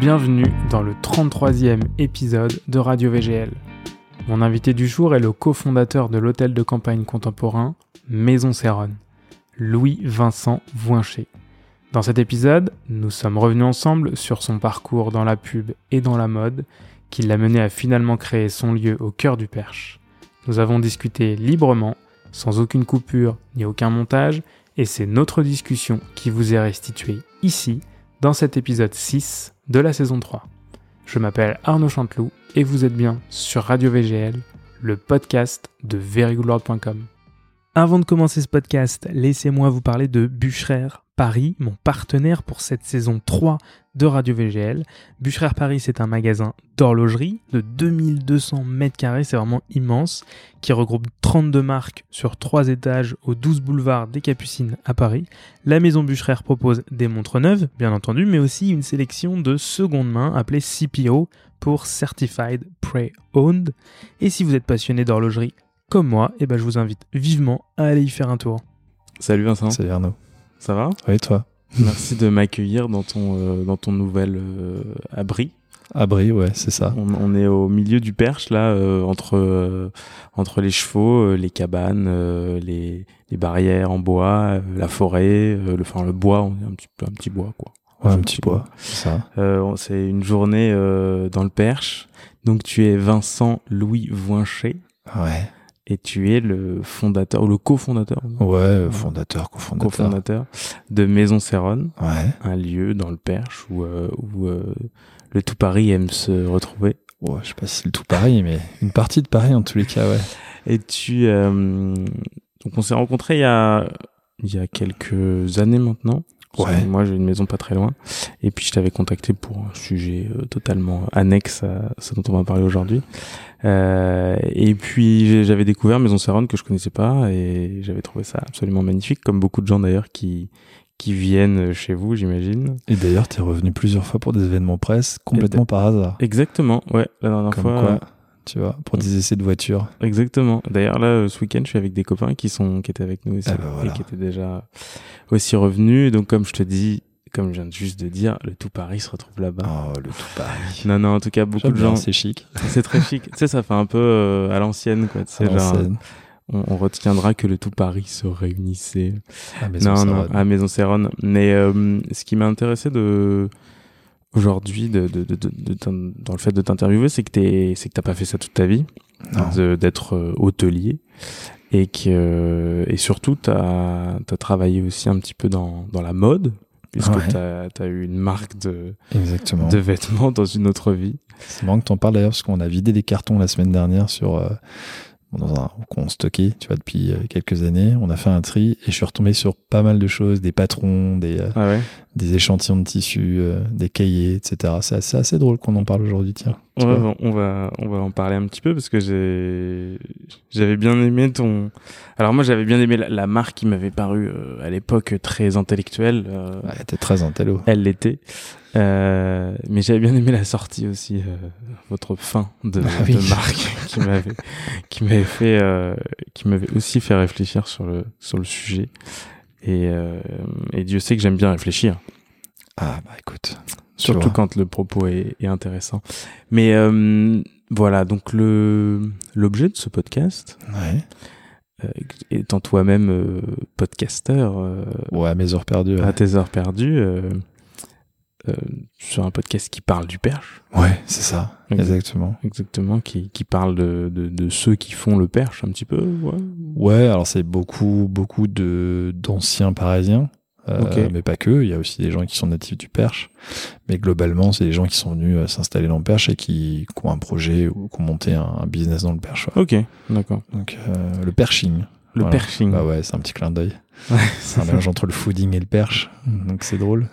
bienvenue dans le 33e épisode de Radio VGL. Mon invité du jour est le cofondateur de l'hôtel de campagne contemporain Maison Céronne, Louis-Vincent Voincher. Dans cet épisode, nous sommes revenus ensemble sur son parcours dans la pub et dans la mode, qui l'a mené à finalement créer son lieu au cœur du Perche. Nous avons discuté librement, sans aucune coupure ni aucun montage, et c'est notre discussion qui vous est restituée ici, dans cet épisode 6 de la saison 3. Je m'appelle Arnaud Chanteloup et vous êtes bien sur Radio VGL, le podcast de verygoodlord.com. Avant de commencer ce podcast, laissez-moi vous parler de Bûcherer Paris, mon partenaire pour cette saison 3 de Radio VGL. Bûcherer Paris, c'est un magasin d'horlogerie de 2200 mètres carrés, c'est vraiment immense, qui regroupe 32 marques sur 3 étages au 12 boulevard des Capucines à Paris. La maison Bûcherer propose des montres neuves, bien entendu, mais aussi une sélection de seconde main appelée CPO pour Certified Pre-Owned. Et si vous êtes passionné d'horlogerie comme moi, eh ben je vous invite vivement à aller y faire un tour. Salut Vincent. Salut Arnaud. Ça va? Oui, toi Merci de m'accueillir dans ton, euh, dans ton nouvel euh, abri. Abri, ouais, c'est ça. On, on, est au milieu du perche, là, euh, entre, entre les chevaux, les cabanes, les, les, barrières en bois, la forêt, le, enfin, le bois, on est un petit, un petit bois, quoi. Ouais, un petit bois, c'est ça. c'est une journée dans le perche. Donc, tu es Vincent Louis Voincher. Ouais et tu es le fondateur ou le cofondateur. Ouais, fondateur, cofondateur. Cofondateur de Maison Céronne. Ouais. Un lieu dans le Perche où, euh, où euh, le tout Paris aime se retrouver. Ouais, je sais pas si c'est le tout Paris, mais une partie de Paris en tous les cas, ouais. Et tu, euh, donc on s'est rencontrés il y a, il y a quelques années maintenant. Ouais. Moi, j'ai une maison pas très loin. Et puis, je t'avais contacté pour un sujet totalement annexe à ce dont on va parler aujourd'hui. Euh, et puis j'avais découvert Maison Serronne que je connaissais pas et j'avais trouvé ça absolument magnifique, comme beaucoup de gens d'ailleurs qui qui viennent chez vous, j'imagine. Et d'ailleurs, tu es revenu plusieurs fois pour des événements presse, complètement par hasard. Exactement, ouais. La dernière comme fois. Quoi, tu vois, pour des essais de voiture. Exactement. D'ailleurs, là, ce week-end, je suis avec des copains qui sont, qui étaient avec nous aussi, ah bah voilà. et qui étaient déjà aussi revenus. Donc, comme je te dis, comme je viens juste de dire, le tout Paris se retrouve là-bas. Oh, le tout Paris. Non, non, en tout cas, beaucoup de gens. C'est chic. C'est très chic. tu sais, ça fait un peu euh, à l'ancienne, quoi. Tu sais, genre, on, on, retiendra que le tout Paris se réunissait. À Maison non, non, à Maison Céronne. Mais euh, ce qui m'a intéressé de aujourd'hui de, de, de, de, dans le fait de t'interviewer, c'est que t'es, c'est que t'as pas fait ça toute ta vie, d'être euh, hôtelier et que et surtout t'as as travaillé aussi un petit peu dans dans la mode puisque ouais. tu as, eu une marque de, Exactement. de vêtements dans une autre vie. C'est marrant que tu en parles d'ailleurs, parce qu'on a vidé des cartons la semaine dernière sur. Euh, dans un qu'on stockait, tu vois, depuis euh, quelques années. On a fait un tri et je suis retombé sur pas mal de choses, des patrons, des, euh, ah ouais? Des échantillons de tissus, euh, des cahiers, etc. C'est assez, assez, drôle qu'on en parle aujourd'hui, tiens. Ouais, bon, on va, on va en parler un petit peu parce que j'ai, j'avais bien aimé ton. Alors moi, j'avais bien aimé la, la marque qui m'avait paru euh, à l'époque très intellectuelle. Euh, ouais, elle était très intello. Elle l'était. Euh, mais j'avais bien aimé la sortie aussi, euh, votre fin de, ah oui. de marque qui m'avait, qui m'avait fait, euh, qui m'avait aussi fait réfléchir sur le, sur le sujet. Et, et Dieu sait que j'aime bien réfléchir. Ah bah écoute. Surtout quand le propos est, est intéressant. Mais euh, voilà, donc le l'objet de ce podcast, ouais. euh, étant toi-même euh, podcasteur, ouais, à mes heures perdues, ouais. à tes heures perdues, euh, sur un podcast qui parle du perche. Ouais, c'est ça, exactement. Exactement, qui, qui parle de, de, de, ceux qui font le perche un petit peu. Ouais, ouais alors c'est beaucoup, beaucoup de d'anciens parisiens. Euh, okay. mais pas que, il y a aussi des gens qui sont natifs du Perche. Mais globalement, c'est des gens qui sont venus euh, s'installer dans le Perche et qui, qui, ont un projet ou qui ont monté un, un business dans le Perche. Ouais. Ok, d'accord. Donc le perching. Le voilà. perching. Bah ouais, c'est un petit clin d'œil. c'est un mélange entre le fooding et le perche, donc c'est drôle.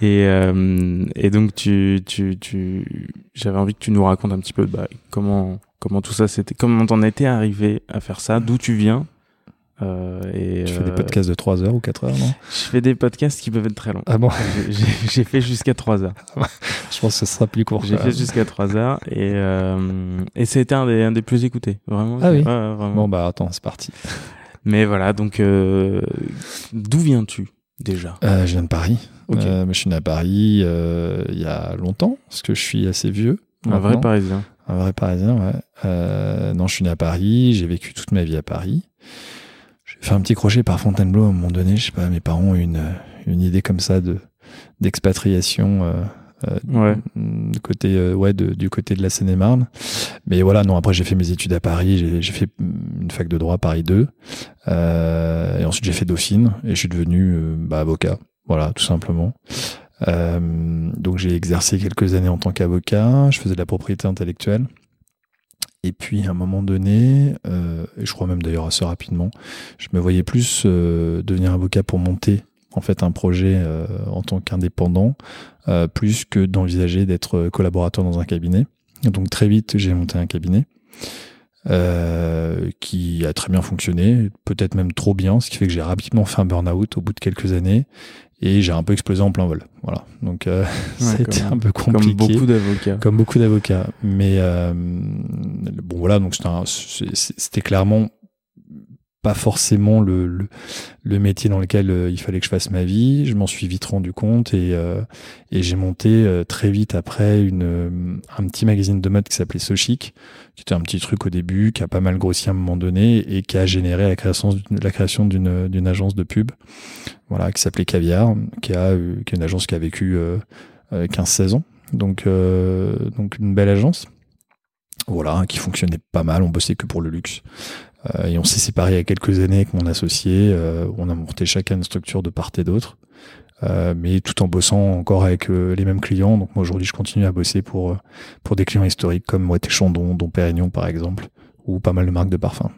Et, euh, et donc tu, tu, tu, j'avais envie que tu nous racontes un petit peu bah, comment, comment tout ça c'était, comment t'en étais arrivé à faire ça, d'où tu viens. Euh, et tu fais des podcasts de 3 heures ou 4 heures, non? Je fais des podcasts qui peuvent être très longs. Ah bon? J'ai fait jusqu'à 3 heures. Je pense que ce sera plus court. J'ai fait jusqu'à 3 heures et, euh, et c'était un des, un des plus écoutés, vraiment. Ah oui ouais, vraiment. Bon bah attends, c'est parti. Mais voilà, donc euh, d'où viens-tu déjà? Euh, je viens de Paris. Euh, mais je suis né à Paris euh, il y a longtemps, parce que je suis assez vieux. Un vrai. Parisien. Un vrai Parisien, ouais. Euh, non, je suis né à Paris, j'ai vécu toute ma vie à Paris. J'ai fait un petit crochet par Fontainebleau à un moment donné, je sais pas, mes parents ont une, une idée comme ça de d'expatriation euh, euh, Ouais. du côté euh, ouais de- du côté de la Seine-et-Marne. Mais voilà, non, après j'ai fait mes études à Paris, j'ai j'ai fait une fac de droit Paris 2. Euh, et ensuite j'ai fait Dauphine et je suis devenu bah, avocat. Voilà, tout simplement. Euh, donc j'ai exercé quelques années en tant qu'avocat, je faisais de la propriété intellectuelle. Et puis à un moment donné, euh, et je crois même d'ailleurs assez rapidement, je me voyais plus euh, devenir avocat pour monter en fait un projet euh, en tant qu'indépendant, euh, plus que d'envisager d'être collaborateur dans un cabinet. Et donc très vite j'ai monté un cabinet euh, qui a très bien fonctionné, peut-être même trop bien, ce qui fait que j'ai rapidement fait un burn-out au bout de quelques années et j'ai un peu explosé en plein vol. Voilà, donc euh, comme- un peu Comme compliqué beaucoup d'avocats. comme beaucoup d'avocats. Mais euh, bon, voilà, donc c'était c'était clairement pas forcément le, métier dans lequel euh, il fallait que je fasse ma vie. Je m'en suis vite rendu compte et, euh, j'ai monté euh, très vite après une, un petit magazine de mode qui s'appelait So Chic, un petit truc au début, qui a pas mal grossi à un moment donné et qui a généré la création, d'une- la création d'une d'une agence de pub, voilà, qui s'appelait Caviar, qui a, qui est une agence qui a vécu euh, euh, 15-16 ans. Donc, donc une belle agence. Voilà, qui fonctionnait pas mal. On bossait que pour le luxe. Euh, et on s'est séparés il y a quelques années avec mon associé. Euh, on a monté chacun une structure de part et d'autre. Euh, mais tout en bossant encore avec les mêmes clients. Donc moi aujourd'hui, je continue à bosser pour pour des clients historiques comme Moët Chandon, Dom Pérignon par exemple, ou pas mal de marques de parfums.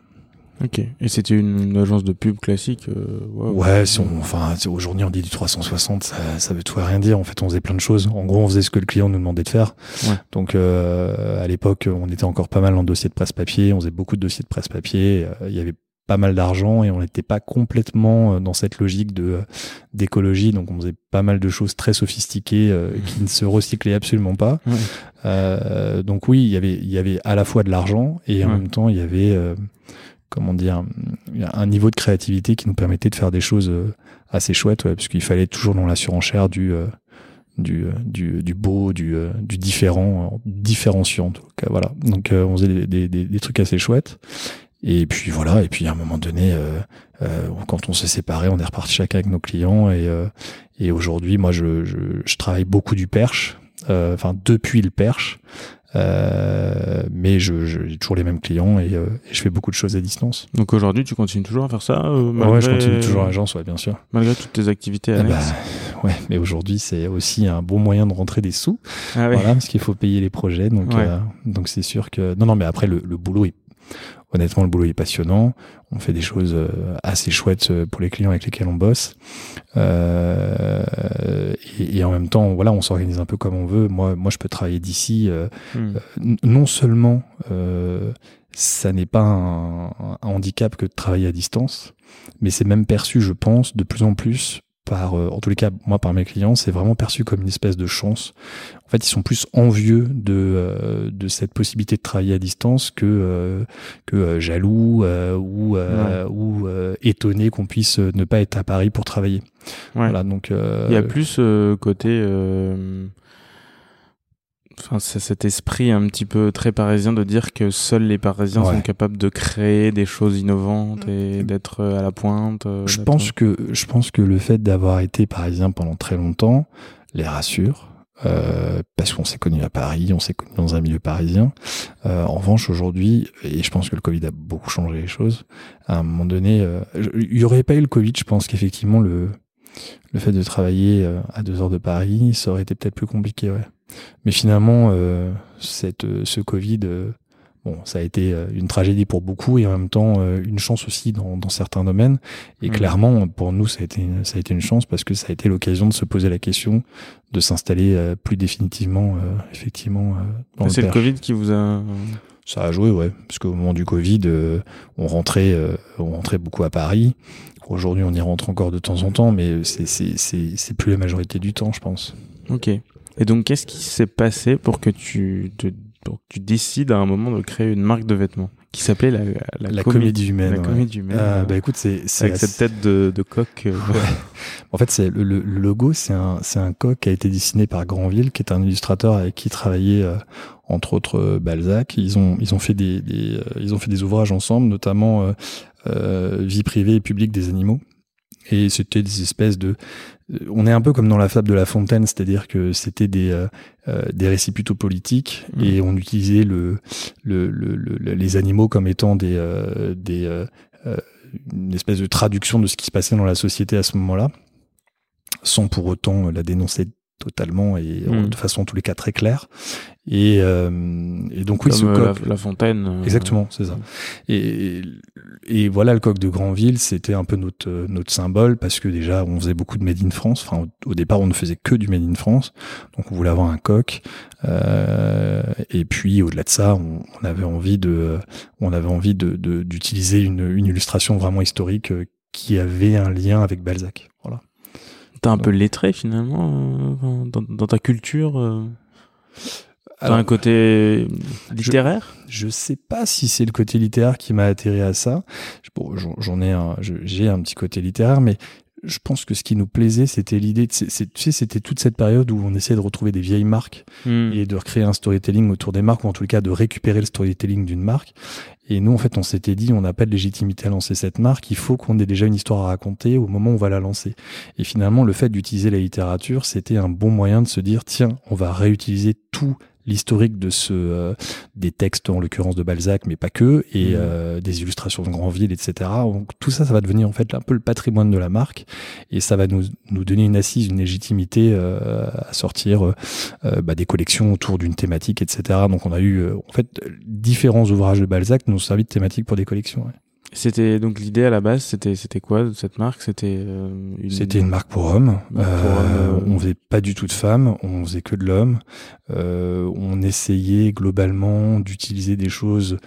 Ok. Et c'était une, une agence de pub classique. euh, ouais, Ouais, si on, enfin, aujourd'hui on dit du 360, ça, ça veut tout et rien dire. En fait, on faisait plein de choses. En gros, on faisait ce que le client nous demandait de faire. Ouais. Donc, euh, à l'époque, on était encore pas mal en dossier de presse-papier. On faisait beaucoup de dossiers de presse-papier. Euh, Il y avait pas mal d'argent et on n'était pas complètement euh, dans cette logique de euh, d'écologie. Donc, on faisait pas mal de choses très sophistiquées euh, qui ne se recyclaient absolument pas. Ouais. Euh, donc oui, il y avait il y avait à la fois de l'argent et en Ouais. même temps il y avait euh, comment dire un niveau de créativité qui nous permettait de faire des choses euh, assez chouettes, ouais, parce qu'il fallait toujours dans la surenchère du euh, du, euh, du du beau, du du différent, différenciant. Donc euh, voilà. Donc on faisait des, des, trucs assez chouettes. Et puis voilà. Et puis à un moment donné, quand on s'est séparés, on est reparti chacun avec nos clients. Et euh, et aujourd'hui, moi, je, je je travaille beaucoup du perche. Enfin, depuis le perche. Euh, mais je, j'ai toujours les mêmes clients et, euh, et je fais beaucoup de choses à distance. Donc aujourd'hui, tu continues toujours à faire ça euh, Ouais, malgré, je continue toujours à l'agence, ouais, bien sûr. Malgré toutes tes activités Ah bah, ouais, mais aujourd'hui, c'est aussi un bon moyen de rentrer des sous. Ah ouais. Voilà, parce qu'il faut payer les projets. Donc, Ouais. euh, donc c'est sûr que. Non, non, mais après, le, le boulot, est- honnêtement, le boulot est passionnant. On fait des choses euh, assez chouettes euh, pour les clients avec lesquels on bosse. Euh, et, et en même temps, voilà, on s'organise un peu comme on veut. Moi, moi, je peux travailler d'ici. euh, Hmm. non seulement euh, ça n'est pas un, un handicap que de travailler à distance, mais c'est même perçu, je pense, de plus en plus par, en tous les cas, moi par mes clients, c'est vraiment perçu comme une espèce de chance. En fait, ils sont plus envieux de euh, de cette possibilité de travailler à distance que euh, que euh, jaloux ou ou étonnés qu'on puisse ne pas être à Paris pour travailler. Ouais. Voilà, donc Il y a plus côté. Enfin, c'est cet esprit un petit peu très parisien de dire que seuls les Parisiens Ouais. sont capables de créer des choses innovantes et d'être à la pointe. Je pense que je pense que le fait d'avoir été parisien pendant très longtemps les rassure. Euh, parce qu'on s'est connu à Paris, on s'est connu dans un milieu parisien. Euh, en revanche, aujourd'hui, et je pense que le Covid a beaucoup changé les choses, à un moment donné, euh, il y aurait pas eu le Covid, je pense qu'effectivement le le fait de travailler euh, à deux heures de Paris, ça aurait été peut-être plus compliqué, ouais. Mais finalement, euh, cette, ce Covid, bon, ça a été euh, une tragédie pour beaucoup et en même temps euh, une chance aussi dans, dans certains domaines. Et Mhm. clairement, pour nous, ça a été ça a été une chance parce que ça a été l'occasion de se poser la question de s'installer euh, plus définitivement, euh, effectivement. euh, C'est le Perche. Covid qui vous a. Ça a joué, ouais, parce qu'au moment du Covid, euh, on rentrait, euh, on rentrait beaucoup à Paris. Aujourd'hui, on y rentre encore de temps en temps, mais c'est c'est c'est c'est plus la majorité du temps, je pense. Ok. Et donc, qu'est-ce qui s'est passé pour que tu te- que tu décides à un moment de créer une marque de vêtements qui s'appelait la, la, comédie, humaine. La comédie humaine. Euh, bah écoute, c'est avec cette tête de, de coq. Euh. En fait, c'est le, le, logo, c'est un c'est un coq qui a été dessiné par Granville, qui est un illustrateur avec qui travaillait euh, entre autres Balzac. Ils ont ils ont fait des, des ils ont fait des ouvrages ensemble, notamment vie privée et publique des animaux. Et c'était des espèces de on est un peu comme dans la fable de La Fontaine, c'est-à-dire que c'était des euh, euh, des récits plutôt politiques mmh. et on utilisait le, le, le, les animaux comme étant des euh, des une espèce de traduction de ce qui se passait dans la société à ce moment-là, sans pour autant la dénoncer totalement et mmh. de façon en tous les cas très claire. Et, euh, et donc oui, ce coq, la, Fontaine. Euh, exactement, c'est ça. Et, et voilà, le coq de Granville, c'était un peu notre notre symbole parce que déjà, on faisait beaucoup de made in France. Enfin, au, départ, on ne faisait que du made in France, donc on voulait avoir un coq. Euh, et puis au-delà de ça, on, on, avait envie de, on avait envie de d'utiliser une, une illustration vraiment historique euh, qui avait un lien avec Balzac. Voilà. T'es un peu lettré finalement euh, dans, dans, ta culture. T'as un côté littéraire? Je, je sais pas si c'est le côté littéraire qui m'a atterri à ça. Bon, j'en ai un, j'ai un petit côté littéraire, mais je pense que ce qui nous plaisait, c'était l'idée, tu sais, c'était toute cette période où on essayait de retrouver des vieilles marques hmm. et de recréer un storytelling autour des marques, ou en tout cas de récupérer le storytelling d'une marque. Et nous, en fait, on s'était dit, on n'a pas de légitimité à lancer cette marque, il faut qu'on ait déjà une histoire à raconter au moment où on va la lancer. Et finalement, le fait d'utiliser la littérature, c'était un bon moyen de se dire, tiens, on va réutiliser tout l'historique de ce euh, des textes en l'occurrence de Balzac mais pas que et mmh. euh, des illustrations de Grandville etc donc tout ça ça va devenir en fait un peu le patrimoine de la marque et ça va nous, nous donner une assise une légitimité euh, à sortir bah, des collections autour d'une thématique etc donc on a eu en fait différents ouvrages de Balzac nous ont servi de thématique pour des collections c'était donc l'idée à la base, c'était c'était quoi cette marque? C'était euh, une... c'était une marque pour hommes. Euh, euh, on faisait pas du tout de femmes, on faisait que de l'homme. on essayait globalement d'utiliser des choses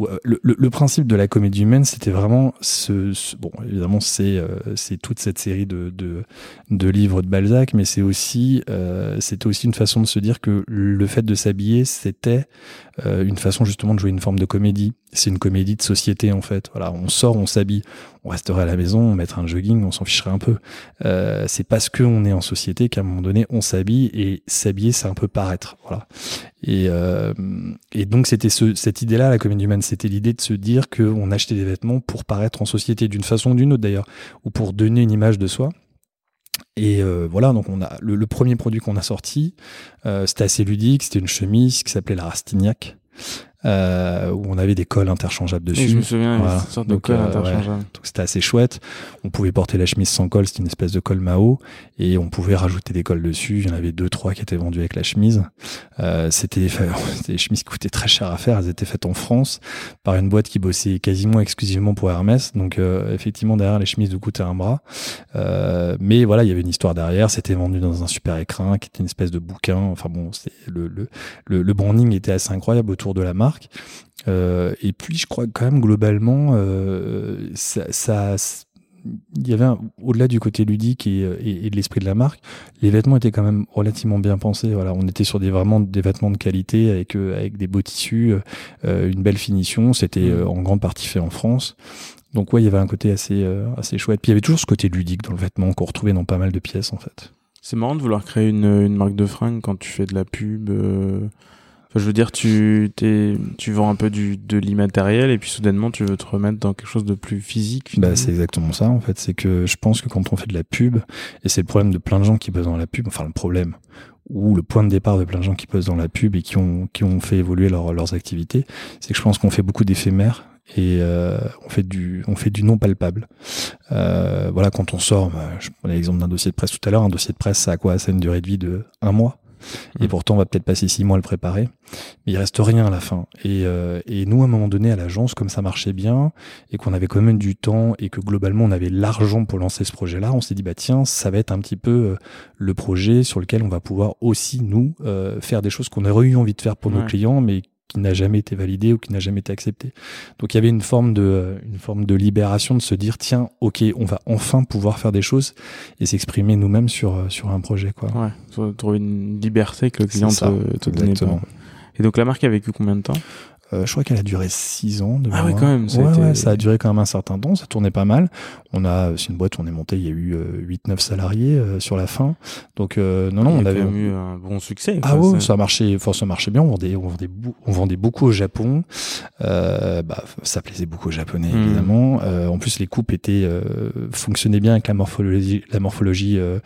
euh, le, le, principe de la comédie humaine, c'était vraiment ce, bon, évidemment, c'est euh, c'est toute cette série de, de, de livres de Balzac, mais c'est aussi euh, c'était aussi une façon de se dire que le fait de s'habiller, c'était euh, une façon justement de jouer une forme de comédie. C'est une comédie de société en fait. Voilà, on sort, on s'habille, on resterait à la maison, on mettrait un jogging, on s'en ficherait un peu. Euh, c'est parce que on est en société qu'à un moment donné, on s'habille et s'habiller, c'est un peu paraître. Voilà. Et, euh, et donc c'était ce, cette idée-là, la comédie humaine, c'était l'idée de se dire qu'on achetait des vêtements pour paraître en société d'une façon ou d'une autre d'ailleurs, ou pour donner une image de soi. Et euh, voilà, donc on a le, premier produit qu'on a sorti, euh, c'était assez ludique, c'était une chemise qui s'appelait la Rastignac euh, où on avait des cols interchangeables dessus. je me souviens, voilà. une sorte de donc, col euh, interchangeable. Donc c'était assez chouette. On pouvait porter la chemise sans col, c'était une espèce de col Mao, et on pouvait rajouter des cols dessus. Il y en avait deux, trois qui étaient vendus avec la chemise. Euh, c'était des, chemises qui coûtaient très cher à faire. Elles étaient faites en France par une boîte qui bossait quasiment exclusivement pour Hermès. Donc euh, effectivement derrière les chemises nous coûtaient un bras. Euh, mais voilà, il y avait une histoire derrière. C'était vendu dans un super écrin qui était une espèce de bouquin. Enfin bon, c'est le, le, le, le branding était assez incroyable autour de la marque. Euh, et puis, je crois que quand même globalement, euh, ça, il y avait au-delà du côté ludique et, et, de l'esprit de la marque, les vêtements étaient quand même relativement bien pensés. Voilà, on était sur des vraiment des vêtements de qualité avec euh, avec des beaux tissus, une belle finition. C'était mmh. en grande partie fait en France. Donc ouais, il y avait un côté assez assez chouette. Puis il y avait toujours ce côté ludique dans le vêtement qu'on retrouvait dans pas mal de pièces en fait. C'est marrant de vouloir créer une, une marque de fringues quand tu fais de la pub je veux dire, tu, t'es, tu vends un peu du, de l'immatériel et puis soudainement tu veux te remettre dans quelque chose de plus physique. Bah, c'est exactement ça en fait. C'est que je pense que quand on fait de la pub, et c'est le problème de plein de gens qui bossent dans la pub, enfin le problème, ou le point de départ de plein de gens qui bossent dans la pub et qui ont, qui ont fait évoluer leur, leurs activités, c'est que je pense qu'on fait beaucoup d'éphémères et euh, on fait du on fait du non palpable. Euh, voilà, quand on sort, bah, je prenais l'exemple d'un dossier de presse tout à l'heure, un dossier de presse ça a quoi? Ça a une durée de vie de un mois. Et mm. pourtant, on va peut-être passer six mois à le préparer. Mais il reste rien à la fin. Et, euh, et nous, à un moment donné, à l'agence, comme ça marchait bien et qu'on avait quand même du temps et que globalement, on avait l'argent pour lancer ce projet-là, on s'est dit, bah tiens, ça va être un petit peu euh, le projet sur lequel on va pouvoir aussi, nous, euh, faire des choses qu'on aurait eu envie de faire pour nos clients, mais qui n'a jamais été validé ou qui n'a jamais été accepté. Donc il y avait une forme de une forme de libération de se dire tiens ok on va enfin pouvoir faire des choses et s'exprimer nous-mêmes sur sur un projet quoi. Ouais, trouver une liberté que le client te, te donnait pas. Et donc la marque a vécu combien de temps? Euh, je crois qu'elle a duré 6 ans. De ah oui, quand même. Ça, a Ouais, été- ouais, ça a duré quand même un certain temps, ça tournait pas mal. On a, c'est une boîte, on est monté, il y a eu 8-9 salariés euh, sur la fin. Donc euh, non, non, il a on avait. eu un bon succès. Ah ouais, ça- ça marchait, enfin, ça marchait bien. On vendait, on vendait, on vendait beaucoup au Japon. Euh, bah, ça plaisait beaucoup aux Japonais Mm. évidemment. Euh, en plus, les coupes étaient euh, fonctionnaient bien avec la morphologie, la morphologie euh,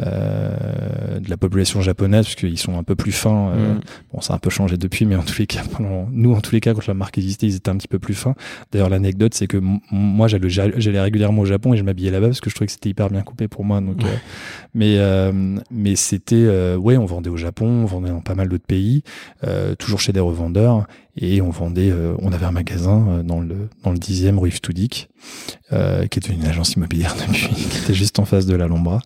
euh, de la population japonaise, parce qu'ils sont un peu plus fins. euh, Mm. Bon, ça a un peu changé depuis, mais en tous les cas, pendant, nous, en tous les cas, quand la marque existait, ils étaient un petit peu plus fins. D'ailleurs, l'anecdote, c'est que moi, j'allais, régulièrement au Japon et je m'habillais là-bas parce que je trouvais que c'était hyper bien coupé pour moi. Donc, Ouais. euh, mais, euh, mais c'était, euh, ouais, on vendait au Japon, on vendait dans pas mal d'autres pays, toujours chez des revendeurs, et on vendait, euh, on avait un magasin euh, dans le dans le dixième rue Yves-Toudic, euh, qui était une agence immobilière depuis, qui était juste en face de l'Alhambra.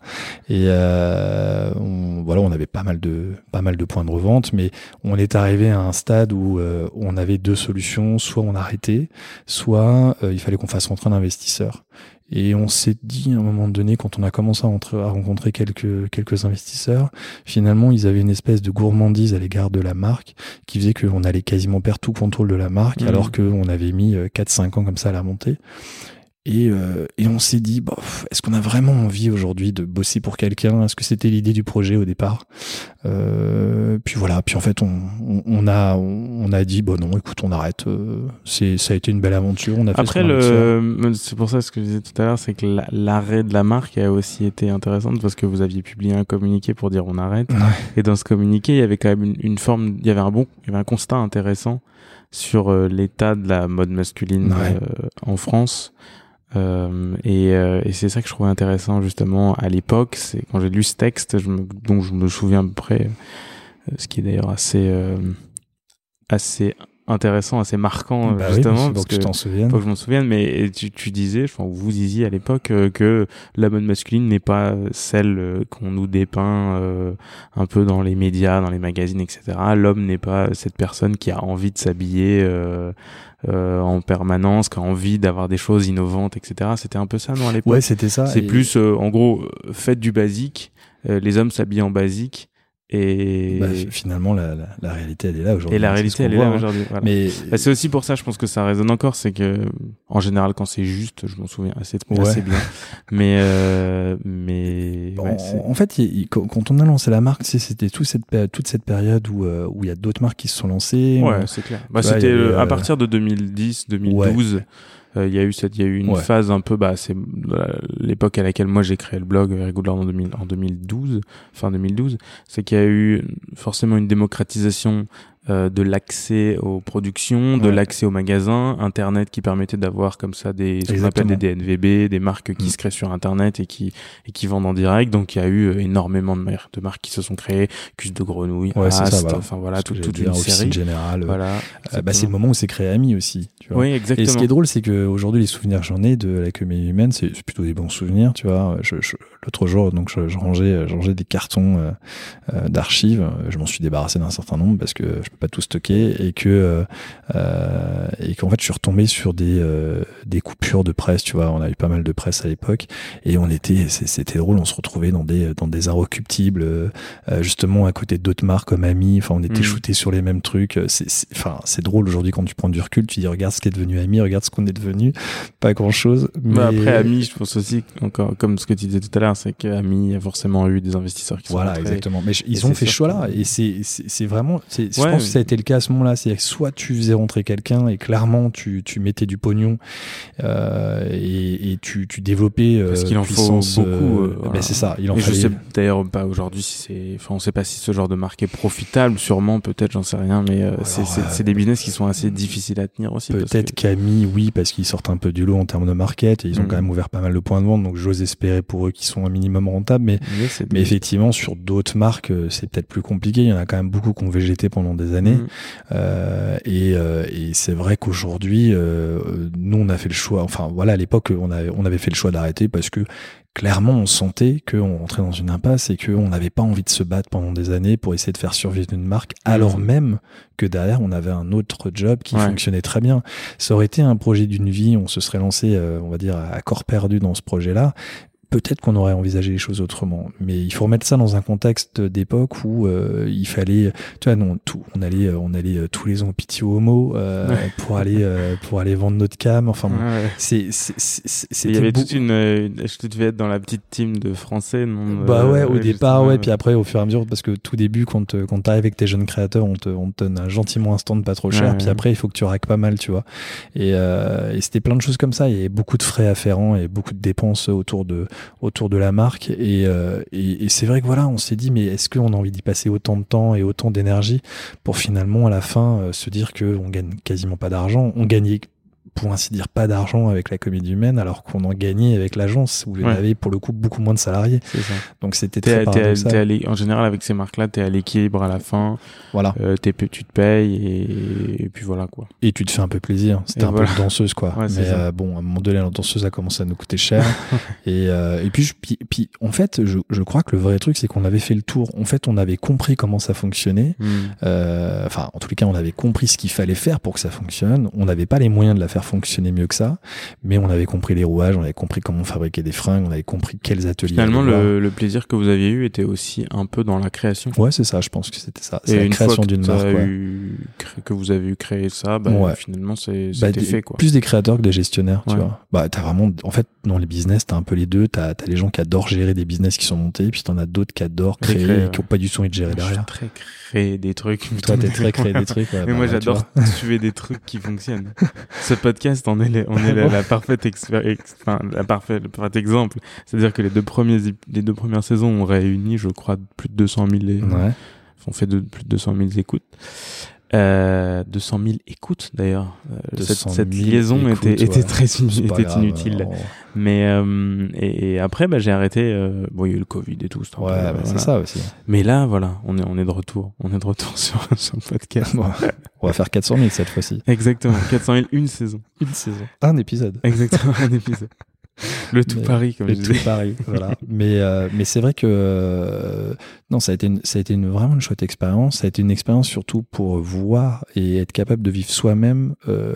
Et euh, on, voilà, on avait pas mal de pas mal de points de revente, mais on est arrivé à un stade où euh, on avait deux solutions soit on arrêtait, soit euh, il fallait qu'on fasse rentrer un investisseur. Et on s'est dit à un moment donné, quand on a commencé à, rencontrer quelques quelques investisseurs, finalement ils avaient une espèce de gourmandise à l'égard de la marque qui faisait qu'on allait quasiment perdre tout contrôle de la marque, Mhm. alors qu'on avait mis 4-5 ans comme ça à la montée. Et, euh, et on s'est dit, bah, pff, est-ce qu'on a vraiment envie aujourd'hui de bosser pour quelqu'un? Est-ce que c'était l'idée du projet au départ? Euh, Puis voilà, puis en fait, on, on, on a, on a dit, bon non, écoute, on arrête. euh, c'est, ça a été une belle aventure. On a Après, le, c'est pour ça ce que je disais tout à l'heure, c'est que la- l'arrêt de la marque a aussi été intéressante parce que vous aviez publié un communiqué pour dire on arrête. Ouais. Et dans ce communiqué, il y avait quand même une, une forme, il y avait un bon, il y avait un constat intéressant sur euh, l'état de la mode masculine Ouais. euh, en France. Euh, et euh, et c'est ça que je trouvais intéressant justement à l'époque. C'est quand j'ai lu ce texte, je me, dont je me souviens à peu près, euh, ce qui est d'ailleurs assez euh, assez intéressant, assez marquant Bah oui, justement faut parce que tu que t'en souviennes. faut que je m'en souvienne, mais tu, tu disais, enfin, vous disiez à l'époque euh, que la mode masculine n'est pas celle euh, qu'on nous dépeint euh, un peu dans les médias, dans les magazines, etc. L'homme n'est pas cette personne qui a envie de s'habiller euh, euh, en permanence, qui a envie d'avoir des choses innovantes, etc. C'était un peu ça, non, à l'époque? Ouais, c'était ça. C'est Et- plus, euh, en gros, faites du basique, euh, les hommes s'habillent en basique, et, bah, finalement, la, la, la réalité, elle est là aujourd'hui. et la ce réalité, elle est là hein. aujourd'hui. Voilà. Mais Bah, c'est aussi pour ça, je pense que ça résonne encore, c'est que en général, quand c'est juste, je m'en souviens assez, Ouais. assez bien. Mais euh, mais ouais, en, fait, il- il- quand on a lancé la marque, c'était toute cette, toute cette période où euh, où il y a d'autres marques qui se sont lancées. ouais, c'est clair. Bah, c'était euh, à euh, partir de 2010, 2012. euh, Il y a eu cette, il y a eu une Ouais. phase un peu, bah, c'est euh, l'époque à laquelle moi j'ai créé le blog euh, Regular en, 2000 en 2012, fin 2012, c'est qu'il y a eu forcément une démocratisation euh, de l'accès aux productions, de Ouais. l'accès aux magasins, Internet qui permettait d'avoir comme ça des, ce qu'on appelle des DNVB, des marques qui Mm. se créent sur Internet et qui et qui vendent en direct. Donc il y a eu euh, énormément de marques, de marques qui se sont créées, Cus de Grenouille, Ouais, c'est ça, Ast, voilà. enfin voilà, que toute, une série. Générale. Voilà. Euh, bah, c'est le moment où c'est créé Ami aussi. Tu vois. Oui, Et exactement. ce qui est drôle, c'est qu'aujourd'hui, les souvenirs que j'en ai de la comédie humaine, c'est plutôt des bons souvenirs, tu vois. Je, je- L'autre jour, donc, je, je rangeais, je rangeais des cartons euh, euh, d'archives. Je m'en suis débarrassé d'un certain nombre parce que je pas tout stocker et que euh, euh, et qu'en fait, je suis retombé sur des euh, des coupures de presse, tu vois. On a eu pas mal de presse à l'époque et on était, c'était drôle. On se retrouvait dans des dans des inrecuptibles, euh, euh, justement à côté d'autres marques comme Ami. Enfin, on était Mm. shootés sur les mêmes trucs. C'est, enfin, c'est drôle aujourd'hui quand tu prends du recul. Tu dis regarde ce qui est devenu Ami, regarde ce qu'on est devenu. Pas grand chose. Mais Bah, après, Ami, je pense aussi, encore, comme ce que tu disais tout à l'heure, c'est qu'Ami a forcément eu des investisseurs qui sont Voilà, exactement. Mais ils ont fait ce choix-là. que- Et c'est, c'est, vraiment, c'est, Ouais, que ça a été le cas à ce moment-là. C'est soit tu faisais rentrer quelqu'un et clairement tu, tu mettais du pognon, euh, et, et tu, tu développais, euh, Parce qu'il en faut beaucoup, euh, euh, ben voilà. c'est ça. Il en Et je fallait. sais d'ailleurs pas aujourd'hui si c'est, enfin, on sait pas si ce genre de marque est profitable, sûrement, peut-être, j'en sais rien, mais c'est, des business qui sont assez difficiles à tenir aussi. Peut-être que- Camille, oui, parce qu'ils sortent un peu du lot en termes de market et ils ont Mhm. quand même ouvert pas mal de points de vente, donc j'ose espérer pour eux qu'ils sont un minimum rentables. Mais, Mais, effectivement, sur d'autres marques, c'est peut-être plus compliqué. Il y en a quand même beaucoup qui ont végété pendant des années. Mhm. Euh, et euh, et c'est vrai qu'aujourd'hui, euh, nous, on a fait le choix. Enfin, voilà, à l'époque, on avait, on avait fait le choix d'arrêter parce que clairement, on sentait qu'on rentrait dans une impasse et qu'on n'avait pas envie de se battre pendant des années pour essayer de faire survivre une marque, alors Mhm. même que derrière, on avait un autre job qui Ouais. fonctionnait très bien. Ça aurait été un projet d'une vie, on se serait lancé, euh, on va dire, à corps perdu dans ce projet-là peut-être qu'on aurait envisagé les choses autrement. Mais il faut remettre ça dans un contexte d'époque où euh, il fallait, tu vois, non, tout, on allait, on allait tous les ans au Pitié Homo euh, pour aller pour aller vendre notre cam. Enfin, bon, c'est, il y avait toute une, je devais être dans la petite team de français, non Bah ouais, au départ, ouais, puis après, au fur et à mesure, parce que tout début, quand quand t'arrives avec tes jeunes créateurs, on te, on te donne un gentiment un stand pas trop cher, puis après, il faut que tu raques pas mal, tu vois. Et, et c'était plein de choses comme ça. Il y avait beaucoup de frais afférents et beaucoup de dépenses autour de autour de la marque. Euh, et, c'est vrai que voilà, on s'est dit, mais est-ce qu'on a envie d'y passer autant de temps et autant d'énergie pour finalement à la fin euh, se dire qu'on gagne quasiment pas d'argent On gagnait pour ainsi dire pas d'argent avec la comédie humaine alors qu'on en gagnait avec l'agence où il y avait pour le coup beaucoup moins de salariés. Ça. Donc c'était très paradoxal. en général avec ces marques-là, tu es à l'équilibre à la fin. Voilà. Euh, tu te payes et... puis voilà quoi. Et tu te fais un peu plaisir. C'était un peu de danseuse quoi. Mais euh, bon, à un moment donné, la danseuse a commencé à nous coûter cher. et, euh, et puis, puis, puis, en fait, je, je crois que le vrai truc, c'est qu'on avait fait le tour. En fait, on avait compris comment ça fonctionnait. Hmm. Euh, enfin, en tous les cas, on avait compris ce qu'il fallait faire pour que ça fonctionne. On n'avait pas les moyens de la faire fonctionner mieux que ça, mais on avait compris les rouages, on avait compris comment fabriquer des fringues, on avait compris quels ateliers. Finalement, le, le, plaisir que vous aviez eu était aussi un peu dans la création. Ouais, c'est ça, je pense que c'était ça. C'est la création d'une marque. Eu, que vous avez eu créé ça, bah, finalement, c'est bah, fait quoi. Plus des créateurs que des gestionnaires, tu vois. Bah, t'as vraiment, en fait, dans les business, t'as un peu les deux. T'as as les gens qui adorent gérer des business qui sont montés, puis t'en as d'autres qui adorent créer, et qui ont pas du tout envie de gérer derrière. très créer des trucs. Toi, t'es très créer des trucs. Mais moi, bah, j'adore suivre des trucs qui fonctionnent. Ce podcast, on est, les, on est la, parfaite enfin, la parfaite, le parfait exemple. C'est-à-dire que les deux premiers, les deux premières saisons ont réuni, je crois, plus de 200 000, ouais. ont fait de, plus de 200 000 écoutes. Euh, 200 000 écoutes d'ailleurs. Euh, cette, cette liaison était, était très était inutile. Mais euh, et, et, après, bah, j'ai arrêté. Euh, bon, il y a eu le Covid et tout. Ouais, bah, c'est ça aussi. Mais là, voilà, on est on est de retour. On est de retour sur, sur le podcast. on va faire 400 000 cette fois-ci. Exactement, 400 000 une saison. Une saison. Un épisode. Exactement, un épisode. Le tout Paris, comme le tout Paris, voilà. Mais euh, mais c'est vrai que euh, non, ça a été une, ça a été une, vraiment une chouette expérience. Ça a été une expérience surtout pour voir et être capable de vivre soi-même euh,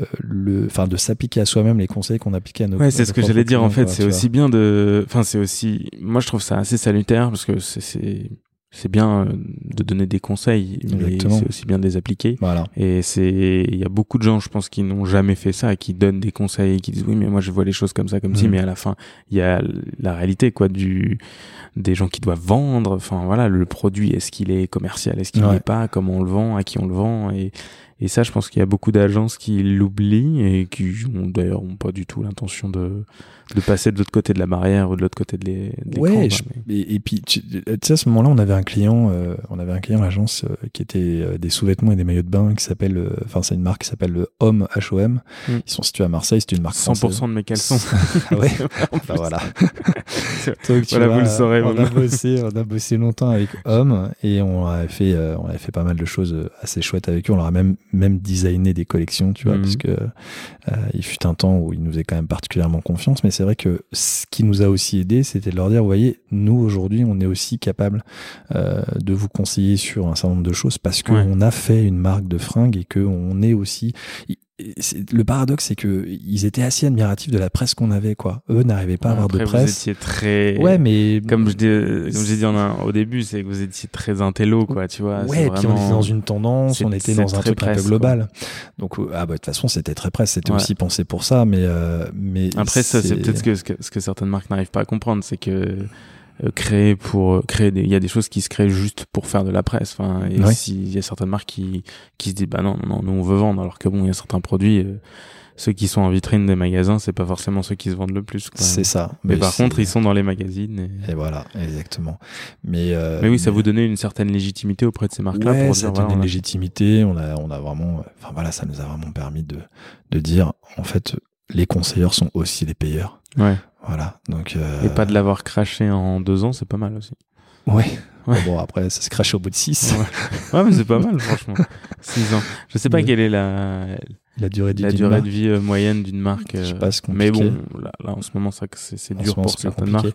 euh le, enfin de s'appliquer à soi-même les conseils qu'on appliquait à nos. Ouais, c'est ce que j'allais dire en fait. C'est aussi bien de, enfin c'est aussi, moi je trouve ça assez salutaire parce que c'est c'est bien euh, de donner des conseils, mais c'est aussi bien de les appliquer. Voilà. Et c'est, il y a beaucoup de gens, je pense, qui n'ont jamais fait ça, qui donnent des conseils, qui disent oui, mais moi je vois les choses comme ça, comme si, mm. mais à la fin, il y a la réalité, quoi, du, des gens qui doivent vendre. Enfin voilà, le produit, est-ce qu'il est commercial, est-ce qu'il n'est pas, comment on le vend, à qui on le vend, et et ça, je pense qu'il y a beaucoup d'agences qui l'oublient et qui d'ailleurs ont pas du tout l'intention de, de passer de l'autre côté de la barrière ou de l'autre côté de l'écran. Ouais, et, puis tu sais, à ce moment-là, on avait un client, euh, on avait un client l'agence euh, qui était euh, des sous-vêtements et des maillots de bain qui s'appelle, enfin c'est une marque qui s'appelle Homme HOM. Mm. Ils sont situés à Marseille, c'est une marque 100% de mes caleçons. ah ouais. enfin, voilà. Donc, voilà, vous le saurez. On a bossé, on a bossé longtemps avec Homme et on a fait, on avait fait pas mal de choses assez chouettes avec eux. On leur a même même designer des collections, tu vois, parce mhm. que euh, il fut un temps où il nous faisait quand même particulièrement confiance. Mais c'est vrai que ce qui nous a aussi aidé, c'était de leur dire, vous voyez, nous aujourd'hui, on est aussi capable euh, de vous conseiller sur un certain nombre de choses parce qu'on a fait une marque de fringues et qu'on est aussi le paradoxe, c'est que ils étaient assez admiratifs de la presse qu'on avait, quoi. Eux n'arrivaient pas à avoir de presse. Vous étiez très. Ouais, mais comme je dis, comme j'ai dit au début, c'est que vous étiez très intello, quoi. Tu vois. Ouais, et puis on était dans une tendance, on était dans un truc un peu global. Donc, ah bah de toute façon, c'était très presse. C'était aussi pensé pour ça, mais euh, mais. Après, ça, c'est peut-être ce que, ce que certaines marques n'arrivent pas à comprendre, c'est que euh, créer pour euh, créer des il y a des choses qui se créent juste pour faire de la presse. Enfin et s'il y a certaines marques qui qui se disent bah non non nous on veut vendre. Alors que bon il y a certains produits euh, ceux qui sont en vitrine des magasins c'est pas forcément ceux qui se vendent le plus c'est ça. Mais, par contre ils sont dans les magazines et, voilà exactement. Mais mais oui ça vous donnait une certaine légitimité auprès de ces marques là ouais, pour ça dire, une légitimité. On a on a vraiment enfin voilà ça nous a vraiment permis de de dire en fait les conseilleurs sont aussi les payeurs. Ouais voilà. Donc, euh... Et pas de l'avoir craché en deux ans, c'est pas mal aussi. Oui. Ouais. Bon, après, ça se crache au bout de six. Ouais, mais c'est pas mal, franchement. Six ans. Je sais pas quelle est la, la durée de, la durée de vie euh, moyenne d'une marque. Je sais pas, mais bon, là, en ce moment, c'est dur pour certaines marques.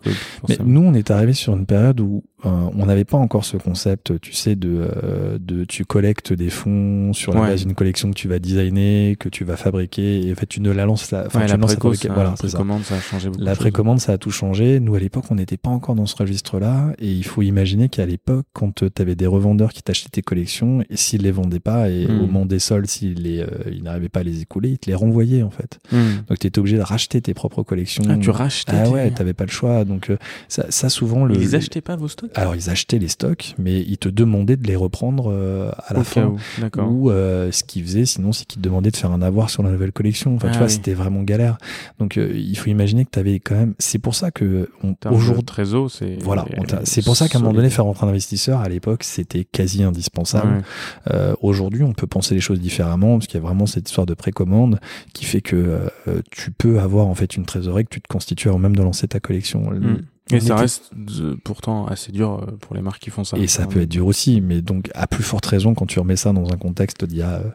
Mais nous, on est arrivé sur une période où euh, on n'avait pas encore ce concept, tu sais, de, euh, de tu collectes des fonds sur la Ouais. base d'une collection que tu vas designer, que tu vas fabriquer, et en fait tu ne la lances, la, enfin, Ouais, tu la lances préco, fabriquer. ça, Voilà, la ça. précommande, ça a changé beaucoup. La précommande, ça a tout changé. Nous, à l'époque, on n'était pas encore dans ce registre-là. Et il faut imaginer qu'à l'époque, quand tu avais des revendeurs qui t'achetaient tes collections, et s'ils les vendaient pas, et Mm. au moment des soldes, s'ils les, euh, ils n'arrivaient pas les écouler, ils te les renvoyaient, en fait. Hmm. Donc, tu étais obligé de racheter tes propres collections. Ah, tu rachetais. Ah ouais, t'avais pas le choix. Donc, euh, ça, ça, souvent, le. Ils achetaient pas vos stocks? Alors, ils achetaient les stocks, mais ils te demandaient de les reprendre euh, à la Au fin. Ou euh, ce qu'ils faisaient, sinon, c'est qu'ils te demandaient de faire un avoir sur la nouvelle collection. Enfin, Ah tu vois, oui. c'était vraiment galère. Donc, euh, il faut imaginer que tu avais quand même. C'est pour ça que aujourd'hui, trésor, c'est. voilà, c'est pour ça qu'à un moment donné, faire rentrer un investisseur à l'époque, c'était quasi indispensable. Ouais. Aujourd'hui, on peut penser les choses différemment parce qu'il y a vraiment cette de précommande qui fait que euh, tu peux avoir en fait une trésorerie que tu te constitues avant même de lancer ta collection. Hmm. Et ça était- reste euh, pourtant assez dur euh, pour les marques qui font ça. Et ça peut être dur aussi, mais donc à plus forte raison quand tu remets ça dans un contexte d'il y a euh,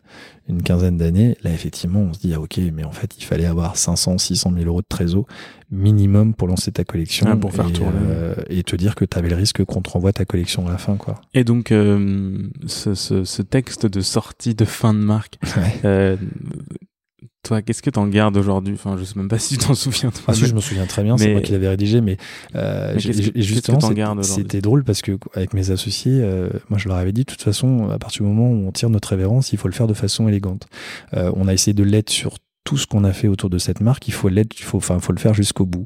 une quinzaine d'années, là effectivement on se dit ah ok mais en fait il fallait avoir 500, 600 000 euros de trésor minimum pour lancer ta collection Ah, pour faire et, tourner. euh, et te dire que tu avais le risque qu'on te renvoie ta collection à la fin quoi. Et donc, euh, ce, ce, ce texte de sortie de fin de marque, Ouais. Toi, qu'est-ce que t'en gardes aujourd'hui? Enfin, je sais même pas si tu t'en souviens. Toi, Ah si, je me souviens très bien, c'est moi qui l'avais rédigé, mais, euh, Mais que- justement, c'était drôle parce que avec mes associés, euh, moi je leur avais dit, de toute façon, à partir du moment où on tire notre révérence, il faut le faire de façon élégante. Euh, on a essayé de l'être sur tout ce qu'on a fait autour de cette marque, il faut l'être, il faut, enfin, faut le faire jusqu'au bout.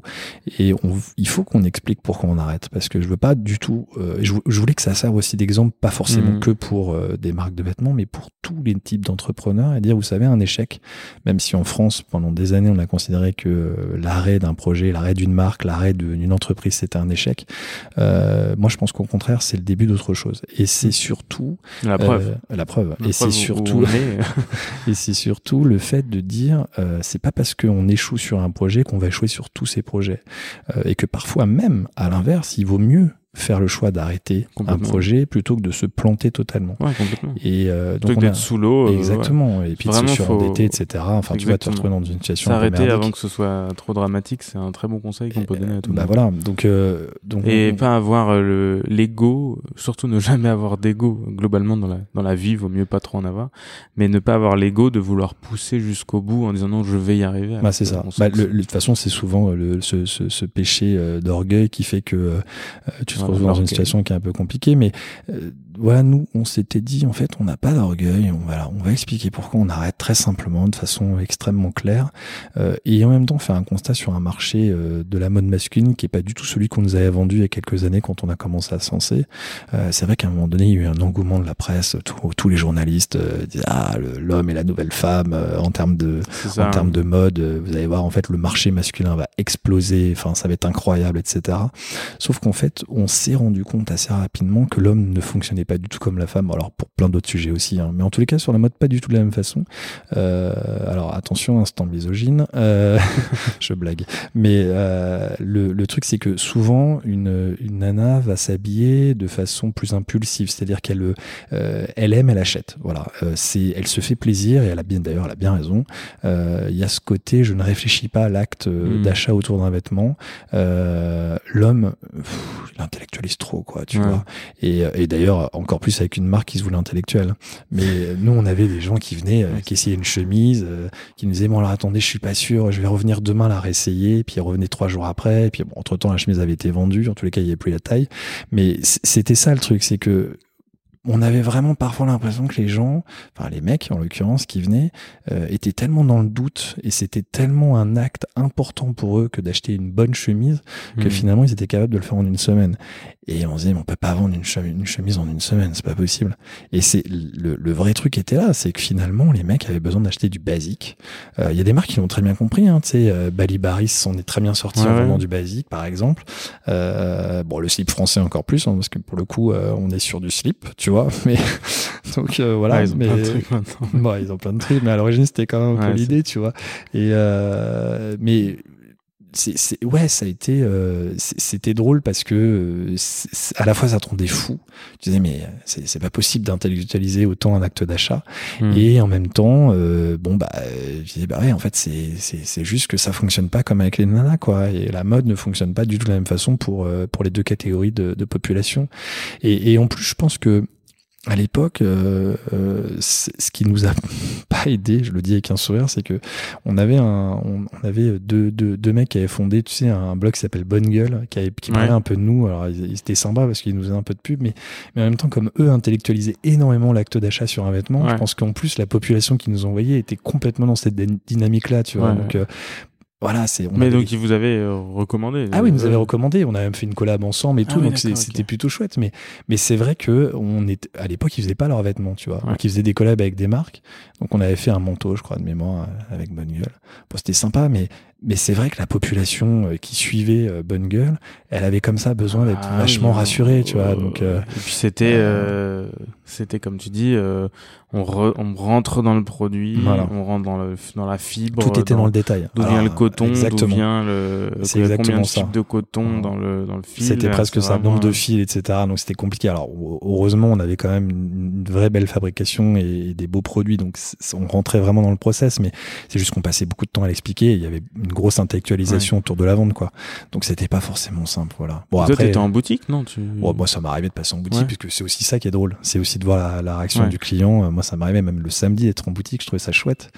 Et on, il faut qu'on explique pourquoi on arrête, parce que je veux pas du tout. euh, je, je voulais que ça serve aussi d'exemple, pas forcément Mhm. que pour euh, des marques de vêtements, mais pour tous les types d'entrepreneurs, et dire, vous savez, un échec, même si en France, pendant des années, on a considéré que euh, l'arrêt d'un projet, l'arrêt d'une marque, l'arrêt d'une entreprise, c'était un échec. Euh, moi, je pense qu'au contraire, c'est le début d'autre chose. Et c'est surtout La preuve. la preuve. La et c'est surtout et c'est surtout le fait de dire, euh, c'est pas parce qu'on échoue sur un projet qu'on va échouer sur tous ces projets. Euh, et que parfois même, à l'inverse, il vaut mieux faire le choix d'arrêter un projet plutôt que de se planter totalement. ouais, complètement. Et euh, donc on a... sous l'eau. euh, ouais. Exactement. Et puis de Vraiment, se surendetter, faut- etc. Enfin, tu vas te retrouver dans une situation S'arrêter avant que ce soit trop dramatique, c'est un très bon conseil qu'on peut donner à tout le Bah monde. voilà. Donc, euh, donc Et on- pas avoir euh, le l'ego, surtout ne jamais avoir d'ego globalement dans la dans la vie, vaut mieux pas trop en avoir, mais ne pas avoir l'ego de vouloir pousser jusqu'au bout en disant non, je vais y arriver. Bah, c'est que ça. Bah, le- de toute façon, c'est souvent euh, le, ce, ce, ce péché euh, d'orgueil qui fait que euh, tu te Voilà, retrouves dans une situation qui est un peu compliquée. Mais voilà, nous, on s'était dit, en fait, on n'a pas d'orgueil. On, voilà, on va expliquer pourquoi on arrête très simplement, de façon extrêmement claire, euh, et en même temps faire un constat sur un marché euh, de la mode masculine qui est pas du tout celui qu'on nous avait vendu il y a quelques années quand on a commencé à se lancer. Euh, c'est vrai qu'à un moment donné, il y a eu un engouement de la presse. Tous- tous les journalistes euh, disaient ah l'homme et la nouvelle femme euh, en termes de ça. en termes de mode, euh, vous allez voir en fait le marché masculin va exploser, enfin ça va être incroyable, etc. Sauf qu'en fait, on s'est rendu compte assez rapidement que l'homme ne fonctionnait pas du tout comme la femme. Alors pour plein d'autres sujets aussi, hein. mais en tous les cas sur la mode pas du tout de la même façon. Euh, alors attention, instant misogyne, euh, je blague. Mais euh, le, le truc c'est que souvent une, une nana va s'habiller de façon plus impulsive, c'est-à-dire qu'elle euh, elle aime, elle achète. Voilà, euh, c'est, elle se fait plaisir et elle a bien d'ailleurs, elle a bien raison. Euh, Il y a ce côté, je ne réfléchis pas à l'acte euh, Mm. d'achat autour d'un vêtement. Euh, L'homme, il intellectualise trop, quoi, tu Ouais. vois. Et, et d'ailleurs, encore plus avec une marque qui se voulait intellectuelle. Mais nous, on avait des gens qui venaient, euh, qui essayaient une chemise, euh, qui nous disaient bon alors attendez, je suis pas sûr, je vais revenir demain la réessayer. Puis ils revenaient trois jours après. Et puis bon, entre temps, la chemise avait été vendue. En tous les cas, il n'y avait plus la taille. Mais c'était ça le truc, c'est que on avait vraiment parfois l'impression que les gens, enfin les mecs en l'occurrence qui venaient, euh, étaient tellement dans le doute et c'était tellement un acte important pour eux que d'acheter une bonne chemise que Mhm. finalement ils étaient capables de le faire en une semaine. Et on se disait, mais on peut pas vendre une, chemise, une chemise en une semaine, c'est pas possible. Et c'est le, le vrai truc était là, c'est que finalement les mecs avaient besoin d'acheter du basique. Euh, Il y a des marques qui l'ont très bien compris, hein, tu sais, euh, Bali Baris s'en est très bien sorti Ouais, en ouais. vendant du basique par exemple. Euh, bon, le slip français encore plus, hein, parce que pour le coup, euh, on est sur du slip, tu vois. Mais donc euh, voilà. Ah, ils ont mais plein de trucs maintenant. Bon, ils ont plein de trucs, mais à l'origine, c'était quand même un peu Ouais, l'idée, tu vois. Et euh, mais c'est, ouais, ça a été, euh, c'était drôle parce que euh, à la fois ça te rendait fou. Tu disais mais c'est, pas possible d'intellectualiser autant un acte d'achat. Hmm. Et en même temps, euh, bon bah, je disais bah ouais, en fait c'est, c'est, c'est juste que ça fonctionne pas comme avec les nanas quoi. Et la mode ne fonctionne pas du tout de la même façon pour pour les deux catégories de, de population. Et, et en plus, je pense que à l'époque, euh, euh, ce qui nous a pas aidé, je le dis avec un sourire, c'est que on avait un, on, avait deux, deux, deux, mecs qui avaient fondé, tu sais, un blog qui s'appelle Bonne Gueule, qui, avait, qui parlait un peu de nous. Alors, ils, étaient sympas parce qu'ils nous faisaient un peu de pub, mais, mais en même temps, comme eux intellectualisaient énormément l'acte d'achat sur un vêtement, je pense qu'en plus, la population qui nous envoyait était complètement dans cette dynamique-là, tu vois. Donc, euh, voilà, c'est. Mais donc, il vous avait euh, recommandé. Ah oui, il nous avait recommandé. On a même fait une collab ensemble et ah tout, donc c'était plutôt chouette. Mais mais c'est vrai que on est à l'époque, ils faisaient pas leurs vêtements, tu vois. Donc ils faisaient des collabs avec des marques. Donc on avait fait un manteau, je crois, de mémoire euh, avec Bonne Gueule. Bon, c'était sympa, mais mais c'est vrai que la population euh, qui suivait Bonne Gueule, elle avait comme ça besoin d'être ah vachement rassurée, tu vois. Donc et puis c'était c'était comme tu dis on, on rentre dans le produit, on rentre dans, le, dans la fibre. Tout était dans, le détail. D'où vient le coton, d'où vient le. C'est exactement ça. de coton dans le, dans le fil. C'était presque ça, nombre de fils, etc. Donc c'était compliqué. Alors heureusement, on avait quand même une vraie belle fabrication et, des beaux produits, donc on rentrait vraiment dans le process, mais c'est juste qu'on passait beaucoup de temps à l'expliquer. Il y avait une grosse intellectualisation autour de la vente, quoi. Donc c'était pas forcément simple, voilà. Bon, Toi, t'étais en boutique, non tu... moi, ça arrivé de passer en boutique, puisque c'est aussi ça qui est drôle. C'est aussi de voir la, la réaction du client moi, ça m'arrivait même le samedi d'être en boutique, je trouvais ça chouette.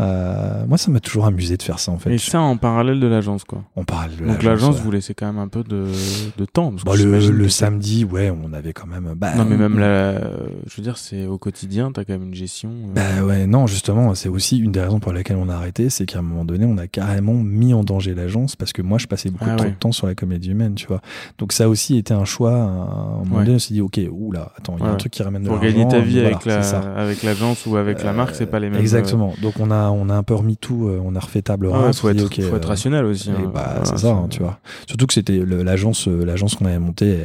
Euh, moi, ça m'a toujours amusé de faire ça, en fait. Et ça en parallèle de l'agence, quoi. En parallèle de Donc l'agence, vous laissez quand même un peu de, de temps. Bah, le, samedi, ouais, on avait quand même. Bah, non, mais même là, je veux dire, c'est au quotidien, t'as quand même une gestion. Euh. Bah ouais, non, justement, c'est aussi une des raisons pour lesquelles on a arrêté, c'est qu'à un moment donné, on a carrément mis en danger l'agence parce que moi, je passais beaucoup ah de temps sur la comédie humaine, tu vois. Donc ça a aussi été un choix. À un moment donné, on s'est dit, ok, oula, attends, il y a un truc qui ramène de l'argent. Pour gagner ta vie avec, la, avec l'agence ou avec la marque, c'est pas les mêmes. Exactement. Donc on a on a un peu remis tout, euh, on a refait table rase. faut, être, faut être rationnel aussi. Hein. Bah, c'est ça, hein, tu vois. Surtout que c'était l'agence euh, l'agence qu'on avait montée,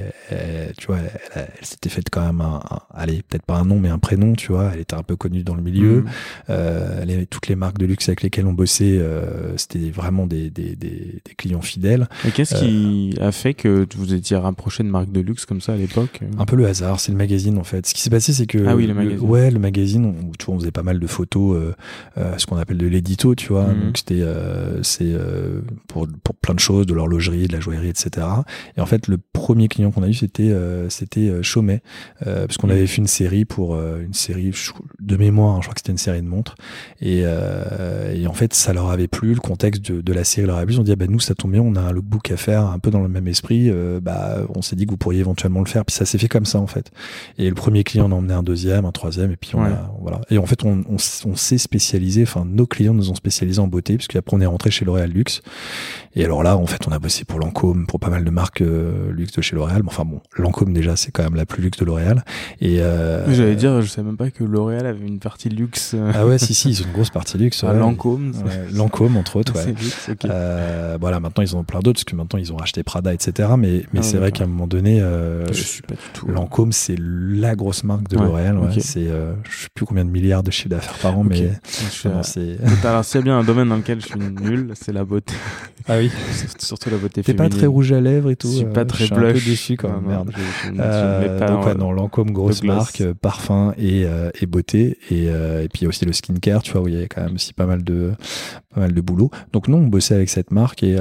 tu vois, elle, s'était faite quand même un, allez peut-être pas un nom mais un prénom, tu vois. Elle était un peu connue dans le milieu. Mm. Euh, les, toutes les marques de luxe avec lesquelles on bossait, c'était vraiment des, des, des, des, clients fidèles. Et qu'est-ce qui a fait que vous étiez rapproché de marques de luxe comme ça à l'époque Un peu le hasard, c'est le magazine en fait. Ce qui s'est passé, c'est que ah oui, le magazine. ouais, le magazine, on, tu vois, on faisait pas mal de photos, euh, euh, ce qu'on appelle de l'édito, tu vois. Mhm. Donc c'était euh, c'est pour pour plein de choses, de l'horlogerie, de la joaillerie, etc. Et en fait, le premier client qu'on a eu, c'était c'était Chaumet, parce qu'on avait fait une série pour une série de mémoire, hein, je crois que c'était une série de montres. Et, et en fait, ça leur avait plu, le contexte de, de la série plu. Ils ont dit, ah, bah, nous, ça tombe bien, on a un lookbook à faire un peu dans le même esprit. bah, on s'est dit que vous pourriez éventuellement le faire. Puis ça s'est fait comme ça, en fait. Et le premier client, on a emmené un deuxième, un troisième, et puis on a, voilà. Et en fait, on, on, on s'est spécialisé, enfin nos clients nous ont spécialisé en beauté, puisque après on est rentré chez L'Oréal Luxe. Et alors là, en fait, on a bossé pour Lancôme, pour pas mal de marques euh, luxe de chez L'Oréal. Enfin bon, Lancôme déjà, c'est quand même la plus luxe de L'Oréal. Et euh, j'allais dire, je savais même pas que L'Oréal avait une partie luxe. Ah ouais, si si, ils ont une grosse partie luxe. Ah, Lancôme, Lancôme entre autres. Ouais. Euh, voilà, maintenant ils en ont plein d'autres, parce que maintenant ils ont racheté Prada, etc. Mais mais ah, c'est vrai qu'à un moment donné, euh, je suis pas du tout. Lancôme, c'est la grosse marque de L'Oréal. Ouais. C'est, euh, je sais plus combien de milliards de chiffre d'affaires par an, mais c'est. Alors s'il y a bien un domaine dans lequel je suis nul, c'est la beauté. Ah oui. Surtout la beauté T'es pas très rouge à lèvres et tout. Je suis pas euh, très je blush. un peu déçu quand même. Merde. euh, donc ouais, non, Lancôme grosse marque, euh, parfum et, euh, et beauté et, euh, et puis il y a aussi le skincare, tu vois, où il y a quand même aussi pas mal de pas mal de boulot. Donc nous on bossait avec cette marque et,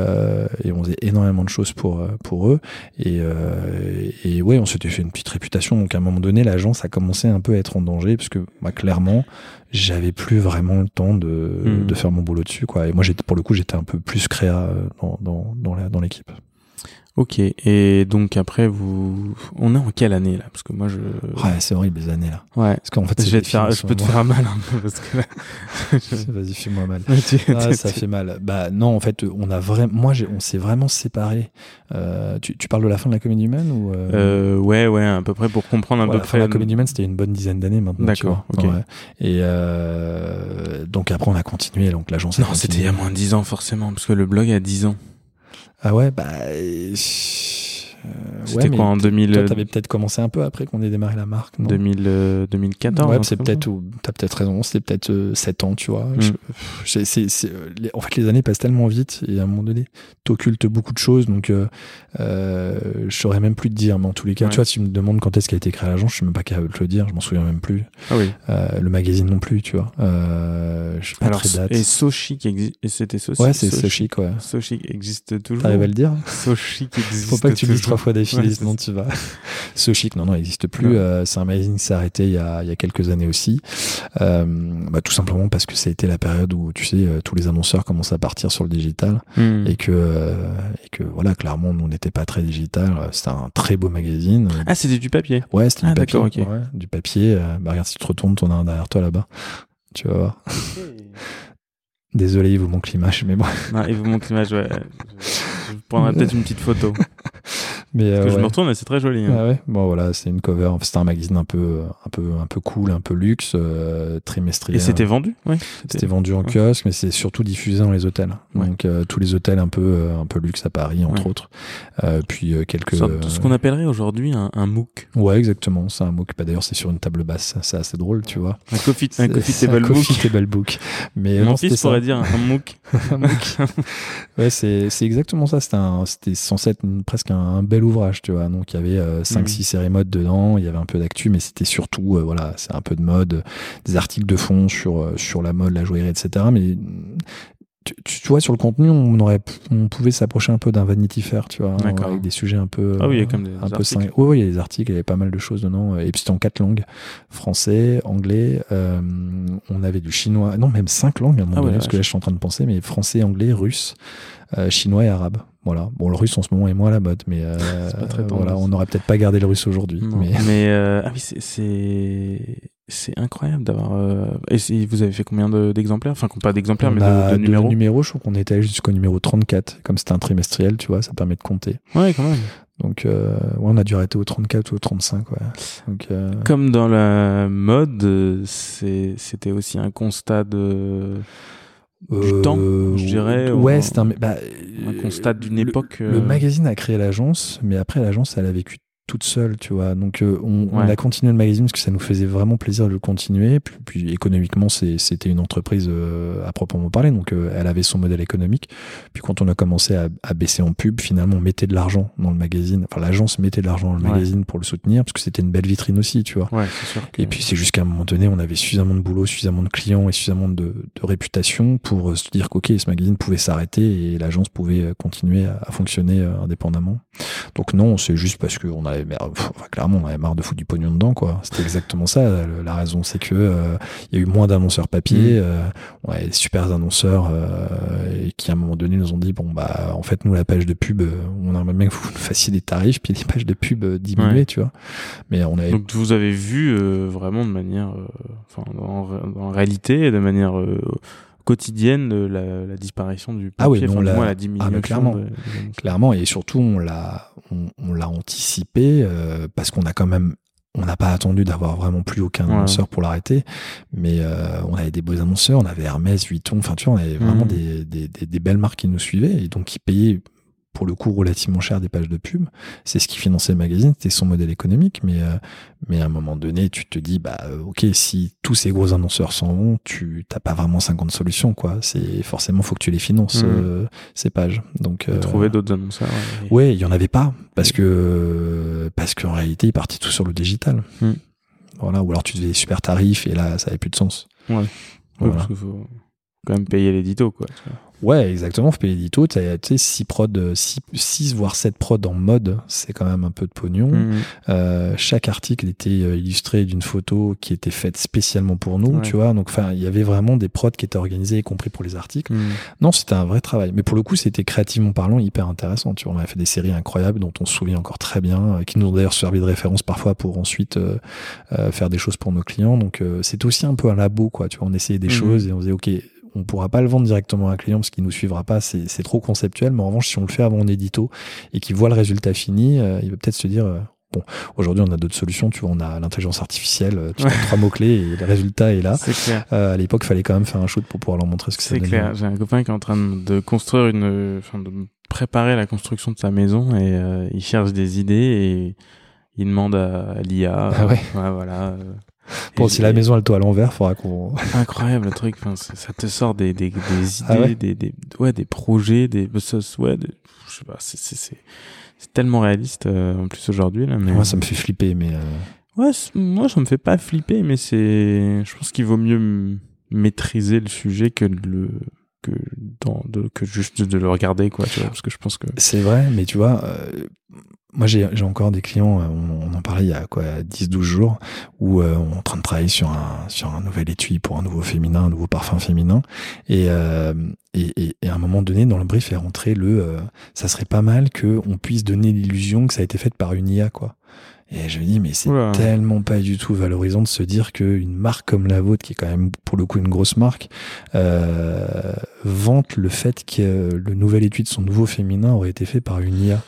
et on faisait énormément de choses pour pour eux et et ouais, on s'était fait une petite réputation. Donc à un moment donné, l'agence a commencé un peu à être en danger parce que moi clairement j'avais plus vraiment le temps de, hmm. de faire mon boulot dessus quoi et moi j'étais pour le coup j'étais un peu plus créa euh, dans dans dans l'équipe Ok, et donc après vous, on est en quelle année là? Parce que moi je. Ouais, c'est horrible les années là. Ouais. Parce qu'en fait, je vais te faire, je peux te faire mal un peu parce que là. Vas-y, fais-moi mal. ah, ça fait mal. Bah non, en fait, on a vraiment, moi, on s'est vraiment séparés. Euh, tu, tu, parles de la fin de la comédie humaine ou euh... Euh, Ouais, ouais, à peu près pour comprendre un ouais, peu la près. La comédie humaine, c'était une bonne dizaine d'années maintenant. D'accord. Ok. Ouais. Et euh, donc après, on a continué. Donc l'agence. Non, c'était il y a moins de 10 ans forcément, parce que le blog a 10 ans. Ah ouais, bah. C'était quoi en 2000 Toi, t'avais peut-être commencé un peu après qu'on ait démarré la marque, non? 2000, 2014 Ouais, un c'est peut-être, ou- t'as peut-être raison, c'était peut-être euh, 7 ans, tu vois. Mm. Je- euh, les- en fait, les années passent tellement vite et à un moment donné, t'occultes beaucoup de choses, donc euh, euh, je saurais même plus te dire. Mais en tous les cas, Ouais. tu vois, si tu me demandes quand est-ce qu'a été créée l'agence, je suis même pas capable de te le dire, je m'en souviens même plus. Ah oui. Euh, le magazine non plus, tu vois. Euh, je sais pas Alors, très date. et Sochi qui existe, et c'était Sochi. ouais, c'est c'est chic, ouais. Sochi existe toujours. T'arrives à le dire? Sochi qui existe Faut pas que tu le dises toujours. Trois fois d'affilée, Ouais, sinon tu vas. So chic, non, non, il n'existe plus. Ouais. Euh, c'est un magazine qui s'est arrêté il y, a, il y a quelques années aussi. Euh, bah, tout simplement parce que ça a été la période où, tu sais, euh, tous les annonceurs commencent à partir sur le digital Hmm. et que, euh, et que voilà, clairement, nous, on n'était pas très digital. C'était un très beau magazine. Ah, c'était du papier. Ouais, c'était Ah, du papier. ok. ouais, du papier. Bah, regarde, si tu te retournes, t'en as un derrière toi là-bas. Tu vas voir. Désolé, il vous manque l'image, mais bon. Non, il vous montre l'image, ouais. Je, je prendrai peut-être une petite photo. Mais, euh, Parce que je me retourne et c'est très joli. hein. Ah ouais, bon voilà, c'est une cover. C'était un magazine un peu, un peu, un peu cool, un peu luxe, euh, trimestriel. Et c'était vendu? Ouais. C'était vendu en ouais. kiosque, mais c'est surtout diffusé dans les hôtels. Donc euh, tous les hôtels un peu, un peu luxe à Paris, entre autres. Puis quelques. Sorte ce qu'on appellerait aujourd'hui un, un MOOC. Ouais, exactement. C'est un MOOC. Bah, D'ailleurs, c'est sur une table basse. C'est assez drôle, tu vois. Un coffee, un coffee table un coffee table book. Mais Mon non, c'était fils ça. pourrait dire un MOOC. Un MOOC. ouais, c'est c'est exactement ça. C'était un- c'était censé être une- presque un, un bel ouvrage, tu vois. Donc il y avait 5-6 Mhm. séries mode dedans, il y avait un peu d'actu, mais c'était surtout, euh, voilà, c'est un peu de mode, euh, des articles de fond sur, euh, sur la mode, la joaillerie, etc. Mais mm, tu, tu- tu vois, sur le contenu, on, aurait, on pouvait s'approcher un peu d'un Vanity Fair, tu vois, D'accord. avec des sujets un peu. Ah oui, il y a euh, quand même des un peu articles. Oui, oui, il y a des articles, il y avait pas mal de choses dedans. Et puis c'était en quatre langues français, anglais, euh, on avait du chinois, non, même cinq langues à un moment Ah donné, parce que là, je suis en train de penser, mais français, anglais, russe, euh, chinois et arabe. Voilà. Bon, le russe en ce moment est moins à la mode, mais euh, pas très voilà, tendance. on n'aurait peut-être pas gardé le russe aujourd'hui. Mais Mais, euh, ah oui, c'est- c'est incroyable d'avoir. euh, Et vous avez fait combien de- d'exemplaires? Enfin, pas d'exemplaires, mais de, de deux numéros. je trouve qu'on était allé jusqu'au numéro 34. Comme c'était un trimestriel, tu vois, ça permet de compter. Ouais, quand même. Donc, euh, ouais, on a dû arrêter au 34 ou au 35, ouais. Donc, euh, Comme dans la mode, c'était aussi un constat de du temps, je dirais. Ouais, ou- c'est un, bah, un constat d'une époque. Le magazine a créé l'agence, mais après l'agence, elle a vécu toute seule, tu vois. Donc euh, on, on a continué le magazine parce que ça nous faisait vraiment plaisir de le continuer. Puis, puis économiquement, c'était une entreprise euh, à proprement parler, donc euh, elle avait son modèle économique. Puis quand on a commencé à, à baisser en pub, finalement, on mettait de l'argent dans le magazine. Enfin, l'agence mettait de l'argent dans le Ouais. magazine pour le soutenir parce que c'était une belle vitrine aussi, tu vois. Ouais, sûr. que- Et puis c'est jusqu'à un moment donné, on avait suffisamment de boulot, suffisamment de clients et suffisamment de, de réputation pour euh, se dire qu'ok, ce magazine pouvait s'arrêter et l'agence pouvait euh, continuer à, à fonctionner euh, indépendamment. Donc non, c'est juste parce qu'on avait enfin, clairement, on avait marre de foutre du pognon dedans, quoi. C'était exactement ça. le- La raison, c'est que euh, il y a eu moins d'annonceurs papier, Mm. euh, on avait des super annonceurs euh, et qui à un moment donné nous ont dit bon bah en fait nous la page de pub, euh, on aimerait bien que vous nous fassiez des tarifs puis les pages de pub euh, Ouais. tu vois. Mais on avait Donc vous avez vu euh, vraiment de manière, euh, enfin en, en réalité, de manière euh, quotidienne, euh, la, la disparition du papier, Ah oui, enfin, on du l'a- moins la ah, diminution. mais clairement. de-. Clairement, et surtout, on l'a, on, on l'a anticipé euh, parce qu'on a quand même, on n'a pas attendu d'avoir vraiment plus aucun Ouais. annonceur pour l'arrêter, mais euh, on avait des beaux annonceurs, on avait Hermès, Vuitton, enfin tu vois, on avait vraiment Mhm. des, des, des, des belles marques qui nous suivaient et donc qui payaient pour le coup relativement cher des pages de pub. C'est ce qui finançait le magazine, c'était son modèle économique, mais euh, mais à un moment donné, tu te dis bah euh, ok, si tous ces gros annonceurs s'en vont, tu t'as pas vraiment 50 solutions quoi. C'est forcément faut que tu les finances Mhm. euh, ces pages. Donc euh, trouver d'autres annonceurs. ouais. Ouais, il y en avait pas parce que parce qu'en réalité, ils partaient tout sur le digital. Hmm. Voilà, ou alors tu faisais des super tarifs et là, ça avait plus de sens. Ouais. Ouais, Voilà. parce qu'il faut quand même payer l'édito, quoi. tu vois. Ouais, exactement. Payer l'édito. Tu sais, 6 prod, 6 voire 7 prod en mode, c'est quand même un peu de pognon. Mhm. Euh, chaque article était euh, illustré d'une photo qui était faite spécialement pour nous, Ouais. tu vois. Donc, enfin, il y avait vraiment des prods qui étaient organisés, y compris pour les articles. Mhm. Non, c'était un vrai travail. Mais pour le coup, c'était créativement parlant hyper intéressant. Tu vois, on a fait des séries incroyables dont on se souvient encore très bien, euh, qui nous ont d'ailleurs servi de référence parfois pour ensuite euh, euh, faire des choses pour nos clients. Donc, euh, c'est aussi un peu un labo, quoi. Tu vois, on essayait des Mhm. choses et on disait, OK, on pourra pas le vendre directement à un client parce qu'il nous suivra pas, c'est c'est trop conceptuel. Mais en revanche, si on le fait avant en édito et qu'il voit le résultat fini, euh, il va peut-être se dire, euh, Bon, aujourd'hui, on a d'autres solutions. Tu vois, on a l'intelligence artificielle. euh, Tu Ouais. tapes trois mots-clés et le résultat est là. C'est clair. Euh, à l'époque, il fallait quand même faire un shoot pour pouvoir leur montrer ce que C'est donnait. clair. J'ai un copain qui est en train de construire une, enfin, de préparer la construction de sa maison et il cherche des idées et il demande à l'IA. Ah ouais. voilà. Bon, si la maison elle toit à l'envers, faudra qu'on. incroyable le truc enfin, ça te sort des des, des idées Ah ouais des, des ouais des projets des ouais des- je sais pas c'est c'est c'est tellement réaliste euh, en plus aujourd'hui là mais Moi, ça me fait flipper, mais. euh, ouais moi ça me fait pas flipper mais c'est je pense qu'il vaut mieux maîtriser le sujet que de le que dans de que juste de le regarder quoi tu vois parce que je pense que C'est vrai, mais tu vois, euh, moi j'ai encore des clients, euh, on, en parlait il y a quoi, 10-12 jours, où euh, on est en train de travailler sur un, sur un nouvel étui pour un nouveau féminin, un nouveau parfum féminin. Et, euh, et, et, à un moment donné, dans le brief est rentré le ça serait pas mal qu'on puisse donner l'illusion que ça a été fait par une IA, quoi. Et je me dis, mais c'est tellement pas du tout valorisant de se dire qu'une marque comme la vôtre, qui est quand même pour le coup une grosse marque, euh, vante le fait que le nouvel étui de son nouveau féminin aurait été fait par une IA.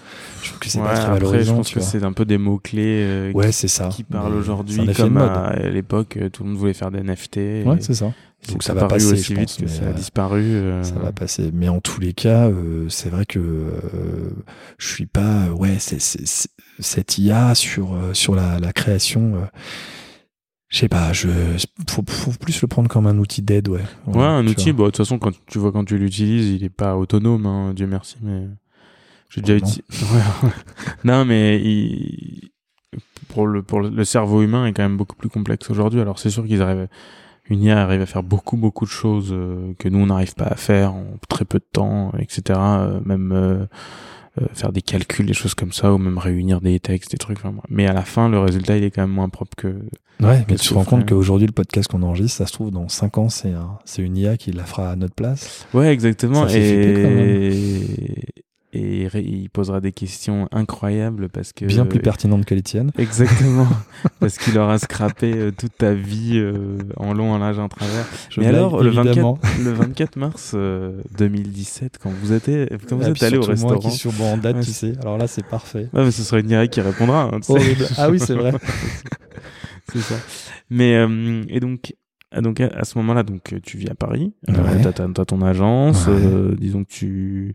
Je trouve que c'est Ouais, pas très après je valorisant, pense tu que c'est un peu des mots clés Ouais, c'est ça. qui parlent aujourd'hui comme à, à l'époque euh, tout le monde voulait faire des NFT Ouais, c'est ça. Donc ça va passer, aussi je vite pense, que ça a euh, disparu euh, Ça va passer. Mais en tous les cas, euh, c'est vrai que euh, je suis pas. Ouais, c'est cette IA sur sur la, la création. je sais pas. Je faut, faut plus le prendre comme un outil d'aide, ouais. Ouais, un outil, bon, de toute façon, quand tu vois quand tu l'utilises, il est pas autonome, hein, Dieu merci, mais j'ai déjà non. utilisé. Non, mais il... pour le pour le- le cerveau humain est quand même beaucoup plus complexe aujourd'hui. Alors c'est sûr qu'ils arrivent, une IA arrive à faire beaucoup beaucoup de choses euh, que nous on n'arrive pas à faire en très peu de temps, etc. Euh, même euh, euh, faire des calculs, des choses comme ça, ou même réunir des textes, des trucs. Enfin, mais à la fin, le résultat il est quand même moins propre que. Ouais, mais tu te rends compte qu'aujourd'hui, le podcast qu'on enregistre, ça se trouve, dans 5 ans, c'est un, c'est une IA qui la fera à notre place. Ouais, exactement. Ça et... et il posera des questions incroyables parce que Bien plus pertinente que les tiennes. Exactement, parce qu'il aura scrappé euh, toute ta vie euh, en long, en large, en travers. Je Mais blague, alors, le 24, évidemment. le 24 mars euh, 2017, quand vous êtes, quand vous Ah, êtes allé au restaurant, qui suis bon en date, Ouais, tu sais. Alors là, c'est parfait. Mais ce sera une IA qui répondra. hein. Horrible. Ah oui, c'est vrai. c'est ça. Mais euh, et donc, donc à, ce moment-là, donc tu vis à Paris, euh, Ouais. t'as, t'as ton agence, Ouais. euh, disons que tu-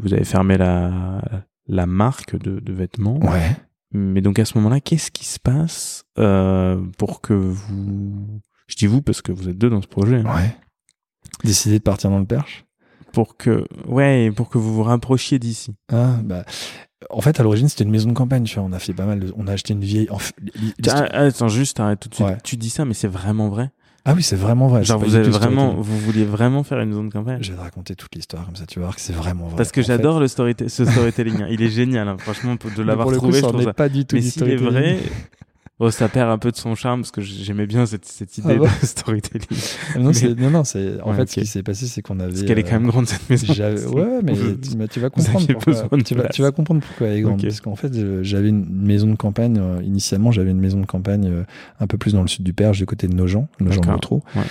vous avez fermé la la marque de, de vêtements. Ouais. Mais donc à ce moment-là, qu'est-ce qui se passe euh, pour que vous, je dis vous parce que vous êtes deux dans ce projet, hein. Ouais. Décider de partir dans le perche pour que ouais, pour que vous vous rapprochiez d'ici. Ah, bah. En fait, à l'origine, c'était une maison de campagne. Tu vois, on a fait pas mal. De... On a acheté une vieille. attends, juste arrête tout de suite. Ouais. Tu dis ça, mais c'est vraiment vrai? Ah oui, c'est vraiment vrai. Genre vous avez vraiment, vous vouliez vraiment faire une zone de campagne. Je vais te raconter toute l'histoire comme ça, tu vas voir que c'est vraiment vrai. Parce que fait- j'adore le story ce storytelling. hein. Il est génial, hein. franchement, de l'avoir le coup, trouvé, je trouve ça. pas du tout Mais s'il est vrai, oh, ça perd un peu de son charme parce que j'aimais bien cette, cette idée Ah de storytelling. Non, Mais- c'est- non, non, c'est en Ouais, fait ce qui s'est passé, c'est qu'on avait. Parce qu'elle est quand euh, même grande cette maison. Ouais, mais tu, vas comprendre pourquoi. Tu vas, place. tu vas comprendre pourquoi elle est grande. Parce qu'en fait, euh, j'avais une maison de campagne. euh, initialement, j'avais une maison de campagne euh, un peu plus dans le sud du Perche, du côté de Nogent, Nogent D'accord. Métro. Ouais.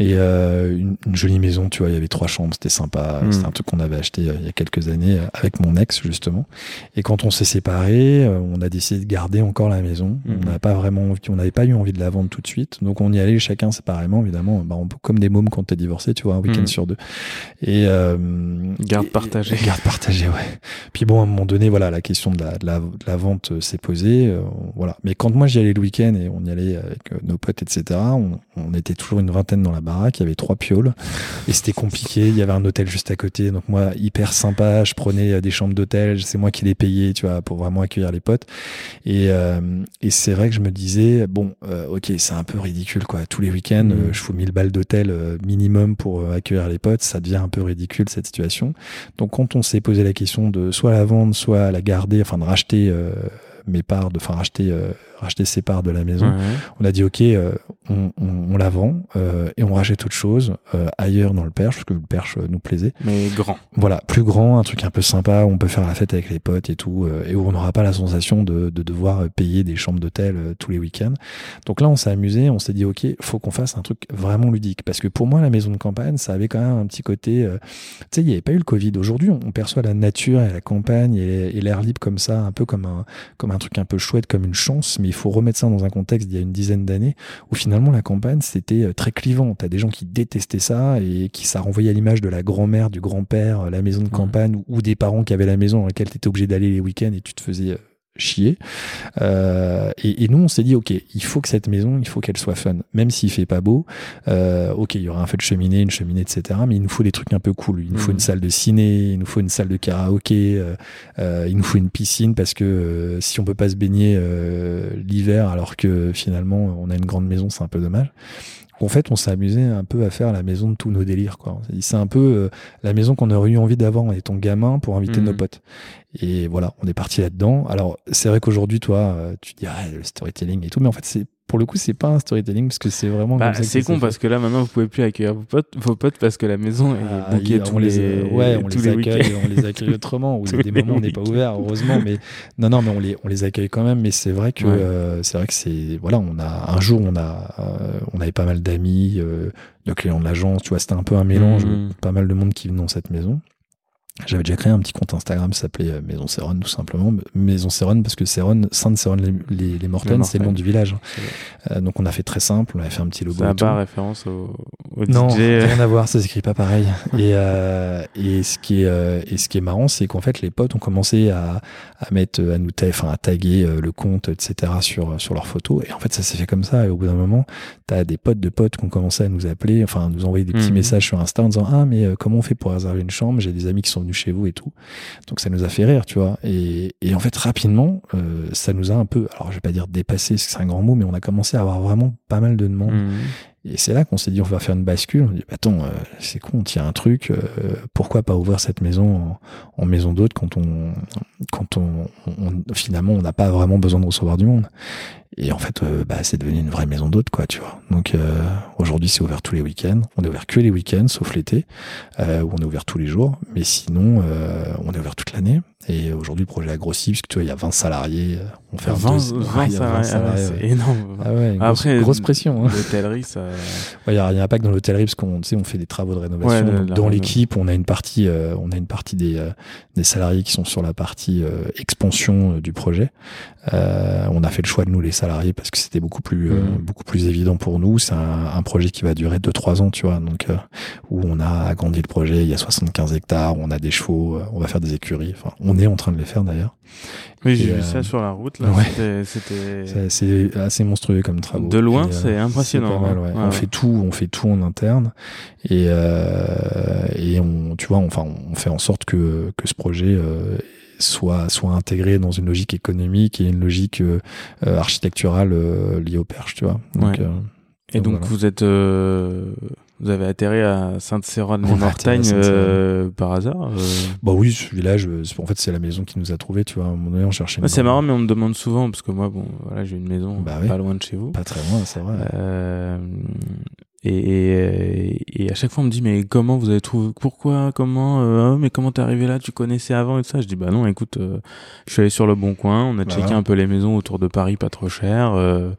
Et euh, une, une jolie maison, tu vois, il y avait trois chambres, c'était sympa. Mm. C'était un truc qu'on avait acheté euh, il y a quelques années euh, avec mon ex, justement. Et quand on s'est séparés, euh, on a décidé de garder encore la maison. Mm. On n'a pas vraiment, envie- on n'avait pas eu envie de la vendre tout de suite. Donc on y allait chacun séparément, évidemment, bah, on comme des mômes quand t'es divorcé, tu vois, un week-end Mm. sur deux. Et euh, Garde partagée. et- Garde partagée, ouais. Puis bon, à un moment donné, voilà, la question de la, de la, de la vente s'est posée, euh, voilà. Mais quand moi j'y allais le week-end et on y allait avec nos potes, etc., on, on était toujours une vingtaine dans la baraque. Il y avait trois pioles et c'était compliqué. Il y avait un hôtel juste à côté, donc moi hyper sympa. Je prenais euh, des chambres d'hôtel, c'est moi qui les payais, tu vois, pour vraiment accueillir les potes. Et, euh, et c'est vrai que je me disais, bon, euh, ok, c'est un peu ridicule, quoi. Tous les week-ends, euh, je fous 1000 balles d'hôtel minimum pour accueillir les potes. Ça devient un peu ridicule cette situation. Donc quand on s'est posé la question de soit la vendre, soit la garder, enfin de racheter mes parts, de, enfin racheter, racheter ses parts de la maison, Ouais. on a dit ok, euh, on, on, on la vend euh, et on rachète autre chose euh, ailleurs dans le Perche, parce que le Perche nous plaisait. Mais grand. Voilà, plus grand, un truc un peu sympa, où on peut faire la fête avec les potes et tout, et où on n'aura pas la sensation de, de devoir payer des chambres d'hôtel tous les week-ends. Donc là, on s'est amusé, on s'est dit, ok, faut qu'on fasse un truc vraiment ludique, parce que pour moi, la maison de campagne, ça avait quand même un petit côté, tu sais, il n'y avait pas eu le Covid. Aujourd'hui, on perçoit la nature et la campagne et, et l'air libre comme ça, un peu comme un, comme un truc un peu chouette, comme une chance, mais mais il faut remettre ça dans un contexte d'il y a une dizaine d'années où finalement la campagne c'était euh, très clivant. T'as des gens qui détestaient ça et qui ça renvoyait à l'image de la grand-mère, du grand-père, la maison de campagne ou, des parents qui avaient la maison dans laquelle tu étais obligé d'aller les week-ends et tu te faisais chier. Euh, et, et, nous, on s'est dit, ok, il faut que cette maison, il faut qu'elle soit fun, même s'il fait pas beau. Euh, ok, il y aura un feu de cheminée, une cheminée, etc. Mais il nous faut des trucs un peu cool. Il nous faut une mhm. salle de ciné, il nous faut une salle de karaoké, euh, euh il nous faut une piscine parce que euh, si on peut pas se baigner euh, l'hiver alors que finalement on a une grande maison, c'est un peu dommage. En fait, on s'est amusé un peu à faire la maison de tous nos délires. Quoi. C'est un peu euh, la maison qu'on aurait eu envie d'avoir en étant gamin pour inviter nos mmh. potes. Et voilà, on est parti là-dedans. Alors, c'est vrai qu'aujourd'hui, toi, euh, tu dis ah, le storytelling et tout, mais en fait, c'est pour le coup, c'est pas un storytelling parce que c'est vraiment. Bah, c'est con parce que là maintenant vous pouvez plus accueillir vos potes, vos potes parce que la maison est ah, bouquée tous les, ouais, on les, accueille, on les accueille autrement. Ou il y a des moments où on n'est pas ouvert, heureusement, mais non, non, mais on les, on les accueille quand même. Mais c'est vrai que euh, c'est vrai que c'est voilà, on a un jour on a, euh, on avait pas mal d'amis, euh, de clients de l'agence, tu vois, c'était un peu un mélange, mmh. pas mal de monde qui venait dans cette maison. J'avais déjà créé un petit compte Instagram qui s'appelait euh, Maison Céron tout simplement. Maison Céron parce que Céron, Sainte Céron les, les, les c'est le nom du village. Euh, donc on a fait très simple, on avait fait un petit logo. Ça n'a pas référence au, au non, rien à voir, ça s'écrit pas pareil. et, euh, et ce qui est euh, et ce qui est marrant, c'est qu'en fait les potes ont commencé à, à mettre à nous enfin à taguer euh, le compte, etc. sur sur leurs photos. Et en fait ça s'est fait comme ça. Et au bout d'un moment, t'as des potes de potes qui ont commencé à nous appeler, enfin à nous envoyer des petits mmh. messages sur Insta en disant ah mais comment on fait pour réserver une chambre? J'ai des amis qui sont chez vous et tout. Donc ça nous a fait rire, tu vois. Et, en fait, rapidement, euh, ça nous a un peu, alors je vais pas dire dépassé, c'est un grand mot, mais on a commencé à avoir vraiment pas mal de demandes. Mmh. Et c'est là qu'on s'est dit, on va faire une bascule. On dit, bah, attends, euh, c'est con, y a un truc, euh, pourquoi pas ouvrir cette maison en, maison d'hôte quand on, quand on, finalement, on n'a pas vraiment besoin de recevoir du monde. Et en fait, euh, bah, c'est devenu une vraie maison d'hôte, quoi, tu vois. Donc aujourd'hui, c'est ouvert tous les week-ends. On est ouvert que les week-ends, sauf l'été, où on est ouvert tous les jours. Mais sinon, on est ouvert toute l'année. Et aujourd'hui, le projet a grossi, parce que tu vois, il y a 20 salariés. On fait 20, 20 salariés, c'est énorme. Ah ouais, Après, grosse, pression. Hein. L'hôtellerie, ça. Il y, a, un pack dans l'hôtellerie, parce qu'on on fait des travaux de rénovation. dans l'équipe, on a une partie, euh, on a une partie des, euh, des salariés qui sont sur la partie euh, expansion du projet. on a fait le choix de nous, les salariés, parce que c'était beaucoup plus, mmh. beaucoup plus évident pour nous. C'est un, un, projet qui va durer 2-3 ans, tu vois. Donc, où on a agrandi le projet, il y a 75 hectares, on a des chevaux, on va faire des écuries. Enfin, on est en train de les faire d'ailleurs. Oui, j'ai vu ça sur la route. Là. C'était. C'est assez monstrueux comme travaux. De loin, c'est impressionnant. Hein. ouais. on fait tout, on fait tout en interne et euh, et on, tu vois, enfin, on fait en sorte que que ce projet euh, soit soit intégré dans une logique économique et une logique euh, architecturale liée au perche, tu vois. Donc, et donc, vous êtes vous avez atterri à Sainte-Céron les Mortagnes euh, par hasard euh Bah oui, ce village, euh, en fait, c'est la maison qui nous a trouvé, tu vois. À un moment donné, on cherchait. c'est marrant, mais on me demande souvent parce que moi, bon, voilà, j'ai une maison bah pas loin de chez vous. Pas très loin, c'est vrai. Euh, et, et, et, à chaque fois, on me dit, mais comment vous avez trouvé, pourquoi, comment, euh, mais comment t'es arrivé là, tu connaissais avant et tout ça? Je dis, bah non, écoute, euh, je suis allé sur le bon coin, on a bah checké un peu les maisons autour de Paris, pas trop cher, euh,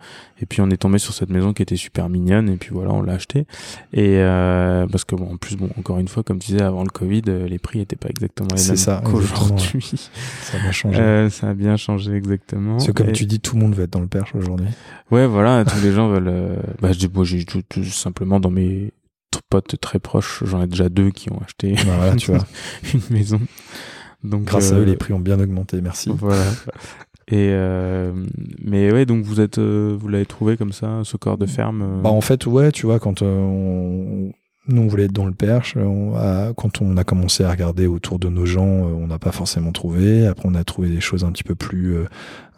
et puis on est tombé sur cette maison qui était super mignonne, et puis voilà, on l'a acheté. Et euh, parce que bon, en plus, bon, encore une fois, comme tu disais, avant le Covid, les prix étaient pas exactement les mêmes qu'aujourd'hui. Ça a bien changé. ça a bien changé, exactement. C'est comme tu dis, tout le monde veut être dans le perche aujourd'hui. Ouais, voilà, tous les gens veulent, bah, je dis, bon, j'ai tout, tout simplement dans mes potes très proches, j'en ai déjà deux qui ont acheté tu vois. une maison. Donc grâce à eux, euh, les prix ont bien augmenté. Merci. Voilà. Et euh, mais ouais, donc vous êtes, euh, vous l'avez trouvé comme ça, ce corps de ferme. Bah en fait, ouais, tu vois, quand on, nous on voulait être dans le Perche, quand on a commencé à regarder autour de nos gens, on n'a pas forcément trouvé. Après, on a trouvé des choses un petit peu plus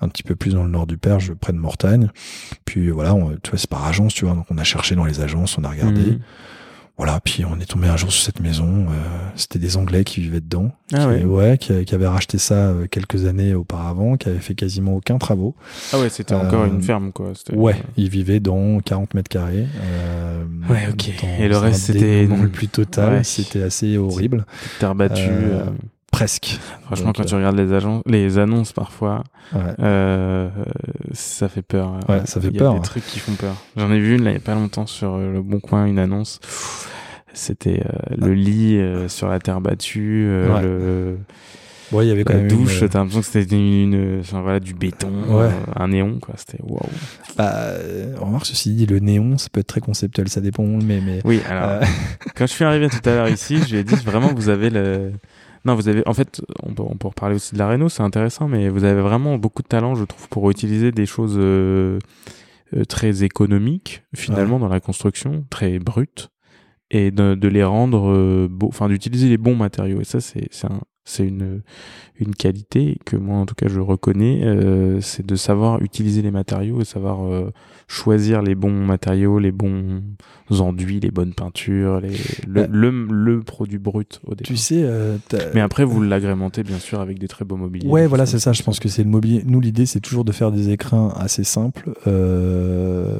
un petit peu plus dans le nord du Perche, près de Mortagne. Puis voilà, tu vois, c'est par agence, tu vois. Donc on a cherché dans les agences, on a regardé. Mhm. Voilà, puis on est tombé un jour sur cette maison. Euh, c'était des Anglais qui vivaient dedans, ah qui, ouais, qui, avaient racheté ça euh, quelques années auparavant, qui avaient fait quasiment aucun travaux. Ah ouais, c'était encore une euh, ferme quoi. Ouais, ils vivaient dans 40 mètres carrés. ouais, ok. Et le reste c'était le plus total. C'était assez horrible. Terre battue. Presque. Franchement, quand tu regardes les, agences, les annonces parfois, euh, ça fait peur. Ouais, ça fait peur. Il y a des trucs qui font peur. J'en ai vu une là il y a pas longtemps sur euh, le Bon Coin, une annonce. C'était euh, le lit euh, sur la terre battue, le Bon, il y avait quand La même douche, une- t'as l'impression que c'était une, une- enfin voilà, du béton, Ouais. euh, un néon, quoi. C'était waouh. Bah, remarque, ceci dit, le néon, ça peut être très conceptuel, ça dépend où on le met, mais. Oui, alors, euh, quand je suis arrivé tout à l'heure ici, je lui ai dit vraiment, vous avez le. Non, vous avez. En fait, on peut, on peut reparler aussi de la réno, c'est intéressant, mais vous avez vraiment beaucoup de talent, je trouve, pour utiliser des choses euh, euh, très économiques, finalement, dans la construction, très brutes, et de, de les rendre euh, beaux, enfin, d'utiliser les bons matériaux. Et ça, c'est c'est un- c'est une, une qualité que moi, en tout cas, je reconnais, euh, c'est de savoir utiliser les matériaux et savoir euh, choisir les bons matériaux, les bons enduits, les bonnes peintures, les, le, Bah, le, le produit brut au départ. tu sais, euh, t'as- Mais après, vous l'agrémentez bien sûr avec des très beaux mobiliers. Ouais, voilà, c'est ça. Je pense que c'est le mobilier. Nous, l'idée, c'est toujours de faire des écrins assez simples, euh,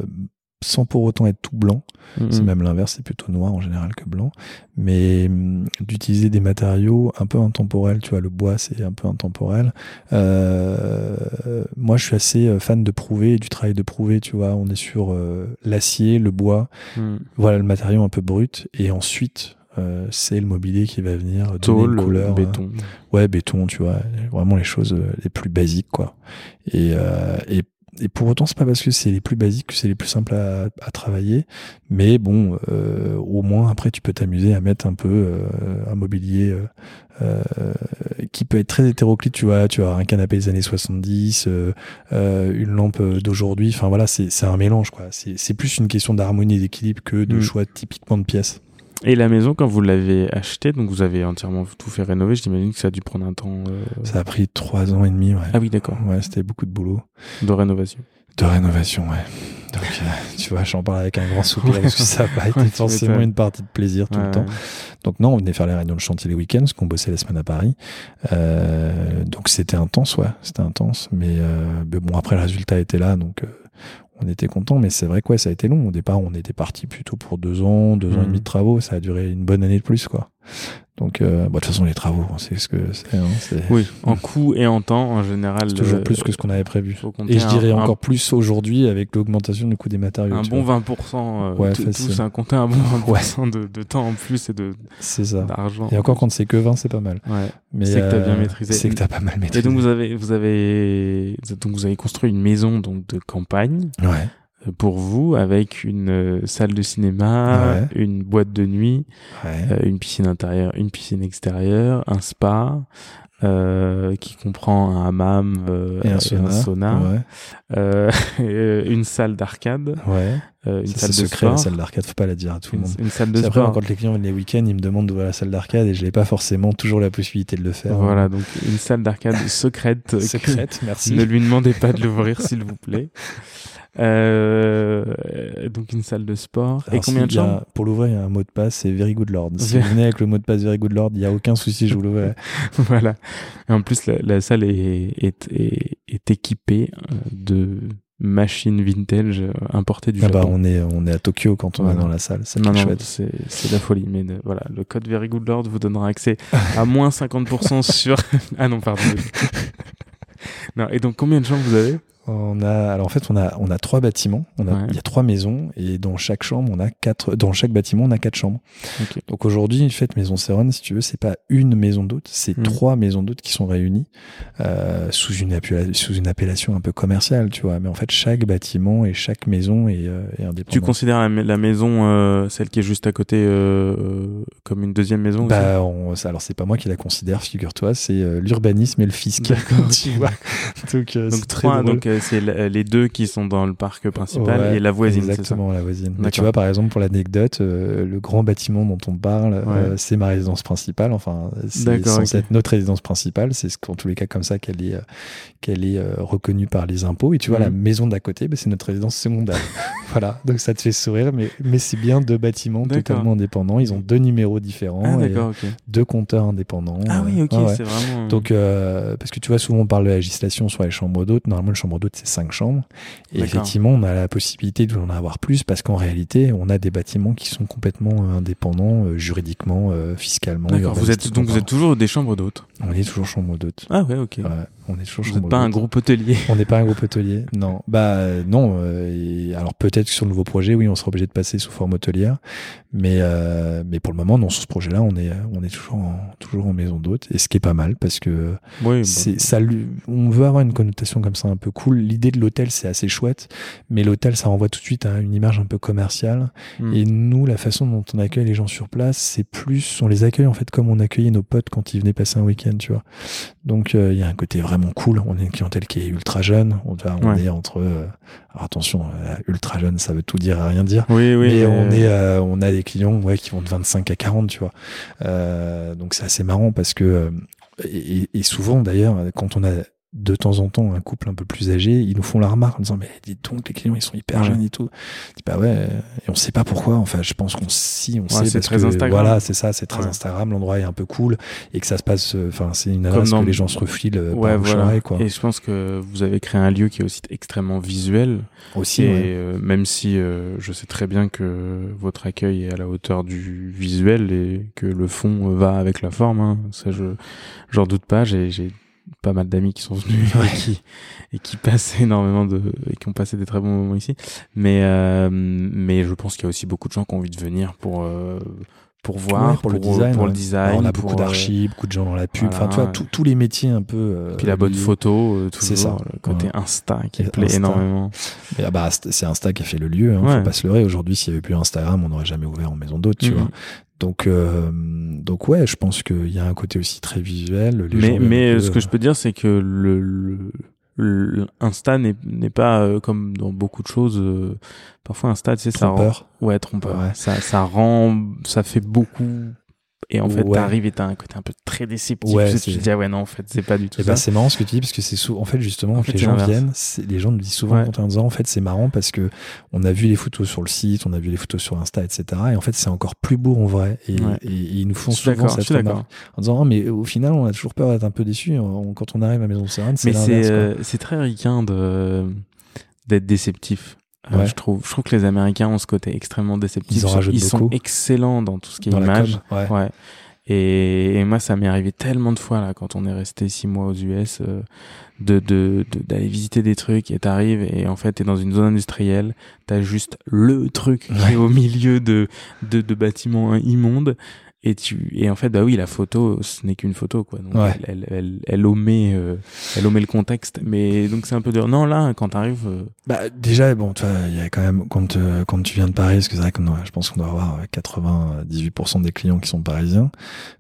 sans pour autant être tout blanc. Mhm. C'est même l'inverse, c'est plutôt noir en général que blanc. Mais hum, d'utiliser des matériaux un peu intemporels, tu vois, le bois, c'est un peu intemporel. Euh, moi, je suis assez euh, fan de prouver, du travail de prouver, tu vois. On est sur euh, l'acier, le bois, Mhm. voilà le matériau un peu brut. Et ensuite, euh, c'est le mobilier qui va venir donner Tôle, une couleur. béton. ouais, béton, tu vois, vraiment les choses les plus basiques, quoi. Et, et, et pour autant, c'est pas parce que c'est les plus basiques que c'est les plus simples à, à travailler, mais bon, euh, au moins après, tu peux t'amuser à mettre un peu euh, un mobilier euh, euh, qui peut être très hétéroclite, tu vois, tu as un canapé des années 70, euh, une lampe d'aujourd'hui, enfin voilà, c'est un mélange, quoi. C'est c'est plus une question d'harmonie et d'équilibre que de Mm. choix typiquement de pièces. Et la maison, quand vous l'avez achetée, donc vous avez entièrement tout fait rénover, j'imagine que ça a dû prendre un temps euh, Ça a pris trois ans et demi, ouais. Ah oui, d'accord. Ouais, c'était beaucoup de boulot. de rénovation. De rénovation, ouais. Donc, euh, tu vois, j'en parle avec un grand soupir parce que ça n'a pas été forcément une partie de plaisir tout Ouais, le temps. ouais. Donc non, on venait faire les réunions de chantier les week-ends, parce qu'on bossait la semaine à Paris. Euh, donc c'était intense, ouais, c'était intense. Mais, euh, mais bon, après le résultat était là, donc euh, on était content. Mais c'est vrai que ouais, ça a été long. Au départ, on était parti plutôt pour deux ans, deux ans et demi de travaux. Ça a duré une bonne année de plus, quoi. Donc, euh, bon, de toute façon, les travaux, on sait ce que c'est. hein, c'est Oui, en coût et en temps, en général. c'est toujours euh, plus que ce qu'on avait prévu. Et je dirais un- encore plus aujourd'hui avec l'augmentation du coût des matériaux. un bon vois. 20%, euh, Ouais, compter un bon 20% de, de temps en plus et de C'est ça. d'argent. Et encore quand c'est que 20, c'est pas mal. Ouais. Mais C'est que t'as bien euh, maîtrisé. C'est que t'as pas mal maîtrisé. Et donc vous avez vous avez donc vous avez construit une maison donc de campagne Ouais. Pour vous avec une euh, salle de cinéma, Ouais. une boîte de nuit, Ouais. euh, une piscine intérieure, une piscine extérieure, un spa euh, qui comprend un hammam et un sauna. Ouais. une salle d'arcade, une Ça, salle de secret, sport, la salle d'arcade, faut pas la dire à tout le monde. une salle de C'est après, sport. quand les clients viennent les week-ends, ils me demandent d'ouvrir la salle d'arcade et je n'ai pas forcément toujours la possibilité de le faire. Voilà, donc une salle d'arcade secrète. Secrète, merci. Ne lui demandez pas de l'ouvrir, s'il vous plaît. Euh, donc une salle de sport. Alors, et combien si, de chambres Pour l'ouvrir, il y a un mot de passe, c'est Very Good Lord. Si vous venez avec le mot de passe Very Good Lord, il n'y a aucun souci, je vous l'ouvrirai. Voilà. Et en plus, la, la salle est, est, est, est équipée euh, de machines vintage euh, importées du Ah bah, Japon. on, est, on est à Tokyo quand on Voilà. est dans la salle, c'est chouette. c'est la folie. Mais de- voilà, le code Very Good Lord vous donnera accès à moins 50% sur. ah non, pardon. non, et donc combien de chambres vous avez? On a, alors en fait, on a, on a trois bâtiments. On a, Ouais. il y a trois maisons et dans chaque chambre, on a quatre, dans chaque bâtiment, on a quatre chambres. Ok. Donc aujourd'hui, en fait, Maison Céron, si tu veux, c'est pas une maison d'hôtes, c'est Mhm. trois maisons d'hôtes qui sont réunies euh, sous une sous une appellation un peu commerciale, tu vois. Mais en fait, chaque bâtiment et chaque maison est, euh, est indépendante. Tu considères la, ma- la maison, euh, celle qui est juste à côté, euh, euh, comme une deuxième maison Bah, on, alors c'est pas moi qui la considère, figure-toi, c'est l'urbanisme et le fisc. Tu vois. Donc, Donc très trois, drôle. donc c'est la- les deux qui sont dans le parc principal Ouais, et la voisine, ça Exactement, la voisine. Mais tu vois, par exemple, pour l'anecdote, euh, le grand bâtiment dont on parle, euh, c'est ma résidence principale. Enfin, c'est censé ok. être notre résidence principale. C'est ce- en tous les cas comme ça qu'elle est, euh, qu'elle est euh, reconnue par les impôts. Et tu vois, la Mhm. maison d'à côté, bah, c'est notre résidence secondaire. voilà, donc ça te fait sourire, mais, mais c'est bien deux bâtiments totalement indépendants. Ils ont deux numéros différents Ah et deux compteurs indépendants. Ah oui, Euh, ok, ouais. c'est vraiment... Donc, euh, parce que tu vois, souvent on parle de législation sur les chambres d'hôtes. Normalement, une chambre d'hôte, c'est cinq chambres. Et effectivement, on a la possibilité d'en avoir plus parce qu'en réalité, on a des bâtiments qui sont complètement euh, indépendants, euh, juridiquement, euh, fiscalement. D'accord, vous êtes, donc vous êtes toujours des chambres d'hôtes On est toujours chambre d'hôte. Ah ouais, ok. Ouais, on est toujours Vous n'êtes pas un groupe hôtelier. On n'est pas un groupe hôtelier, non. Bah euh, non. euh, et alors peut-être que sur le nouveau projet, oui, on sera obligé de passer sous forme hôtelière, mais euh, mais pour le moment, non. Sur ce projet-là, on est on est toujours en, toujours en maison d'hôte, et ce qui est pas mal parce que Oui, c'est ça. On veut avoir une connotation comme ça un peu cool. L'idée de l'hôtel, c'est assez chouette, mais l'hôtel, ça renvoie tout de suite à une image un peu commerciale. Hmm. Et nous, la façon dont on accueille les gens sur place, c'est plus, on les accueille en fait comme on accueillait nos potes quand ils venaient passer un week-end, tu vois. Donc il y a un côté vraiment cool. On est une clientèle qui est ultra jeune. On, on Ouais. est entre, euh, alors attention, euh, ultra jeune, ça veut tout dire et rien dire. Oui, oui. mais on est, euh, on a des clients ouais qui vont de 25 à 40, tu vois. Donc c'est assez marrant parce que et, et souvent d'ailleurs quand on a de temps en temps un couple un peu plus âgé, ils nous font la remarque en disant mais dites donc les clients ils sont hyper jeunes et tout. Dis, bah ouais et on sait pas pourquoi. Enfin je pense qu'on si on sait parce très que Instagram. voilà c'est ça c'est très Ouais. Instagram l'endroit est un peu cool et que ça se passe euh, enfin c'est une adresse que les gens se refilent euh, Ouais, par voilà. quoi. Et je pense que vous avez créé un lieu qui est aussi extrêmement visuel. Aussi et euh, même si euh, je sais très bien que votre accueil est à la hauteur du visuel et que le fond va avec la forme, hein, ça je j'en doute pas. J'ai pas mal d'amis qui sont venus et qui et qui passent énormément de et qui ont passé des très bons moments ici. Mais euh, mais je pense qu'il y a aussi beaucoup de gens qui ont envie de venir pour euh, pour voir, Ouais, pour, le design. pour ouais. le design. Alors, on a beaucoup euh, d'archives, beaucoup de gens dans la pub. Enfin, tu vois, tous- tous les métiers un peu. euh, puis la bonne photo, euh, C'est ça. le côté Ouais. Insta qui me plaît Insta. énormément. Et, ah bah, Insta- c'est Insta qui a fait le lieu. Hein, Ouais. Faut pas se leurrer. Aujourd'hui, s'il y avait plus Instagram, on n'aurait jamais ouvert en maison d'hôte, tu Mhm. vois. Donc, euh, donc ouais, je pense qu'il y a un côté aussi très visuel. Les mais mais peu, ce que je peux dire, c'est que le, le, le- Insta n'est n'est pas euh, comme dans beaucoup de choses. euh, parfois, Insta, tu sais, ça rend, ouais, trompeur. Ouais. Ça, ça rend, ça fait beaucoup. Et en fait, Ouais. t'arrives et t'as un côté un peu très déceptif. Ouais, tu sais, c'est- tu te dis, ah ouais, non, en fait, c'est pas du tout Et ça. bah, c'est marrant ce que tu dis parce que c'est en fait justement En fait, les gens viennent, les gens nous disent souvent Ouais. on disant en fait c'est marrant parce que on a vu les photos sur le site, on a vu les photos sur Insta, etc. Et en fait c'est encore plus beau en vrai. Et, Ouais. et- et ils nous font souvent cette remarque en disant Ah, mais au final on a toujours peur d'être un peu déçu quand on arrive à Maison Serrane. C'est Mais c'est euh, c'est très ricain de d'être déceptif. Euh, Ouais. je trouve je trouve que les Américains ont ce côté extrêmement déceptif. Ils en rajoutent sont excellents dans tout ce qui est dans image. com. Ouais. Ouais. Et, et moi, ça m'est arrivé tellement de fois là, quand on est resté six mois aux US, euh, de de de- d'aller visiter des trucs et t'arrives et en fait t'es dans une zone industrielle, t'as juste le truc qui est au milieu de de, de bâtiments immondes et tu et en fait bah oui la photo ce n'est qu'une photo quoi donc Ouais. elle, elle elle elle omet euh, elle omet le contexte mais donc c'est un peu dur non là quand t'arrives euh, Bah, déjà, bon, tu vois, il y a quand même, quand, euh, quand tu viens de Paris, parce que c'est vrai que je pense qu'on doit avoir euh, 98% des clients qui sont parisiens.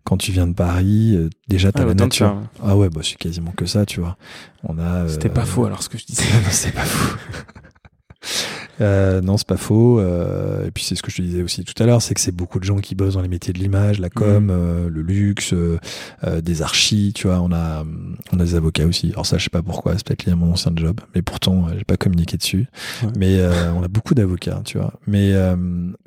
Quand tu viens de Paris, euh, déjà, t'as ah, la nature. ça. Ah ouais, bah, c'est quasiment que ça, tu vois. On a. c'était euh, pas faux alors ce que je disais non, c'est pas faux. Euh, non, c'est pas faux. Euh, et puis c'est ce que je te disais aussi tout à l'heure, c'est que c'est beaucoup de gens qui bossent dans les métiers de l'image, la com, Mhm. euh, le luxe, euh, euh, des archis, tu vois. On a, on a des avocats aussi. Alors ça, je sais pas pourquoi, c'est peut-être lié à mon ancien job, mais pourtant, euh, j'ai pas communiqué dessus. Ouais. Mais euh, on a beaucoup d'avocats, tu vois. Mais euh,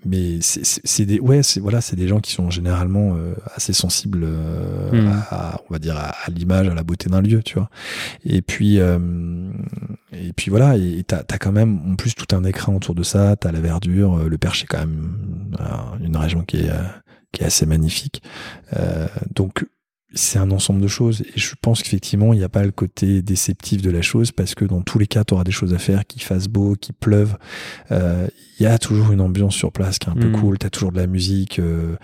mais c'est- des, ouais, c'est voilà, c'est des gens qui sont généralement euh, assez sensibles euh, Mhm. à, on va dire, à, à l'image, à la beauté d'un lieu, tu vois. Et puis, euh, et puis voilà, et t'as as quand même en plus tout un écran autour de ça, t'as la verdure, euh, le Perche est quand même euh, une région qui est, euh, qui est assez magnifique. Euh, donc c'est un ensemble de choses et je pense qu'effectivement il n'y a pas le côté déceptif de la chose parce que dans tous les cas tu auras des choses à faire qu'il fasse beau qu'il pleuve Euh, il y a toujours une ambiance sur place qui est un peu Mhm. cool t'as toujours de la musique euh,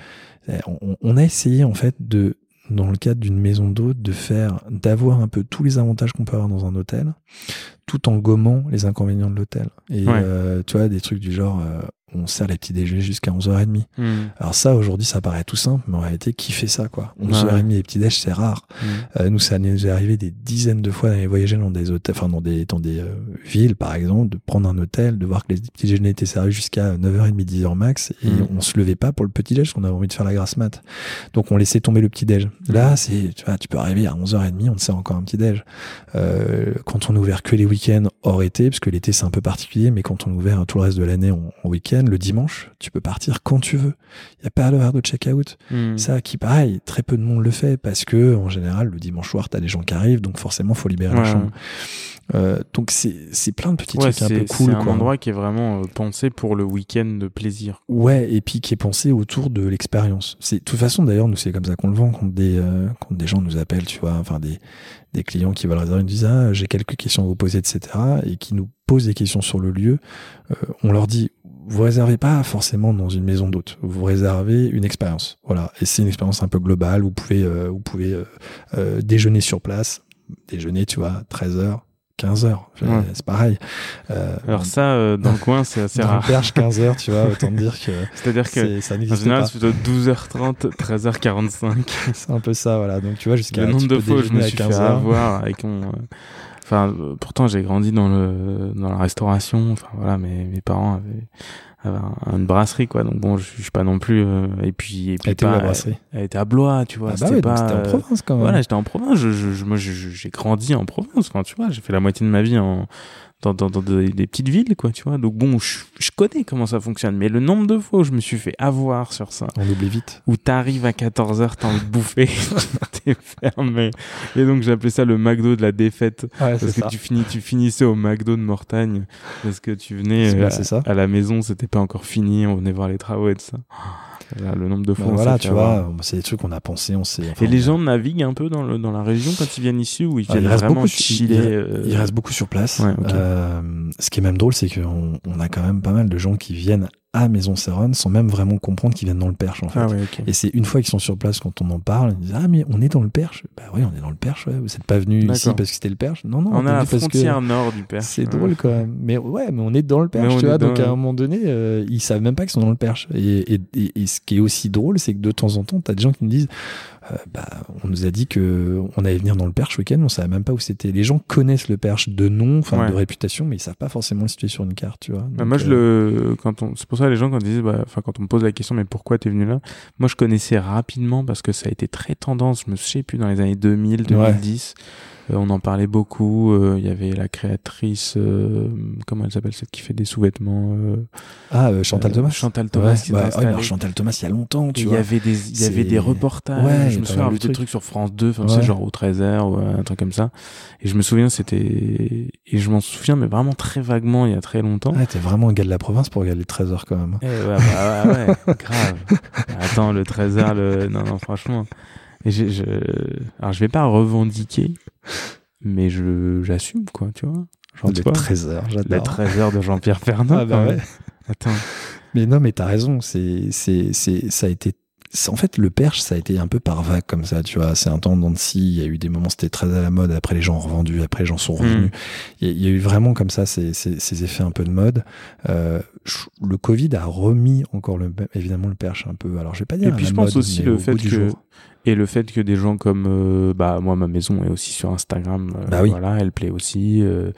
on, on a essayé en fait de dans le cadre d'une maison d'hôte de faire d'avoir un peu tous les avantages qu'on peut avoir dans un hôtel tout en gommant les inconvénients de l'hôtel et Ouais. euh, tu vois des trucs du genre euh, on sert les petits déjeuners jusqu'à 11h30 Hmm. alors ça aujourd'hui ça paraît tout simple mais en réalité qui fait ça quoi? Ouais. 11h30 les petits déj c'est rare Hmm. euh, nous, ça nous est arrivé des dizaines de fois d'aller voyager dans des hôtels, enfin dans des, dans des euh, villes, par exemple, de prendre un hôtel, de voir que les petits déjeuners étaient servis jusqu'à 9h30, 10h max, et Mm. on se levait pas pour le petit déj, parce qu'on avait envie de faire la grasse mat. Donc on laissait tomber le petit déj. Là, c'est, tu vois, tu peux arriver à 11h30, on te sert encore un petit déj. Euh, quand on est ouvert que les week-ends hors été, parce que l'été c'est un peu particulier, mais quand on est ouvert tout le reste de l'année en, en week-end, le dimanche, tu peux partir quand tu veux. Il n'y a pas l'heure de check-out. Hmm. Ça, qui pareil, très peu de monde le fait parce que en général, le dimanche soir, t'as des gens qui arrivent, donc forcément, faut libérer la Ouais. chambre. Euh, donc c'est plein de petits Ouais, trucs un peu cool. c'est un quoi. endroit qui est vraiment euh, pensé pour le week-end de plaisir. Ouais, et puis qui est pensé autour de l'expérience. C'est de toute façon d'ailleurs nous c'est comme ça qu'on le vend quand des euh, quand des gens nous appellent, tu vois, enfin des des clients qui veulent réserver, ils nous disent ah j'ai quelques questions à vous poser, etc. et qui nous posent des questions sur le lieu. On leur dit vous réservez pas forcément dans une maison d'hôte, vous réservez une expérience. Voilà, et c'est une expérience un peu globale. Vous pouvez euh, vous pouvez euh, euh, déjeuner sur place, déjeuner, tu vois, 13 heures. 15 heures, Ouais. c'est pareil. Alors ça, dans le coin, c'est assez dans rare. perche 15 heures, tu vois, autant dire que C'est-à-dire que ça en n'existe général, pas. c'est plutôt 12h30, 13h45. C'est un peu ça, voilà. Donc tu vois, jusqu'à le nombre de fois où je me suis fait 15 heures. avoir avec mon. Enfin, pourtant j'ai grandi dans le dans la restauration. Enfin voilà, mes mes parents avaient, avaient un- une brasserie quoi. Donc bon, je, je suis pas non plus. euh, et puis et puis Elle était pas. la brasserie? Elle était à Blois, tu vois. Ah bah c'était ouais, pas. c'était en euh, province quand même. Voilà, j'étais en province. Je, je, je- moi, j'ai grandi en province. Enfin, tu vois, j'ai fait la moitié de ma vie en dans, dans, dans des, des petites villes, quoi, tu vois. Donc bon, je, je connais comment ça fonctionne. Mais le nombre de fois où je me suis fait avoir sur ça, On oublie vite. où t'arrives à 14h, t'as envie de bouffer, t'es fermé. Et donc j'appelais ça le McDo de la défaite. Ouais, Parce que tu, finis, tu finissais au McDo de Mortagne. Parce que tu venais euh, bah, ça. à, à la maison, c'était pas encore fini. On venait voir les travaux et tout ça. Là, le nombre de fois. Bah on voilà, tu vois, c'est des trucs qu'on a pensé, on enfin, Et les gens naviguent un peu dans, le, dans la région quand ils viennent ici ou ils Ah, viennent il reste vraiment beaucoup chiller il- euh, Il reste beaucoup sur place. Ouais. Euh, ce qui est même drôle, c'est qu'on on a quand même pas mal de gens qui viennent à Maison Serron sans même vraiment comprendre qu'ils viennent dans le Perche en fait. Ah ok. Et c'est une fois qu'ils sont sur place quand on en parle, ils disent ah mais on est dans le Perche. Bah oui, on est dans le Perche. Ouais. Vous n'êtes pas venu ici parce que c'était le Perche. Non non. On a la frontière nord du Perche. C'est Ouais. drôle quand même. Mais ouais, mais on est dans le perche, tu vois. dans- Donc à un moment donné, euh, ils savent même pas qu'ils sont dans le perche. Et, et, et, et ce qui est aussi drôle, c'est que de temps en temps, t'as des gens qui me disent, bah, on nous a dit que on allait venir dans le perche week-end, on savait même pas où c'était. Les gens connaissent le perche de nom, enfin Ouais. de réputation, mais ils savent pas forcément le situer sur une carte, tu vois. Bah, moi, je euh, le, quand on, c'est pour ça les gens quand ils disent, bah, enfin, quand on me pose la question, mais pourquoi t'es venu là? Moi, je connaissais rapidement parce que ça a été très tendance. Je me sais plus dans les années 2000, 2010. Euh, on en parlait beaucoup. euh, Il y avait la créatrice, euh, comment elle s'appelle, celle qui fait des sous-vêtements. euh, Ah, euh, Chantal euh, Thomas. Chantal Thomas. Ouais, bah, ouais, alors Chantal Thomas, il y a longtemps, tu il y avait des, il y avait C'est- des reportages. Ouais, je me souviens des trucs. trucs sur France 2, enfin, Ouais. genre au 13h ou un truc comme ça. Et je me souviens, c'était, et je m'en souviens, mais vraiment très vaguement, il y a très longtemps. Ouais, t'es vraiment un gars de la province pour regarder les 13 heures quand même. Eh ouais, bah, ouais, ouais, grave. Attends, le 13h, le, non, non, franchement. Et j'ai- je, alors, je vais pas revendiquer, mais je, j'assume, quoi, tu vois. Genre, tu Les vois, 13 heures, les j'adore. 13h de Jean-Pierre Fernand. Ah bah ouais. Attends. Mais non, mais t'as raison. C'est, c'est, c'est, ça a été. En fait, le perche, ça a été un peu par vague comme ça, tu vois. C'est un temps dans Il y a eu des moments, c'était très à la mode. Après, les gens ont revendu. Après, les gens sont revenus. Il y, a- il y a eu vraiment comme ça ces, ces, ces effets un peu de mode. Euh, je- le Covid a remis encore le, évidemment le perche un peu. Alors, je vais pas dire. Et puis, je pense aussi le fait que. Et le fait que des gens comme, euh, bah, moi, ma maison est aussi sur Instagram. euh, Bah oui. Voilà, elle plaît aussi, euh,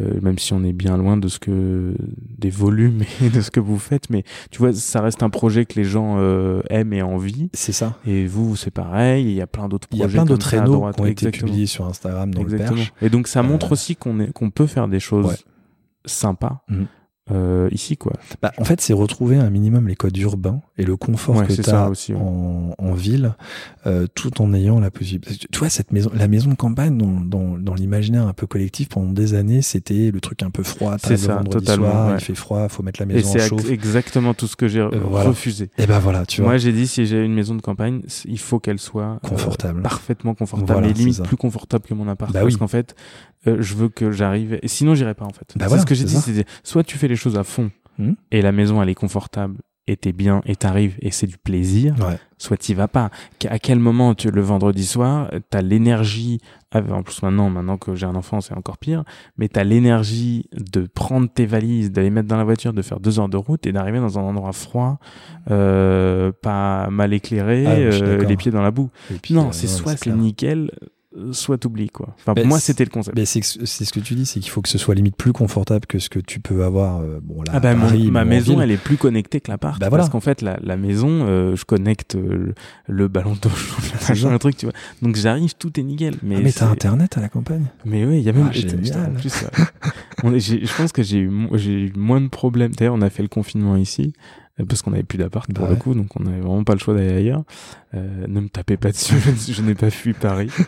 euh, même si on est bien loin de ce que, des volumes et de ce que vous faites. Mais tu vois, ça reste un projet que les gens euh, aiment et envie. C'est ça. Et vous, c'est pareil. Il y a plein d'autres Il projets. y a plein d'autres rénaux qui ont été publiés sur Instagram dans Exactement. le perche. Et donc, ça montre aussi qu'on est, qu'on peut faire des choses Ouais. sympas. Mhm. Euh, ici, quoi. Bah, en fait, c'est retrouver un minimum les codes urbains et le confort Ouais, que c'est tu as aussi, ouais. en, en ville, euh, tout en ayant la possibilité. Tu vois, cette maison, la maison de campagne, dans, dans, dans l'imaginaire un peu collectif, pendant des années, c'était le truc un peu froid. C'est ça, vendredi totalement, soir, ouais. il fait froid, faut mettre la Et maison c'est en chauffe. exactement tout ce que j'ai voilà. refusé. Et ben voilà, tu vois, Moi, j'ai dit, si j'ai une maison de campagne, il faut qu'elle soit euh, confortable. parfaitement confortable, Voilà, et c'est limite plus confortable que mon appart. Bah parce oui. qu'en fait, euh, je veux que j'arrive. Et sinon, j'irai pas en fait. Bah c'est voilà, ce que j'ai dit. C'était soit tu fais les choses à fond Mhm. et la maison elle est confortable et t'es bien et t'arrives et c'est du plaisir. Ouais. Soit t'y vas pas. À quel moment tu le vendredi soir, t'as l'énergie. En plus maintenant, maintenant que j'ai un enfant, c'est encore pire. Mais t'as l'énergie de prendre tes valises, d'aller mettre dans la voiture, de faire deux heures de route et d'arriver dans un endroit froid, euh, pas mal éclairé, Ah, euh, les pieds dans la boue. Puis, Non, c'est soit c'est nickel, soit t'oublies quoi. Enfin, Ben, pour moi, c'était le concept. C'est ce que tu dis, c'est qu'il faut que ce soit limite plus confortable que ce que tu peux avoir. euh, bon là, Ah bah, mon- ma maison, ville. elle est plus connectée que l'appart. Bah voilà. Parce qu'en fait, la, la maison, euh, je connecte euh, le, le ballon d'eau, le truc, tu vois. Donc j'arrive, tout est nickel. Mais, Ah, mais t'as internet à la campagne? Mais oui, il y a même. Ah, putain, en plus, euh, on est- j'ai- je pense que j'ai eu, eu moins de problèmes. D'ailleurs, on a fait le confinement ici euh, parce qu'on avait plus d'appart pour Bah le ouais. coup, donc on avait vraiment pas le choix d'aller ailleurs. Euh, ne me tapez pas dessus, je, n'ai pas fui Paris.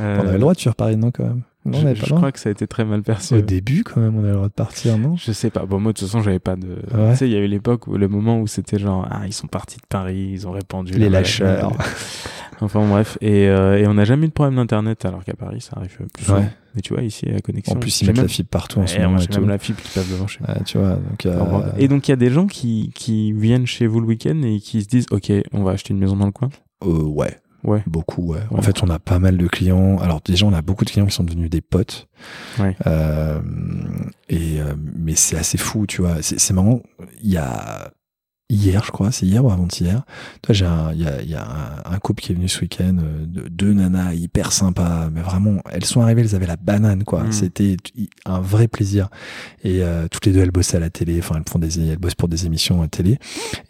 Euh, On avait le droit de fuir Paris, non, quand même? Non, on je, avait pas crois que ça a été très mal perçu. Au début, quand même, on avait le droit de partir, non? Je sais pas. Bon, moi, de toute façon, j'avais pas de. Ouais? Tu sais, il y a eu l'époque où le moment où c'était genre, ah, ils sont partis de Paris, ils ont répandu. Les lâcheurs. enfin, bref. Et, euh, et on n'a jamais eu de problème d'internet, alors qu'à Paris, ça arrive plus souvent. Ouais. Mais tu vois, ici, la connexion. En plus, ils mettent même... la fibre partout en ce moment. j'ai même la fibre qui passe devant chez moi. Tu vois, donc, euh. Et donc, il y a des gens qui, qui viennent chez vous le week-end et qui se disent, OK, on va acheter une maison dans le coin. euh, ouais. Ouais. Beaucoup, ouais. En fait, on a pas mal de clients. Alors, déjà, on a beaucoup de clients qui sont devenus des potes. Ouais. Euh, et, mais c'est assez fou, tu vois. C'est marrant. Il y a hier, je crois, c'est hier ou avant-hier. Toi, j'ai un, il y a, y a un, un couple qui est venu ce week-end, euh, de- deux nanas hyper sympas, mais vraiment, elles sont arrivées, elles avaient la banane, quoi. Mm. C'était un vrai plaisir. Et euh, toutes les deux, elles bossaient à la télé. Enfin, elles font des, elles bossent pour des émissions à télé.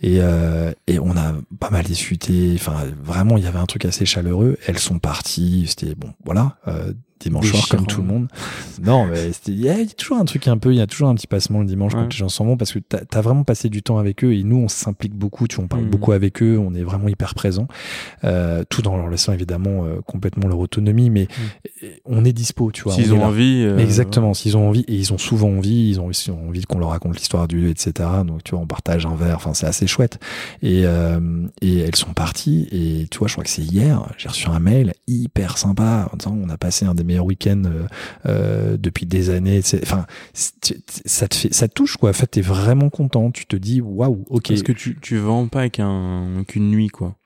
Et, euh, et on a pas mal discuté. Enfin, vraiment, il y avait un truc assez chaleureux. Elles sont parties. C'était bon, voilà. Euh, dimanche soir comme tout le monde. Non, mais il y a toujours un truc un peu, il y a toujours un petit passement le dimanche Ouais. quand les gens s'en vont parce que t'as as vraiment passé du temps avec eux et nous on s'implique beaucoup, tu vois, on parle Mhm. beaucoup avec eux, on est vraiment hyper présents, euh, tout dans leur laissant évidemment euh, complètement leur autonomie, mais euh, on est dispo, tu vois. S'ils on ont envie. euh, Exactement, s'ils ont envie, et ils ont souvent envie, ils ont aussi envie qu'on leur raconte l'histoire du lieu, etc. Donc, tu vois, on partage un verre, enfin, c'est assez chouette. Et, et elles sont parties, et tu vois, je crois que c'est hier, j'ai reçu un mail hyper sympa en disant on a passé un des meilleurs week-ends euh, euh, depuis des années. Enfin, ça te fait, ça touche, quoi. En fait, t'es vraiment content, tu te dis waouh, ok. Parce que tu, tu vends pas avec un, qu'une nuit, quoi.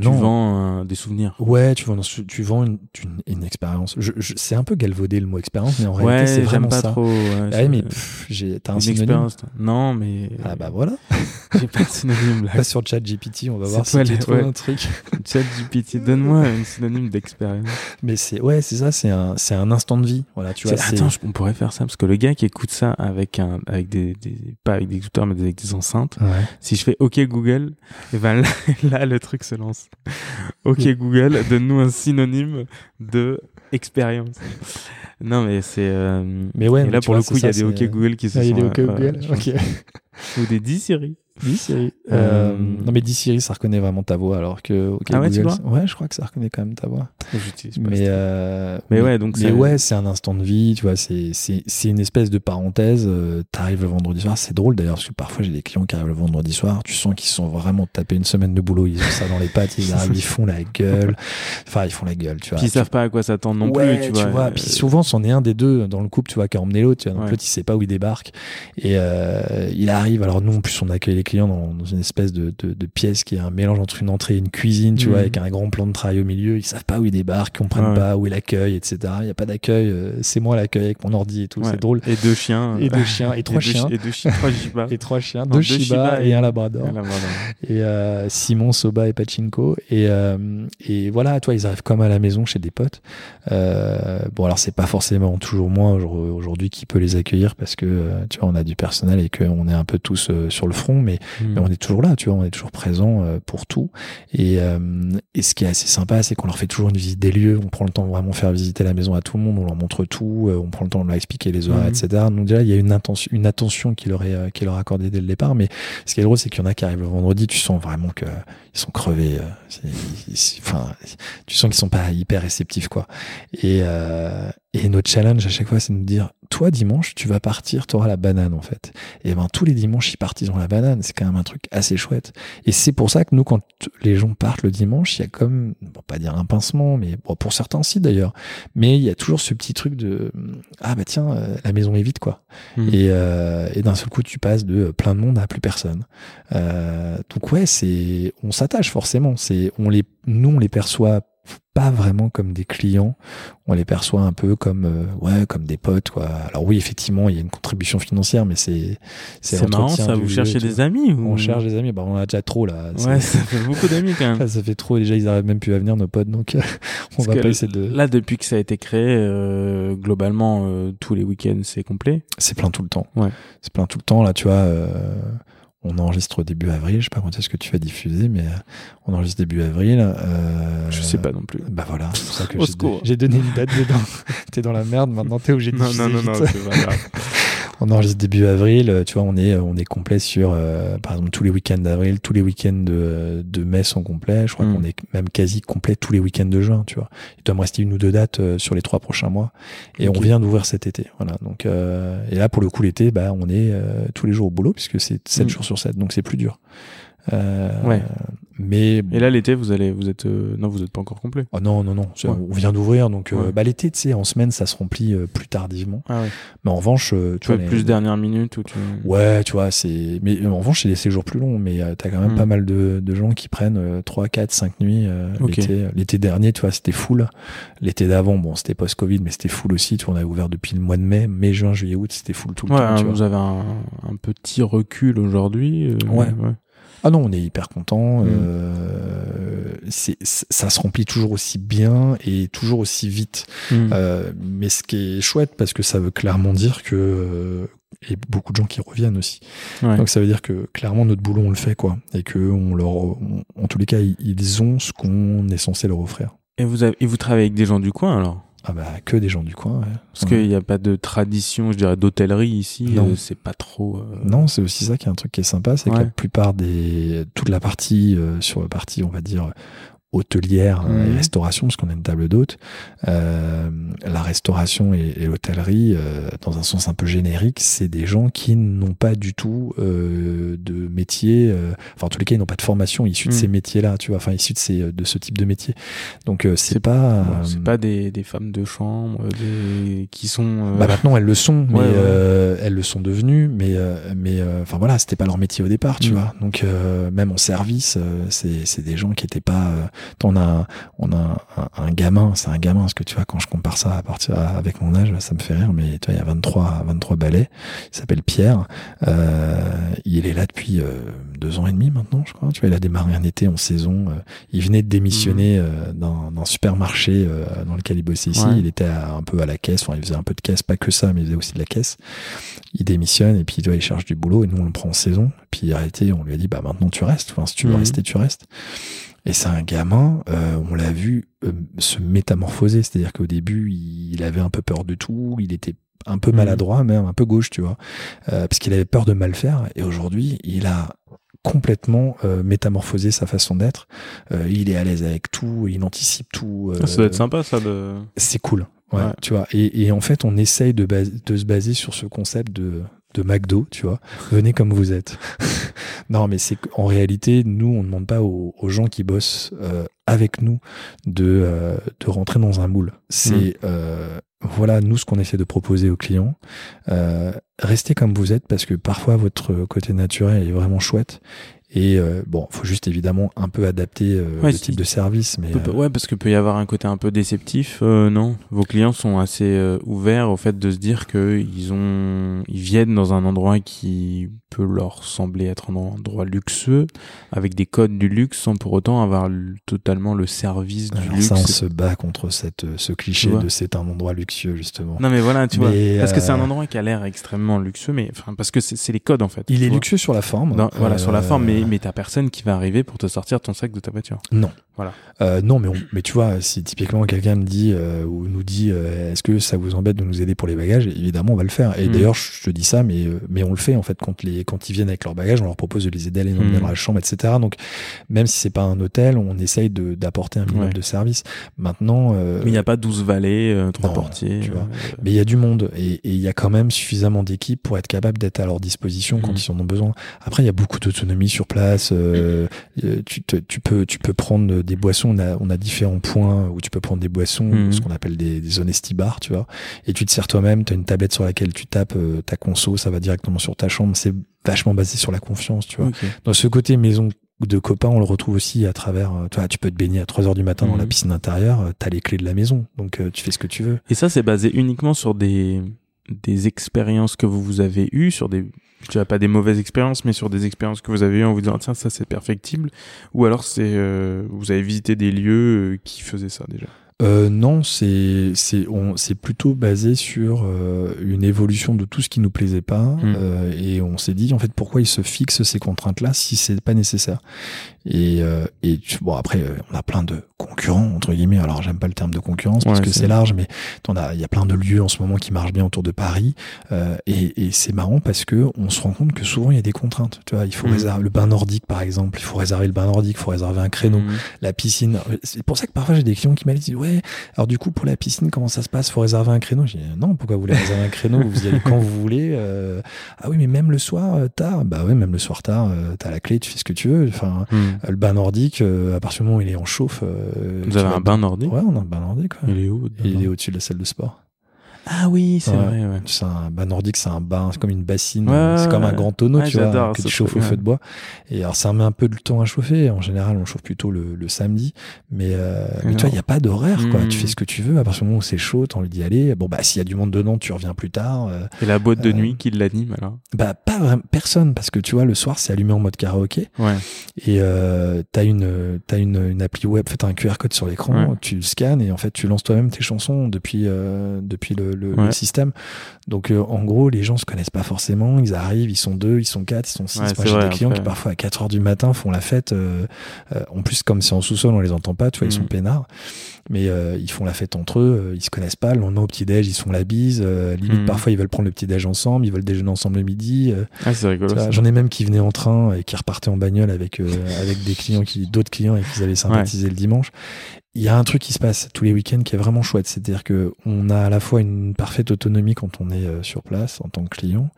Tu vends euh, des souvenirs. Ouais, tu vends, tu vends une, une, une expérience. Je, je, c'est un peu galvaudé le mot expérience, mais en réalité, Ouais, c'est j'aime vraiment pas ça. trop. Ouais, Ah c'est- mais pff, j'ai, t'as un une synonyme. Non, mais. Ah bah voilà. J'ai pas de synonyme là. Pas sur ChatGPT, on va C'est voir si tu trouves un truc. ChatGPT, donne-moi un synonyme d'expérience. Mais c'est ouais, c'est ça, c'est un c'est un instant de vie. Voilà, tu vois, C'est- c'est Attends, je- on pourrait faire ça parce que le gars qui écoute ça avec un, avec des, des pas avec des écouteurs mais avec des enceintes. Ouais. Si je fais OK Google, et ben là, là, le truc se OK. Google, donne-nous un synonyme de expérience. Non mais c'est. euh, Mais ouais, Et là pour vois, le coup, il y a ça, des OK c'est- Google qui se Ah, il y a sont. des OK euh, Google. je pense. OK. Ou des 10 Siri. Oui, Siri. Euh, Euh, non mais dis Siri, ça reconnaît vraiment ta voix alors que Ah ouais, tu vois ouais, je crois que ça reconnaît quand même ta voix. J'utilise pas Mais euh, Mais ouais, donc mais ça- ouais, c'est un instant de vie, tu vois, c'est c'est c'est une espèce de parenthèse, euh, t'arrives le vendredi soir, c'est drôle d'ailleurs parce que parfois j'ai des clients qui arrivent le vendredi soir, tu sens qu'ils sont vraiment tapés une semaine de boulot, ils ont ça dans les pattes, ils arrivent, ils font la gueule. Enfin, ils font la gueule, tu vois. Puis ils savent pas à quoi s'attendre non ouais, plus, tu vois. Puis Euh, souvent, c'en est un des deux dans le couple, tu vois, qui a emmené l'autre, tu vois. Donc Ouais. l'autre, il sait pas où il débarque. Et euh, il arrive. Alors nous, en plus, on accueille les clients dans, dans une espèce de, de, de pièce qui est un mélange entre une entrée et une cuisine, tu vois, avec un grand plan de travail au milieu. Ils savent pas où ils débarquent, ils comprennent Ouais. pas où est l'accueil, etc. Il y a pas d'accueil. euh, c'est moi l'accueil avec mon ordi et tout. ouais. C'est drôle. Et deux chiens. Et deux chiens, et trois chiens. Et deux chiens, trois Shiba. Et trois chiens, Non, deux deux Shiba, Shiba et et- un Labrador et euh, Simon, Soba et Pachinko. Et, euh, et voilà, toi, ils arrivent comme à la maison chez des potes. Bon, alors c'est pas forcément toujours moi aujourd- aujourd'hui qui peut les accueillir parce que tu vois, on a du personnel et qu'on est un peu tous sur le front, mais, mais on est toujours là, tu vois, on est toujours présent euh, pour tout. Et, euh, et ce qui est assez sympa, c'est qu'on leur fait toujours une visite des lieux. On prend le temps de vraiment faire visiter la maison à tout le monde, on leur montre tout, euh, on prend le temps de leur expliquer les horaires, Mhm. etc. Donc déjà, il y a une intention, une attention qui leur est, qui leur est accordée dès le départ. Mais ce qui est drôle, c'est qu'il y en a qui arrivent le vendredi, tu sens vraiment que ils sont crevés. euh, c'est- ils- ils- Enfin, tu sens qu'ils sont pas hyper réceptifs, quoi. Et, euh, et notre challenge à chaque fois, c'est de nous dire, toi dimanche, tu vas partir, tu auras la banane en fait. Et ben tous les dimanches, ils partent, ils ont la banane. C'est quand même un truc assez chouette. Et c'est pour ça que nous, quand les gens partent le dimanche, il y a comme, bon, pas dire un pincement, mais bon, pour certains si d'ailleurs. Mais il y a toujours ce petit truc de, ah bah tiens, euh, la maison est vide, quoi. Mhm. Et, euh, et d'un seul coup, tu passes de plein de monde à plus personne. Euh, donc ouais, c'est, on s'attache forcément. C'est, on les, nous, on les perçoit pas vraiment comme des clients. On les perçoit un peu comme, euh, ouais, comme des potes, quoi. Alors oui, effectivement, il y a une contribution financière, mais c'est, C'est marrant ça, vous cherchez des amis ou... On cherche des amis. Bah, on a déjà trop là. Ouais, ça fait beaucoup d'amis quand même. Là, ça fait trop. Déjà, ils arrivent même plus à venir, nos potes. Donc, on Parce va pas essayer de. Là, depuis que ça a été créé, euh, globalement, euh, tous les week-ends, c'est complet. C'est plein tout le temps. Ouais. C'est plein tout le temps. Là, tu vois, euh, on enregistre début avril. Je sais pas quand est-ce que tu vas diffuser, mais euh, on enregistre début avril. Euh, Je sais pas non plus. Bah voilà, Au j'ai donné une date dedans. t'es dans la merde, maintenant t'es obligé de Non, diffuser non, non, non, vite. c'est pas grave. On enregistre début avril, euh, tu vois, on est, euh, on est complet sur, euh, par exemple, tous les week-ends d'avril, tous les week-ends de, de mai sont complets. Je crois Mm. qu'on est même quasi complet tous les week-ends de juin, tu vois. Il doit me rester une ou deux dates euh, sur les trois prochains mois. Et on vient d'ouvrir cet été. Voilà. Donc, euh, et là, pour le coup, l'été, bah, on est euh, tous les jours au boulot puisque c'est 7 Mm. jours sur 7. Donc, c'est plus dur. Euh, Ouais. Mais Et là, l'été, vous allez, vous êtes, euh, non, vous êtes pas encore complet. Oh non, non, non. Ouais. On vient d'ouvrir, donc euh, bah, l'été, tu sais, en semaine, ça se remplit euh, plus tardivement. Ah ouais. Mais en revanche, euh, tu Tu vois, les- plus dernière minute ou tu. Ouais, tu vois, c'est. Mais euh, en revanche, c'est des séjours plus longs, mais euh, t'as quand même Mm. pas mal de, de gens qui prennent euh, 3, 4, 5 nuits euh, Ok. l'été. L'été dernier, tu vois, c'était full. L'été d'avant, bon, c'était post-Covid, mais c'était full aussi. Tu vois, on a ouvert depuis le mois de mai, mai, juin, juillet, août, c'était full tout le Ouais, temps. tu hein, vois. vous avez un, un petit recul aujourd'hui. euh, Ouais. Ah non, on est hyper content. Mm. Euh, ça se remplit toujours aussi bien et toujours aussi vite. Mm. Euh, mais ce qui est chouette, parce que ça veut clairement dire que euh, et beaucoup de gens qui reviennent aussi. Ouais. Donc ça veut dire que clairement notre boulot on le fait quoi, et que on leur, on- en tous les cas ils- ils ont ce qu'on est censé leur offrir. Et vous avez, et vous travaillez avec des gens du coin alors? Ah bah que des gens du coin. Ouais. Parce Ouais. qu'il n'y a pas de tradition, je dirais, d'hôtellerie ici. Euh, c'est pas trop. euh, Non, c'est aussi ça qui est un truc qui est sympa, c'est que la plupart des toute la partie euh, sur la partie on va dire hôtelière euh, Mhm. et restauration, parce qu'on a une table d'hôtes, euh, la restauration et, et l'hôtellerie, euh, dans un sens un peu générique, c'est des gens qui n'ont pas du tout euh, de métier, euh, enfin en tous les cas ils n'ont pas de formation issue de Mhm. ces métiers-là, tu vois, enfin issue de, ces, de ce type de métier. Donc euh, c'est pas... euh, c'est pas des, des femmes de chambre des, qui sont. euh, Bah maintenant elles le sont, mais Ouais, ouais. euh, elles le sont devenues, mais mais euh, enfin voilà, c'était pas leur métier au départ, tu Mm. vois. Donc euh, même en service, euh, c'est c'est des gens qui étaient pas. On a un- on a un, un gamin, c'est un gamin, parce que tu vois quand je compare ça à partir avec mon âge, ça me fait rire, mais tu vois il y a 23 23 balais, il s'appelle Pierre, euh, il est là depuis euh, deux ans et demi maintenant, je crois. Tu vois il a démarré un été en saison, euh, il venait de démissionner euh, d'un d'un supermarché euh, dans lequel il bossait ici, Ouais. il était à- un peu à la caisse, enfin il faisait un peu de caisse, pas que ça, mais il faisait aussi de la caisse. Il démissionne et puis tu vois, il cherche du boulot et nous on le prend en saison. Puis réalité, on lui a dit bah maintenant tu restes. Enfin, si tu veux Mhm. rester, tu restes. Et c'est un gamin, euh, on l'a vu euh, se métamorphoser, c'est-à-dire qu'au début, il avait un peu peur de tout, il était un peu Mhm. maladroit, même un peu gauche, tu vois, euh, parce qu'il avait peur de mal faire. Et aujourd'hui, il a complètement euh, métamorphosé sa façon d'être. Euh, il est à l'aise avec tout, il anticipe tout. euh, Ah, Ça doit être sympa, ça. De... c'est cool. Ouais, Ouais. tu vois. Et, et en fait, on essaye de, base- de se baser sur ce concept de, de McDo, tu vois. Venez comme vous êtes. non, mais c'est qu'en réalité, nous, on ne demande pas aux, aux gens qui bossent euh, avec nous de, euh, de rentrer dans un moule. C'est euh, voilà, nous, ce qu'on essaie de proposer aux clients. Restez comme vous êtes parce que parfois votre côté naturel est vraiment chouette. Et euh, bon, faut juste évidemment un peu adapter euh, Ouais, le type de service, mais Peut- euh, Ouais, parce que peut y avoir un côté un peu déceptif, euh, non? Vos clients sont assez euh, ouverts au fait de se dire que ils ont, ils viennent dans un endroit qui peut leur sembler être un endroit luxueux, avec des codes du luxe, sans pour autant avoir le- totalement le service du Alors luxe. ça, on se bat contre cette, ce cliché de c'est un endroit luxueux, justement. Non mais voilà, tu Mais, vois, parce que c'est un endroit qui a l'air extrêmement luxueux, mais enfin parce que c'est les codes en fait. Il est vois. luxueux sur la forme. Voilà, sur la forme, mais, mais t'as personne qui va arriver pour te sortir ton sac de ta voiture. Non. Voilà. Euh, non, mais, on- mais tu vois, si typiquement quelqu'un me dit euh, ou nous dit euh, est-ce que ça vous embête de nous aider pour les bagages, évidemment on va le faire. Et Mm. d'ailleurs, je te dis ça, mais, euh, mais on le fait en fait quand, les, quand ils viennent avec leurs bagages, on leur propose de les aider à les emmener Mm. dans la chambre, etc. Donc même si c'est pas un hôtel, on essaye d'apporter un minimum Ouais. de service. Maintenant, euh, Mais il n'y a pas 12 valets, euh, trois non, portiers. tu vois. euh, Mais il y a du monde et il y a quand même suffisamment d'équipes pour être capable d'être à leur disposition quand Mhm. ils en ont besoin. Après, il y a beaucoup d'autonomie sur place. tu, te- tu peux, tu peux prendre des boissons. On a, on a différents points où tu peux prendre des boissons, Mhm. ce qu'on appelle des, des honesty bars, tu vois. Et tu te sers toi-même. Tu as une tablette sur laquelle tu tapes euh, ta conso, ça va directement sur ta chambre. C'est vachement basé sur la confiance, tu vois. Dans ce côté maison de copains, on le retrouve aussi à travers. euh, Tu vois, tu peux te baigner à 3 heures du matin dans Mhm. la piscine intérieure. euh, T'as les clés de la maison, donc euh, tu fais ce que tu veux. Et ça, c'est basé uniquement sur des, des expériences que vous, vous avez eues, sur des, je dirais pas des mauvaises expériences, mais sur des expériences que vous avez eues en vous disant, tiens, ça c'est perfectible. Ou alors c'est, euh, vous avez visité des lieux euh, qui faisaient ça déjà? Euh, non, c'est c'est on c'est plutôt basé sur euh, une évolution de tout ce qui nous plaisait pas Mm. euh, et on s'est dit en fait pourquoi il se fixe ces contraintes là si c'est pas nécessaire? Et, euh, et tu, bon après on a plein de concurrents entre guillemets. Alors j'aime pas le terme de concurrence parce Ouais, que c'est- large, mais t'en as- il y a plein de lieux en ce moment qui marchent bien autour de Paris. Euh, et et c'est marrant parce que on se rend compte que souvent il y a des contraintes. Tu vois, il faut Mhm. réserver le bain nordique par exemple. Il faut réserver le bain nordique, il faut réserver un créneau. Mhm. La piscine. C'est pour ça que parfois j'ai des clients qui m'ont dit ouais. Alors du coup pour la piscine comment ça se passe? Faut réserver un créneau? J'ai dit non. Pourquoi vous voulez réserver un créneau? Vous y allez quand vous voulez. Euh, ah oui mais même le soir euh, tard. Bah ouais même le soir tard. euh, T'as la clé, tu fais ce que tu veux. Enfin Mhm. Euh, le bain nordique euh, à partir du moment où il est en chauffe. euh, Vous avez un bain nordique Ouais on a un bain nordique. ouais. Il est où il est au-dessus de la salle de sport. Ah oui, c'est Ouais. vrai, ouais. C'est un bain nordique, c'est un bain, c'est comme une bassine, Ouais, c'est comme un grand tonneau, tu vois, que tu chauffes au feu de bois. Et alors ça met un peu de temps à chauffer. En général, on chauffe plutôt le, le samedi, mais, euh, mais vois, il y a pas d'horaire, quoi. Tu fais ce que tu veux. À partir du moment où c'est chaud, t'as envie d'y aller. Bon bah s'il y a du monde dedans, tu reviens plus tard. Euh, Et la boîte de Euh, nuit qui l'anime alors? bah pas vraiment personne parce que tu vois, le soir c'est allumé en mode karaoké Ouais. et euh, t'as une t'as une, une appli web, fait, un QR code sur l'écran, tu le scannes et en fait tu lances toi-même tes chansons depuis depuis le, le- Ouais. le système. Donc euh, en gros, les gens se connaissent pas forcément, ils arrivent, ils sont deux, ils sont quatre, ils sont six. Ouais, Moi j'ai des clients après. qui parfois à 4 heures du matin font la fête. euh, euh, en plus comme c'est en sous-sol, on les entend pas, tu vois, ils sont Mhm. peinards. Mais euh, ils font la fête entre eux, euh, ils se connaissent pas. Le lendemain au petit déj, ils se font la bise. euh, limite Mhm. parfois ils veulent prendre le petit déj ensemble, ils veulent déjeuner ensemble le midi. euh, Ah, c'est rigolo. J'en ai même qui venaient en train et qui repartaient en bagnole avec euh, avec des clients qui d'autres clients et qui avaient sympathisé le dimanche. Il y a un truc qui se passe tous les week-ends qui est vraiment chouette, c'est-à-dire que on a à la fois une parfaite autonomie quand on est euh, sur place en tant que client,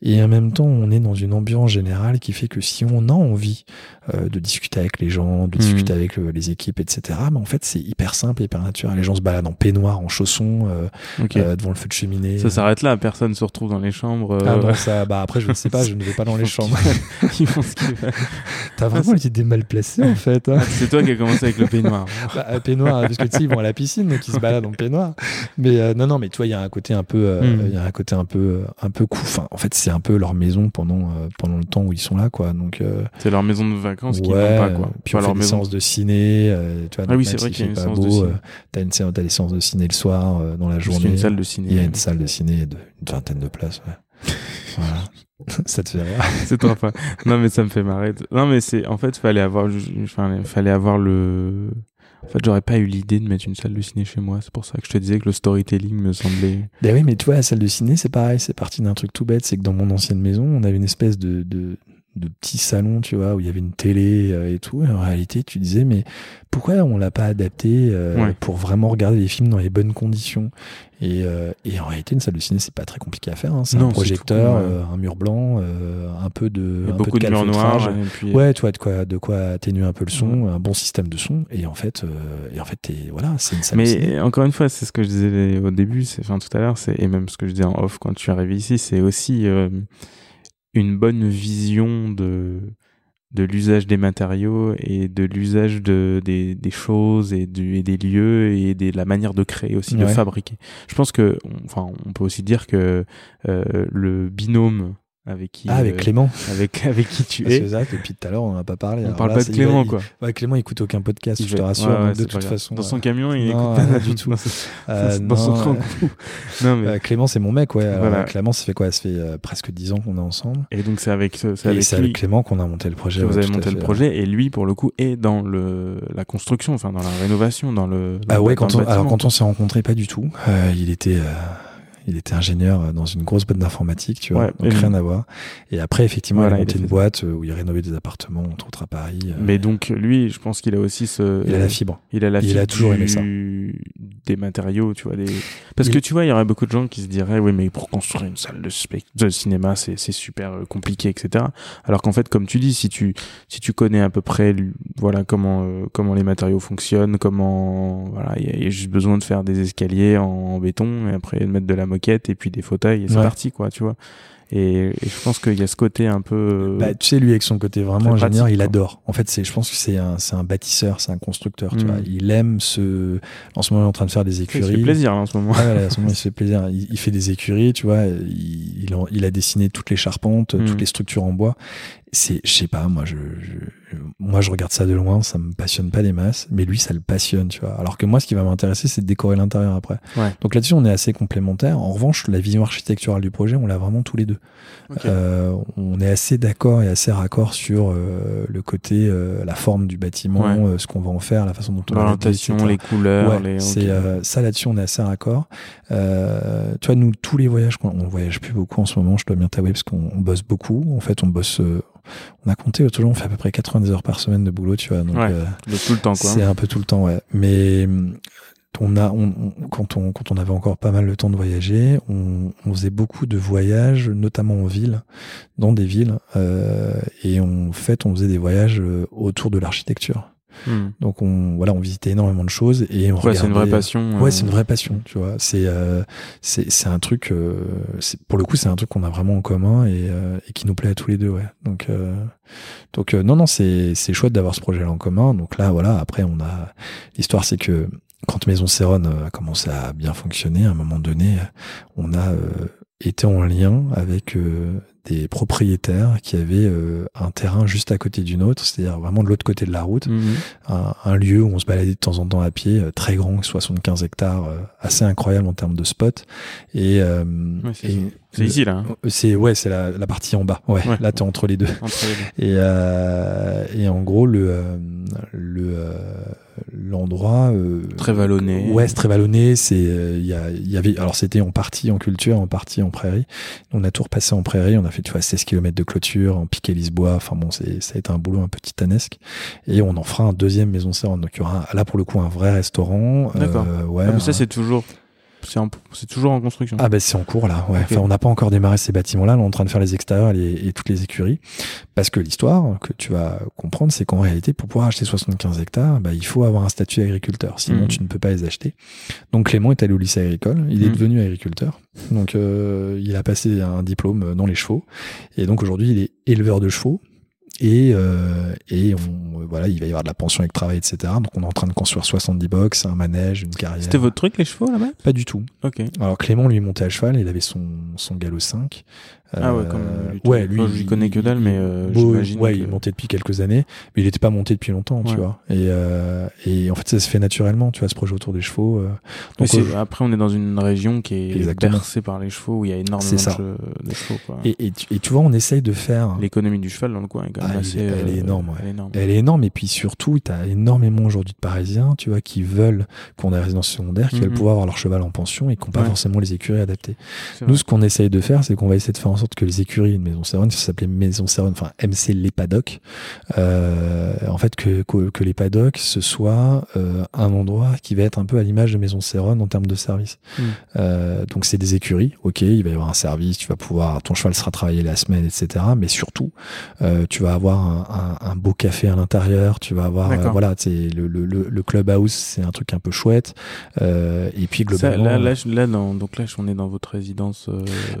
et en même temps on est dans une ambiance générale qui fait que si on a envie euh, de discuter avec les gens, de discuter avec les équipes, etc., ben en fait c'est hyper simple, hyper naturel. Les gens se baladent en peignoir, en chaussons, euh, euh, devant le feu de cheminée. Ça s'arrête là, personne se retrouve dans les chambres. Ah euh, non, ça, bah après je ne sais pas, je ne vais pas dans les chambres. Ils font ce qu'ils veulent. T'as vraiment les idées mal placées en fait. hein. Ah, c'est toi qui as commencé avec le peignoir. Bah, à peignoir, parce que tu sais, ils vont à la piscine, donc ils se baladent en peignoir. Mais non, non, mais toi, il y a un côté un peu, euh, Mm. il y a un côté un peu, un peu. Enfin, en fait, c'est un peu leur maison pendant, pendant le temps où ils sont là, quoi. Donc, C'est leur maison de vacances qui ouais. n'ont pas, quoi. Puis Pas on fait leur des maison. séances de ciné. euh, tu vois, Ah oui, c'est vrai qu'il y a une séance de beau, ciné. Euh, T'as une séance, t'as des séances de ciné le soir, euh, dans la journée. une salle de ciné. Il y a une salle de ciné de une vingtaine de places. Ouais. voilà. Ça te fait rire. c'est trop pas. Non, mais ça me fait marrer. Non, mais c'est, en fait, fallait avoir, enfin, fallait avoir le, en fait, j'aurais pas eu l'idée de mettre une salle de ciné chez moi. C'est pour ça que je te disais que le storytelling me semblait. Ben oui, mais tu vois, la salle de ciné, c'est pareil, c'est parti d'un truc tout bête, c'est que dans mon ancienne maison, on avait une espèce de, de, de petit salon, tu vois, où il y avait une télé euh, et tout. Et en réalité, tu disais, mais pourquoi on l'a pas adapté euh, Ouais. pour vraiment regarder les films dans les bonnes conditions? Et, euh, et en réalité, une salle de ciné, c'est pas très compliqué à faire. hein. C'est un projecteur, tout con, ouais. euh, un mur blanc, euh, un peu de, un beaucoup peu de de murs noirs. Puis, Ouais, tu vois, de quoi, de quoi atténuer un peu le son, un bon système de son. Et en fait, euh, et en fait, voilà, c'est une salle de ciné. Mais encore une fois, c'est ce que je disais au début, c'est, enfin tout à l'heure, c'est et même ce que je disais en off quand tu es arrivé ici, c'est aussi euh, une bonne vision de de l'usage des matériaux et de l'usage de des, des choses et, du, et des lieux et de la manière de créer aussi, de fabriquer. Je pense que, on- enfin, on peut aussi dire que euh, le binôme avec qui Ah, avec euh, Clément. avec avec qui tu Parce es, ça, depuis tout à l'heure, on n'en a pas parlé. on parle là, pas de il Clément il- quoi. Ouais, Clément, il écoute aucun podcast, Il je te rassure. ouais, donc ouais, de toute façon. dans son euh, camion, il non, écoute pas du tout. dans, euh, dans son train. euh, non mais euh, Clément, c'est mon mec, ouais. Alors. Clément, ça fait quoi Ça fait euh, presque 10 ans qu'on est ensemble. Et donc c'est avec ce- c'est avec Clément qu'on a monté le projet. vous avez monté le projet et lui pour le coup est dans le la construction, enfin dans la rénovation, dans le Ah ouais, quand alors quand on s'est rencontrés, pas du tout. Euh, il était, euh, il était ingénieur dans une grosse boîte d'informatique, tu vois, Ouais, donc rien à voir. Et après, effectivement, Voilà, il a il monté une boîte euh, où il rénovait des appartements, entre autres à Paris. euh, Mais donc lui, je pense qu'il a aussi ce il a la fibre. il a la il fibre a toujours aimé ça. des matériaux, tu vois des parce Il- que tu vois, il y aurait beaucoup de gens qui se diraient oui, mais pour construire une salle de, spect- de cinéma, c'est super euh, compliqué, etc. Alors qu'en fait, comme tu dis, si tu si tu connais à peu près voilà comment euh, comment les matériaux fonctionnent, comment voilà, il y, a- il y a juste besoin de faire des escaliers en, en béton et après de mettre de la moquette et puis des fauteuils et c'est Ouais. parti quoi, tu vois. Et, et je pense qu'il y a ce côté un peu euh, Bah, tu sais, lui, avec son côté vraiment ingénieur, pratique, il adore. En fait, c'est, je pense que c'est un, c'est un bâtisseur, c'est un constructeur, tu vois. Il aime ce, en ce moment, il est en train de faire des il se écuries. fait plaisir là, en ce moment. Ah, voilà, en ce moment, il se fait plaisir. Il, il fait des écuries, tu vois. Il, il, en- il a dessiné toutes les charpentes, Mm. toutes les structures en bois. C'est, je sais pas, moi, je, je- moi, je regarde ça de loin, ça me passionne pas des masses, mais lui, ça le passionne, tu vois. Alors que moi, ce qui va m'intéresser, c'est de décorer l'intérieur après. Ouais. Donc là-dessus, on est assez complémentaires. En revanche, la vision architecturale du projet, on l'a vraiment tous les deux. Okay. Euh, on est assez d'accord et assez raccord sur euh, le côté, euh, la forme du bâtiment, Ouais. ce qu'on va en faire, la façon dont on va L'orientation, les couleurs, Ouais, les. c'est euh, ça là-dessus, on est assez raccord. Euh, tu vois, nous, tous les voyages, on voyage plus beaucoup en ce moment, je dois bien t'avouer, parce qu'on on bosse beaucoup. En fait, on bosse, euh, on a compté, l'autre jour, on fait à peu près 90 heures par semaine de boulot, tu vois. Donc, Ouais, euh, De tout le temps, quoi. c'est un peu tout le temps, ouais. Mais hum, on a, on, on- quand on quand on avait encore pas mal le temps de voyager, on, on faisait beaucoup de voyages, notamment en ville, dans des villes, euh, et en fait, on faisait des voyages euh, autour de l'architecture. Hmm. Donc on voilà, on visitait énormément de choses et on Ouais, c'est une vraie regardait- passion. Ouais, euh, c'est une vraie passion, tu vois. C'est euh, c'est c'est un truc. euh, c'est- pour le coup, c'est un truc qu'on a vraiment en commun et, euh, et qui nous plaît à tous les deux, ouais. Donc euh, donc euh, non non, c'est c'est chouette d'avoir ce projet-là en commun. Donc là, voilà. Après, on a l'histoire, c'est que quand Maison Céron a commencé à bien fonctionner, à un moment donné, on a euh, été en lien avec euh, des propriétaires qui avaient euh, un terrain juste à côté d'une autre, c'est-à-dire vraiment de l'autre côté de la route mhm. un, un lieu où on se baladait de temps en temps à pied, euh, très grand, 75 hectares, euh, assez incroyable en termes de spot. Et, euh, Ouais. C'est ici, là. hein, C'est ouais, c'est la, la partie en bas. Ouais, Ouais. là t'es entre les deux. entre les deux. Et, euh, et en gros le euh, le euh, l'endroit euh, Très vallonné. Ouais, c'est très vallonné. C'est euh, il y, a, il y avait alors c'était en partie en culture, en partie en prairie. On a tout repassé en prairie. On a fait tu vois 16 km de clôture en piquet Lisbois. Enfin bon, c'est ça a été un boulot un peu titanesque. Et on en fera un deuxième maison Serre. Donc il y aura un- là pour le coup un vrai restaurant. D'accord. Euh, ouais. Ah, mais ça, c'est toujours. C'est toujours en construction. ah ben c'est en cours là. Ouais. Enfin, on n'a pas encore démarré ces bâtiments-là. Là, on est en train de faire les extérieurs et, les- et toutes les écuries. Parce que l'histoire que tu vas comprendre, c'est qu'en réalité, pour pouvoir acheter 75 hectares, bah, il faut avoir un statut agriculteur. Sinon, Mhm. tu ne peux pas les acheter. Donc Clément est allé au lycée agricole. Il est Mhm. devenu agriculteur. Donc euh, il a passé un diplôme dans les chevaux. Et donc aujourd'hui, il est éleveur de chevaux. Et, euh, et on, voilà, il va y avoir de la pension avec travail, etc. Donc on est en train de construire 70 box, un manège, une carrière. C'était votre truc, les chevaux, là-bas? Pas du tout. Ok. Alors Clément lui montait à cheval, il avait son, son galop 5. Ah ouais, Euh, comme lui, ouais, tout. lui, Enfin, je lui connais que dalle, mais, euh, bon, j'imagine ouais, que- il montait depuis quelques années, mais il n'était pas monté depuis longtemps, tu Ouais. vois. Et, euh, et en fait, ça se fait naturellement, tu vois, ce projet autour des chevaux. euh. Donc, c'est- euh, après, on est dans une région qui est Exactement. bercée par les chevaux, où il y a énormément C'est ça. de, che- de chevaux. Quoi. et, et, tu, et tu vois, on essaye de faire. L'économie du cheval dans le coin est quand même Ah, il assez. est- elle est euh, énorme, ouais. Elle est énorme. Elle est énorme, et puis surtout, tu as énormément aujourd'hui de Parisiens, tu vois, qui veulent qu'on ait résidence secondaire, qui veulent Mhm. pouvoir avoir leur cheval en pension et qui n'ont pas Ouais. forcément les écuries adaptées. C'est Nous, vrai. ce qu'on essaye de faire, c'est qu'on va essayer de faire en sorte que les écuries de Maison Serone, ça s'appelait Maison Serone, enfin MC Les Paddocks, euh, en fait, que, que, que les paddocks, ce soit euh, un endroit qui va être un peu à l'image de Maison Serone en termes de service. Mm. Euh, donc, c'est des écuries, ok, il va y avoir un service, tu vas pouvoir, ton cheval sera travaillé la semaine, etc. Mais surtout, tu vas avoir un, un, un beau café à l'intérieur, tu vas avoir, voilà, c'est le, le, le, le clubhouse, c'est un truc un peu chouette. Et puis, Ça, globalement. là, donc là, on est dans votre résidence.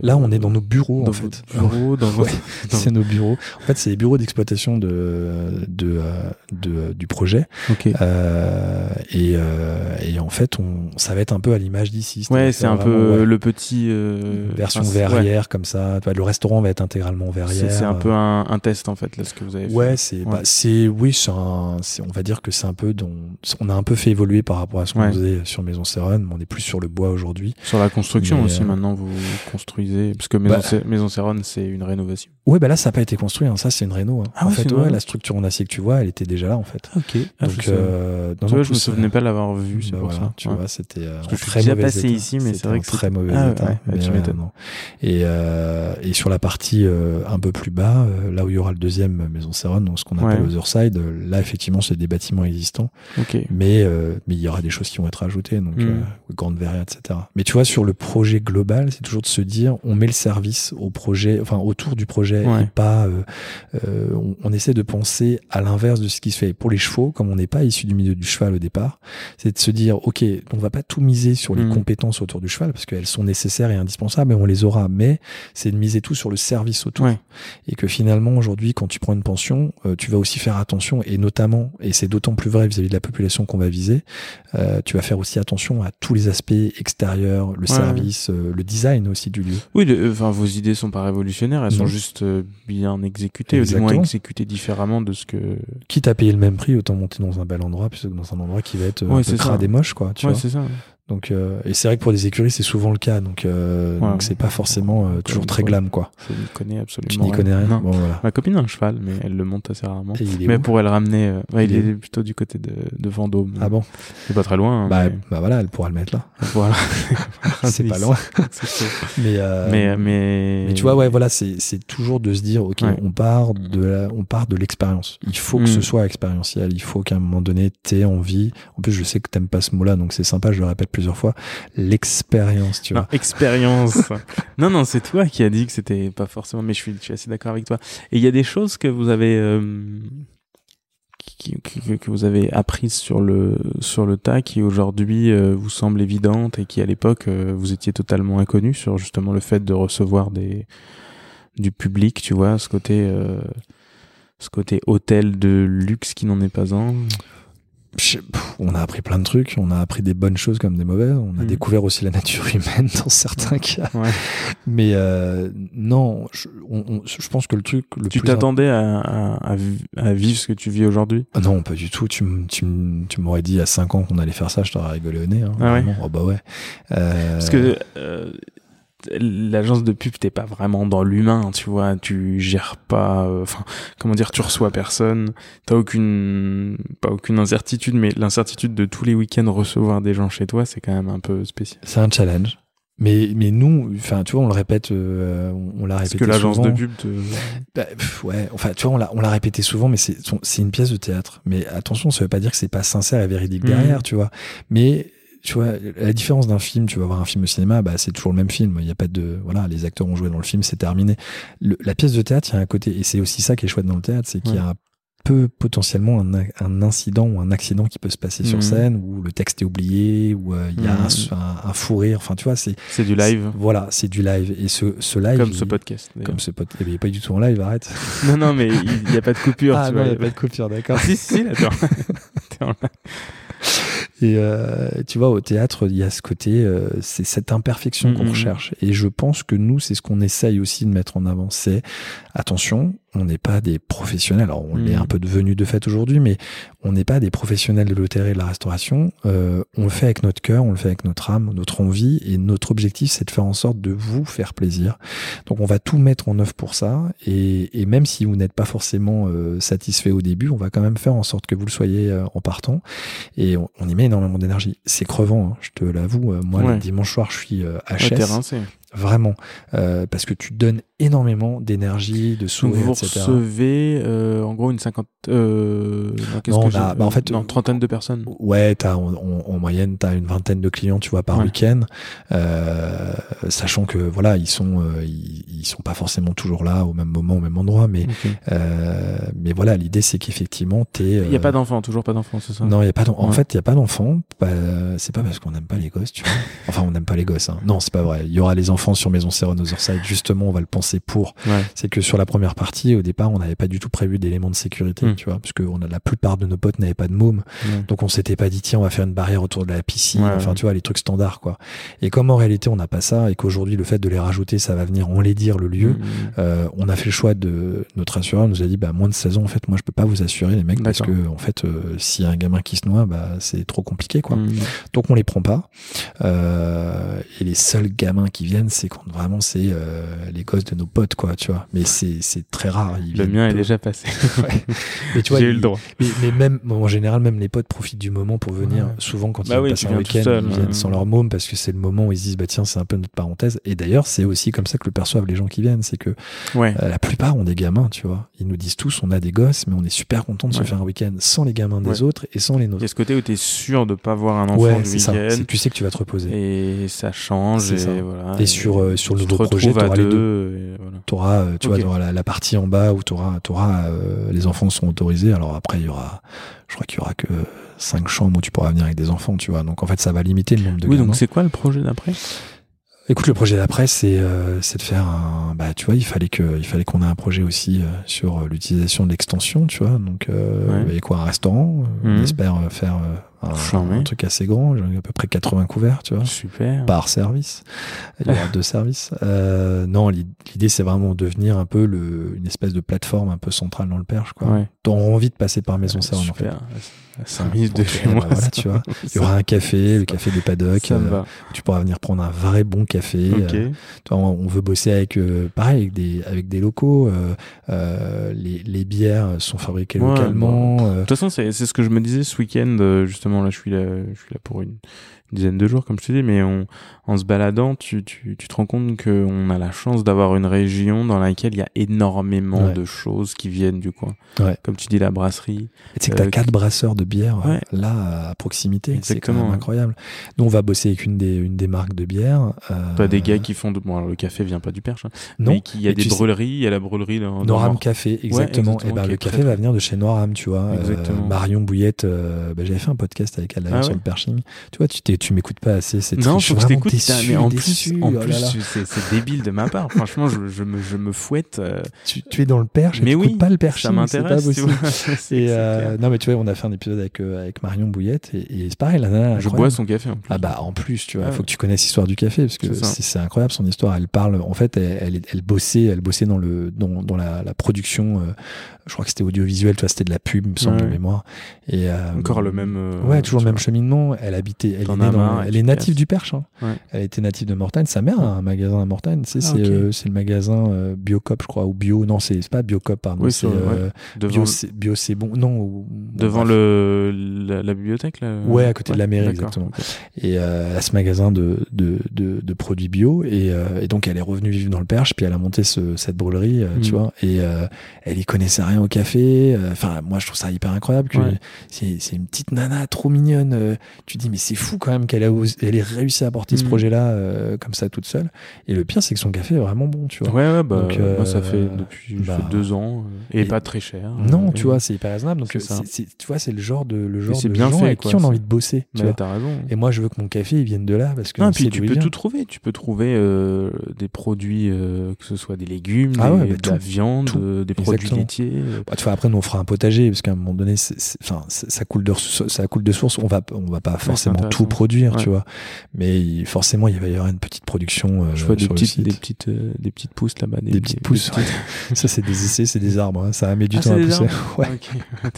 Là, on est dans nos bureaux, dans en fait. votre bureau, dans votre. dans- C'est nos bureaux. En fait, c'est les bureaux d'exploitation de, de, euh, de- du projet. Ok. Euh, et, euh, et en fait, on, ça va être un peu à l'image d'ici. Ouais, c'est un vraiment, peu ouais, le petit. euh, version enfin, c'est- ouais. verrière comme ça. Le restaurant va être intégralement verrière. c'est un peu un, un test en fait là ce que vous avez fait. Ouais, c'est, bah, c'est, oui, c'est un, on va dire que c'est un peu, dont, on a un peu fait évoluer par rapport à ce qu'on faisait sur Maison Serone, mais on est plus sur le bois aujourd'hui. Sur la construction Mais, aussi maintenant vous construisez parce que Maison, Bah- Maison c'est une rénovation. Ouais, bah là, ça n'a pas été construit, hein. ça, c'est une réno. hein. Ah en ouais, fait, ouais, la structure en acier que tu vois, elle était déjà là, en fait. Ok. Donc, euh, non, tu non, vois, je me plus, souvenais euh, pas l'avoir vu, c'est bah pour voilà, ça. Tu Ouais. vois, c'était euh, Parce en que je suis déjà passé état. ici, mais c'est vrai que très mauvais Ah état. Mais tu. Et, euh, et sur la partie euh, un peu plus bas, euh, là où il y aura le deuxième Maison donc ce qu'on appelle. Otherside, euh, là effectivement c'est des bâtiments existants, Ok. mais euh, mais il y aura des choses qui vont être ajoutées, donc Mm. euh, grande verrière, etc. Mais tu vois sur le projet global, c'est toujours de se dire on met le service au projet, enfin autour du projet Ouais. et pas euh, euh, on, on essaie de penser à l'inverse de ce qui se fait pour les chevaux, comme on n'est pas issu du milieu du cheval au départ, c'est de se dire ok on va pas tout miser sur les Mm. compétences autour du cheval parce qu'elles sont nécessaires et indispensables et on les aura, mais c'est de miser tout sur le service autour Ouais. et que finalement aujourd'hui quand tu prends une pension euh, tu vas aussi faire attention et notamment et c'est d'autant plus vrai vis-à-vis de la population qu'on va viser euh, tu vas faire aussi attention à tous les aspects extérieurs le service euh, le design aussi du lieu Oui, enfin vos idées sont pas révolutionnaires, elles Non. sont juste euh, bien exécutées, ou du moins exécutées différemment de ce que. quitte à payer le même prix autant monter dans un bel endroit plutôt que dans un endroit qui va être euh, Ouais, un c'est peu ça. crade et moche quoi tu ouais, vois ça. Donc, euh, et c'est vrai que pour des écuries, c'est souvent le cas. Donc, euh, Ouais. donc c'est pas forcément euh, toujours très glam, quoi. Je n'y connais absolument Tu n'y rien. connais rien. Non. Bon, voilà. Ma copine a un cheval, mais elle le monte assez rarement. Mais pour elle ramener, euh, ouais, il, Il est est plutôt du côté de, de Vendôme. Ah bon C'est pas très loin. hein, bah, mais bah voilà, elle pourra le mettre là. voilà. c'est pas loin. Mais, euh, mais, mais, mais tu vois, ouais, voilà, c'est toujours de se dire, ok, Ouais. on part de la, on part de l'expérience. Il faut que Mm. ce soit expérientiel. Il faut qu'à un moment donné, t'aies envie. En plus, je sais que t'aimes pas ce mot-là, donc c'est sympa. Je le répète plusieurs fois. L'expérience, tu Non, vois. expérience. non, non, c'est toi qui as dit que c'était pas forcément, mais je suis, je suis assez d'accord avec toi. Et il y a des choses que vous avez, euh, qui, qui- que vous avez apprises sur le, sur le tas qui aujourd'hui euh, vous semblent évidentes et qui à l'époque euh, vous étiez totalement inconnu sur justement le fait de recevoir des, du public, tu vois, ce côté, ce côté hôtel de luxe qui n'en est pas un. On a appris plein de trucs. On a appris des bonnes choses comme des mauvaises. On a Mm. découvert aussi la nature humaine dans certains cas. Ouais. Mais euh, non, je, on- on- je pense que le truc le Tu plus t'attendais à, à, à vi- à vivre ce que tu vis aujourd'hui? Ah Non, pas du tout. Tu, tu, tu m'aurais dit à 5 ans qu'on allait faire ça, je t'aurais rigolé au nez. Hein, Ah ouais. Oh bah ouais. Euh, Parce que euh, l'agence de pub, t'es pas vraiment dans l'humain, tu vois. Tu gères pas. euh, Enfin, comment dire, tu reçois personne. T'as aucune, pas aucune incertitude, mais l'incertitude de tous les week-ends recevoir des gens chez toi, c'est quand même un peu spécial. c'est un challenge. Mais, mais nous, enfin, tu vois, on le répète, euh, on, on l'a Parce répété que l'agence de pub, te... Bah, pff, ouais, enfin, tu vois, on l'a, on l'a répété souvent, mais c'est, c'est une pièce de théâtre. Mais attention, ça veut pas dire que c'est pas sincère et véridique Mhm. derrière, tu vois. Mais, tu vois, la différence d'un film, tu vas voir un film au cinéma, bah, c'est toujours le même film. Il y a pas de, voilà, les acteurs ont joué dans le film, c'est terminé. Le- la pièce de théâtre, il y a un côté, et c'est aussi ça qui est chouette dans le théâtre, c'est qu'il y a peu potentiellement un, un incident ou un accident qui peut se passer sur Mhm. scène où le texte est oublié ou euh, il y a Mhm. un, un, un fou rire enfin tu vois c'est c'est du live, voilà c'est du live et ce, ce live comme ce podcast. comme ce podcast il est pas du tout en live arrête Non, non, mais il n'y a pas de coupure. ah tu non vois, il n'y a pas de coupure d'accord si, si, si, attends. Et euh, tu vois, au théâtre, il y a ce côté, euh, c'est cette imperfection qu'on Mhm. recherche. Et je pense que nous, c'est ce qu'on essaye aussi de mettre en avant. C'est attention, on n'est pas des professionnels. Alors, on l'est Mhm. un peu devenu de fait aujourd'hui, mais on n'est pas des professionnels de l'hôtellerie et de la restauration. Euh, on le fait avec notre cœur, on le fait avec notre âme, notre envie. Et notre objectif, c'est de faire en sorte de vous faire plaisir. Donc, on va tout mettre en œuvre pour ça. Et, et même si vous n'êtes pas forcément euh, satisfait au début, on va quand même faire en sorte que vous le soyez euh, en partant. Et on, on y met énormément d'énergie. C'est crevant, hein, je te l'avoue. Euh, Moi, Ouais. le dimanche soir, je suis euh, HS. rincé. Vraiment. Euh, parce que tu donnes énormément d'énergie, de sourire, vous etc. recevez euh, en gros une cinquante... Euh, non, qu'est-ce Non, que on a- j'ai- bah, en fait, non, trentaine de personnes. Ouais, t'as, en, en- en moyenne, tu as une vingtaine de clients, tu vois, par Ouais. week-end. Euh, sachant que, voilà, ils sont, euh, ils, ils sont pas forcément toujours là au même moment, au même endroit. Mais, euh, mais voilà, l'idée, c'est qu'effectivement, t'es. Il n'y a pas d'enfants, toujours pas d'enfants, c'est ça? Non, il y a pas en Ouais. fait, il y a pas d'enfants. Pas- C'est pas parce qu'on n'aime pas les gosses, tu vois. Enfin, on n'aime pas les gosses. Hein. Non, c'est pas vrai. Il y aura les enfants sur Maison Serron aux Orside. Justement, on va le penser pour. Ouais. C'est que sur la première partie, au départ, on n'avait pas du tout prévu d'éléments de sécurité, Mm. tu vois, parce que on a la plupart de nos potes n'avaient pas de môme. Ouais. Donc on s'était pas dit tiens on va faire une barrière autour de la piscine, Ouais, enfin ouais. tu vois les trucs standards quoi. Et comme en réalité on n'a pas ça et qu'aujourd'hui le fait de les rajouter ça va venir enlaidir le lieu, Mhm. euh, on a fait le choix de notre assureur nous a dit bah moins de 16 ans en fait moi je peux pas vous assurer les mecs parce que en fait euh, s'il y a un gamin qui se noie bah c'est trop compliqué quoi. Mhm. Donc on les prend pas. Euh, et les seuls gamins qui viennent c'est quand vraiment c'est euh, les gosses de nos potes quoi tu vois. Mais c'est c'est très rare. Le mien est déjà passé. Mais tu vois J'ai eu le droit. mais, mais même en général, même les potes profitent du moment pour venir. Ouais. Souvent, quand Bah ils oui, passent tu un week-end, ils viennent ouais. sans leur môme parce que c'est le moment où ils se disent bah tiens, c'est un peu notre parenthèse. Et d'ailleurs, c'est aussi comme ça que le perçoivent les gens qui viennent. C'est que euh, la plupart ont des gamins, tu vois. Ils nous disent tous, on a des gosses, mais on est super content de se faire un week-end sans les gamins des autres et sans les Il y nôtres. a ce côté où tu es sûr de pas voir un enfant ça. week-end. Tu sais que tu vas te reposer. Et ça change. Et, ça. voilà. Et sur, euh, sur le tu nouveau projet, à t'auras les deux. Voilà. T'auras, euh, tu vois, dans la, la partie en bas où t'auras, t'auras, euh, les enfants sont autorisés. Alors après, il y aura, je crois qu'il y aura que cinq chambres où tu pourras venir avec des enfants, tu vois. Donc en fait, ça va limiter le nombre de Oui, gamins. donc c'est quoi le projet d'après? Écoute, le projet d'après, c'est euh, c'est de faire un. Bah, tu vois, il fallait que il fallait qu'on ait un projet aussi euh, sur l'utilisation de l'extension, tu vois. Donc, euh, Ouais. il y avait quoi, un restaurant. euh, On Mhm. espère faire euh, un, un truc assez grand, j'ai à peu près 80 couverts, tu vois, Super. par service. Il y aura deux services. Euh, non, l'i- l'idée c'est vraiment de devenir un peu le, une espèce de plateforme un peu centrale dans le Perche, quoi. Ouais. T'as envie de passer par Maison Serre, en fait. Super. À 5 minutes de chez bah moi. voilà, ça- tu vois. Il y aura un café, le café des paddocks. Euh, tu pourras venir prendre un vrai bon café. Euh, on veut bosser avec, euh, pareil, avec des, avec des locaux. les, les bières sont fabriquées Ouais, localement. De toute façon, c'est ce que je me disais ce week-end. euh, Justement, là, je suis là, je suis là pour une, une dizaine de jours, comme je te dis. Mais on, en se baladant, tu, tu, tu te rends compte qu'on a la chance d'avoir une région dans laquelle il y a énormément Ouais. de choses qui viennent du coin. Ouais. Comme tu dis, la brasserie. Tu sais que t'as Euh, quatre brasseurs de bière Ouais. là à proximité. C'est quand même incroyable. Nous, on va bosser avec une des, une des marques de bière. euh, Pas des gars qui font de, bon, alors, le café vient pas du Perche, hein, Non, mais qui y a des tu brûleries, il y a la brûlerie dans, Noram Café, exactement. exactement, et ben, qui le café très, va venir de chez Noram, tu vois. Euh. Marion Bouillette, euh, bah, j'avais fait un podcast avec elle Ah sur le perching. Tu vois, tu t'es- tu m'écoutes pas assez. C'est Non, je faut que t'écoute. Mais en déçu, plus, en oh plus, c'est débile de ma part. Franchement, je, je me, je me fouette. euh, tu, tu es dans le perche, mais oui, pas le perching. ça m'intéresse. Et euh, non, mais tu vois, on a fait un épisode avec, euh, avec Marion Bouillette et, et c'est pareil, la nana. Je bois son café en plus. Ah bah en plus, tu vois, Ah il faut ouais. que tu connaisses l'histoire du café parce que C'est incroyable son histoire. Elle parle, en fait, elle, elle, elle bossait, elle bossait dans le dans, dans la, la production. Je crois que c'était audiovisuel, tu vois, c'était de la pub, il me semble Ouais. de mémoire. Et euh, Encore le même. euh, Ouais, toujours le même cheminement. Elle habitait, elle, est née dans- elle est native du Perche. hein. Ouais. Elle était native de Mortagne. Sa mère a un magasin à Mortagne. Tu sais, Ah, c'est euh, le magasin euh, Biocop, je crois, ou Bio. Non, c'est pas Biocop, pardon. Oui, c'est Bio, c'est- bon. Non, ou- devant le, la, la bibliothèque là. Ouais, à côté de la mairie, exactement. Et a ce magasin de, de, de, de produits bio. Et, et donc, elle est revenue vivre dans le Perche. Puis elle a monté ce, cette brûlerie, tu Mhm. vois. Et elle y connaissait rien au café. Euh, Enfin, moi, je trouve ça hyper incroyable. que Ouais. C'est une petite nana trop mignonne. Euh, tu dis, mais c'est fou quand même qu'elle elle ait réussi à porter ce Mhm. projet-là euh, comme ça toute seule. Et le pire, c'est que son café est vraiment bon, tu vois. Ouais, ouais, bah, Donc, moi ça fait depuis je bah, fais deux ans et, et- pas très cher. Non, tu vois, c'est hyper raisonnable. Donc, c'est tu vois, c'est le genre de, le genre de bien gens fait, avec quoi, qui on a envie de bosser. Tu vois. t'as raison. Et moi, je veux que mon café, il vienne de là parce que Non, puis tu peux vient. tout trouver. Tu peux trouver euh, des produits, que ce soit des légumes, Ah des- bah, de la viande, des produits laitiers. Bah, tu vois, après, nous, on fera un potager parce qu'à un moment donné, enfin, ça coule de, ça coule de source. On va, on va pas forcément tout produire, tu vois. Mais il- forcément, il va y avoir une petite production euh, Je vois des sur le petites, site. des petites, euh, des petites pousses là-bas. Des petites pousses. ça, c'est des essais, c'est des arbres. hein. Ça met du Ah, temps à pousser. Ouais.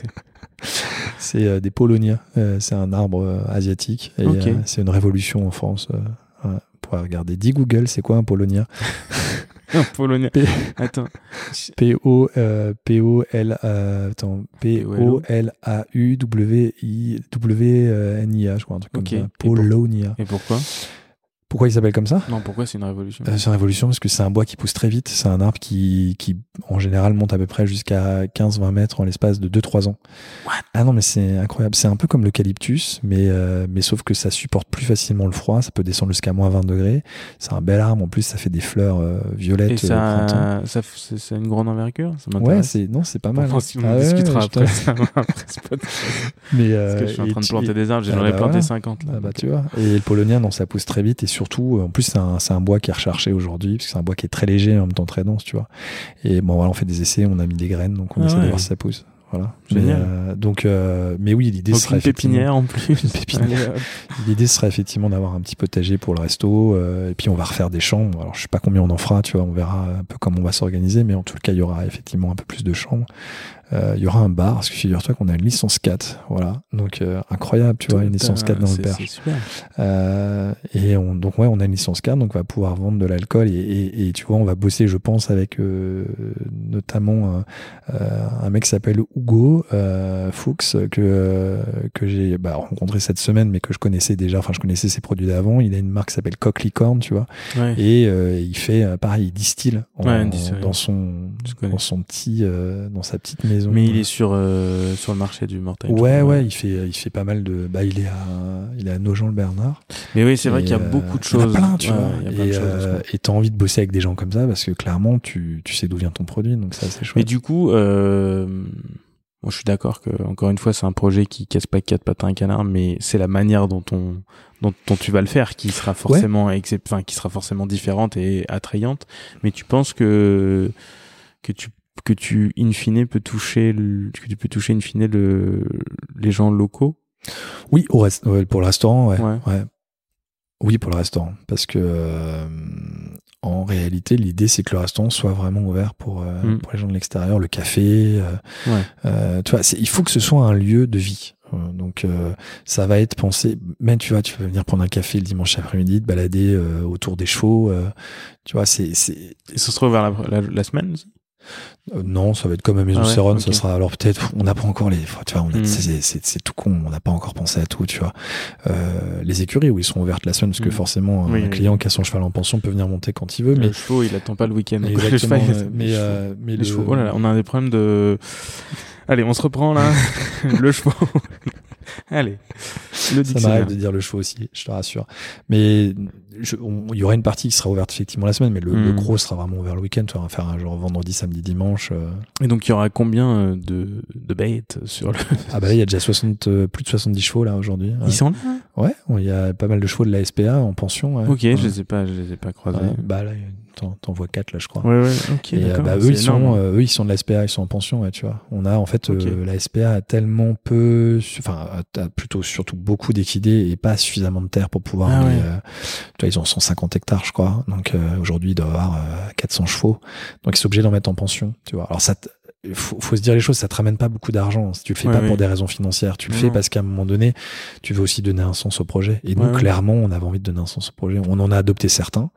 C'est euh, des poloniens. Euh, c'est un arbre asiatique. Et c'est une révolution en France. Ouais. On pourra regarder. Dis Google, c'est quoi un polonien? Un polonais. P- Attends. P-O, euh, P-O-L, euh, attends, P-O-L-A-U-W-I-W-N-I-A, je crois, un truc comme Ok. ça. Et pour- Polonia. Et pourquoi? Pourquoi il s'appelle comme ça? Non, pourquoi c'est une révolution? Euh, C'est une révolution parce que c'est un bois qui pousse très vite. C'est un arbre qui, qui, en général, monte à peu près jusqu'à 15-20 mètres en l'espace de 2-3 ans. What? Ah non, mais c'est incroyable. C'est un peu comme l'eucalyptus, mais, euh, mais sauf que ça supporte plus facilement le froid. Ça peut descendre jusqu'à moins 20 degrés. C'est un bel arbre. En plus, ça fait des fleurs euh, violettes Et printemps. ça, ça, c'est une grande envergure Ça Ouais, c'est non, c'est pas mal. Hein. si on Ah en ouais, discutera ouais, après, ça, après. Mais Parce que je suis en train de planter des arbres, Ah j'en ai bah planté voilà. 50 là. Ah bah, tu vois. Et le polonien, non, ça pousse très vite et surtout, en plus, c'est un, bois qui est recherché aujourd'hui parce que c'est un bois qui est très léger en même temps très dense, tu vois. Et bon, voilà, on fait des essais, on a mis des graines, donc on Ah essaie de voir si ça pousse. Voilà. Génial. Mais, euh, donc, euh, mais oui, l'idée serait une pépinière en plus. Une pépinière. L'idée serait effectivement d'avoir un petit potager pour le resto, euh, et puis on va refaire des chambres. Alors je sais pas combien on en fera, tu vois, on verra un peu comment on va s'organiser, mais en tout cas il y aura effectivement un peu plus de chambres. Euh, il y aura un bar, parce que figure-toi qu'on a une licence 4, voilà. Donc euh, incroyable, tu vois, une licence 4 dans le Perche. C'est super. Euh, et on, donc ouais, on a une licence 4, donc on va pouvoir vendre de l'alcool et, et, et tu vois, on va bosser, je pense, avec euh, notamment un mec qui s'appelle Hugo euh, Fuchs que euh, que j'ai bah, rencontré cette semaine, mais que je connaissais déjà. Enfin, je connaissais ses produits d'avant. Il a une marque qui s'appelle Coq Licorne, tu vois, Ouais. et euh, il fait pareil, il distille en- Ouais, dans son dans son petit euh, dans sa petite maison. Mais il est sur, euh, sur le marché du Mortagne. je Ouais, crois, ouais, il fait, il fait pas mal de. Bah, il est à, il est à Nogent-le-Bernard. Mais oui, c'est vrai qu'il y a euh, beaucoup de il y en a choses. plein, tu Ouais, vois. et choses euh, t'as envie de bosser avec des gens comme ça parce que clairement, tu, tu sais d'où vient ton produit, donc ça, c'est Mais chouette. du coup, euh, moi, je suis d'accord que encore une fois, c'est un projet qui casse pas quatre pattes à un canard, mais c'est la manière dont on dont, dont tu vas le faire qui sera forcément excep- enfin, qui sera forcément différente et attrayante. Mais tu penses que que tu que tu in fine peux toucher le, que tu peux toucher in fine le, les gens locaux? Oui, au rest- pour le restaurant, ouais. Ouais. ouais. Oui, pour le restaurant. Parce que euh, en réalité, l'idée, c'est que le restaurant soit vraiment ouvert pour, euh, Mm. pour les gens de l'extérieur, le café. euh, Ouais. euh, tu vois, c'est- il faut que ce soit un lieu de vie. Euh, Donc, euh, ça va être pensé. Même, tu vois, tu peux venir prendre un café le dimanche après-midi, te balader euh, autour des chevaux. tu vois, c'est, c'est, Et ça se trouve vers la, la, la semaine aussi? Euh, non, ça va être comme à Maison Ah ouais, Céron, ok. ça sera alors peut-être on n'a pas encore les tu vois on a- Mm. c'est, tout con, on n'a pas encore pensé à tout, tu vois. Euh, les écuries où ils sont ouvertes la semaine parce que Mm. forcément Oui, un oui. client qui a son cheval en pension peut venir monter quand il veut mais Le chevaux, il attend pas le week-end. donc le exactement cheval, mais euh, mais le- chevaux. Oh là là, on a des problèmes de. Allez, on se reprend là. le cheval. Allez. Le ça m'arrive de dire le choix aussi, je te rassure. Mais on- il y aura une partie qui sera ouverte effectivement la semaine, mais le, le Mm. gros sera vraiment ouvert le week-end. Tu vas faire un genre vendredi, samedi, dimanche. euh. Et donc, il y aura combien euh, de, de bêtes sur le. Ah bah là, il y a déjà 60, euh, plus de 70 chevaux là aujourd'hui. Ouais. Ils sont là Ouais, il y a pas mal de chevaux de la SPA en pension. ouais. Ok, Ouais. je les ai pas, je les ai pas croisés. Ouais, bah là, t'en vois quatre là, je crois. Ouais, ouais, Et euh, bah, eux, ils sont, énorme. euh, eux, ils sont de la SPA, ils sont en pension, ouais, tu vois. On a en fait euh, la SPA a tellement peu, enfin a- plutôt surtout beaucoup d'équidés et pas suffisamment de terre pour pouvoir. Ah ouais. euh, tu vois, ils ont 150 hectares, je crois. Donc euh, aujourd'hui, ils doivent avoir euh, 400 chevaux. Donc ils sont obligés d'en mettre en pension, tu vois. Alors ça, faut, faut se dire les choses, ça te ramène pas beaucoup d'argent. Si tu le fais Ouais, pas pour des raisons financières, tu le Non, fais parce qu'à un moment donné, tu veux aussi donner un sens au projet. Et nous, Ouais, clairement, on avait envie de donner un sens au projet. On en a adopté certains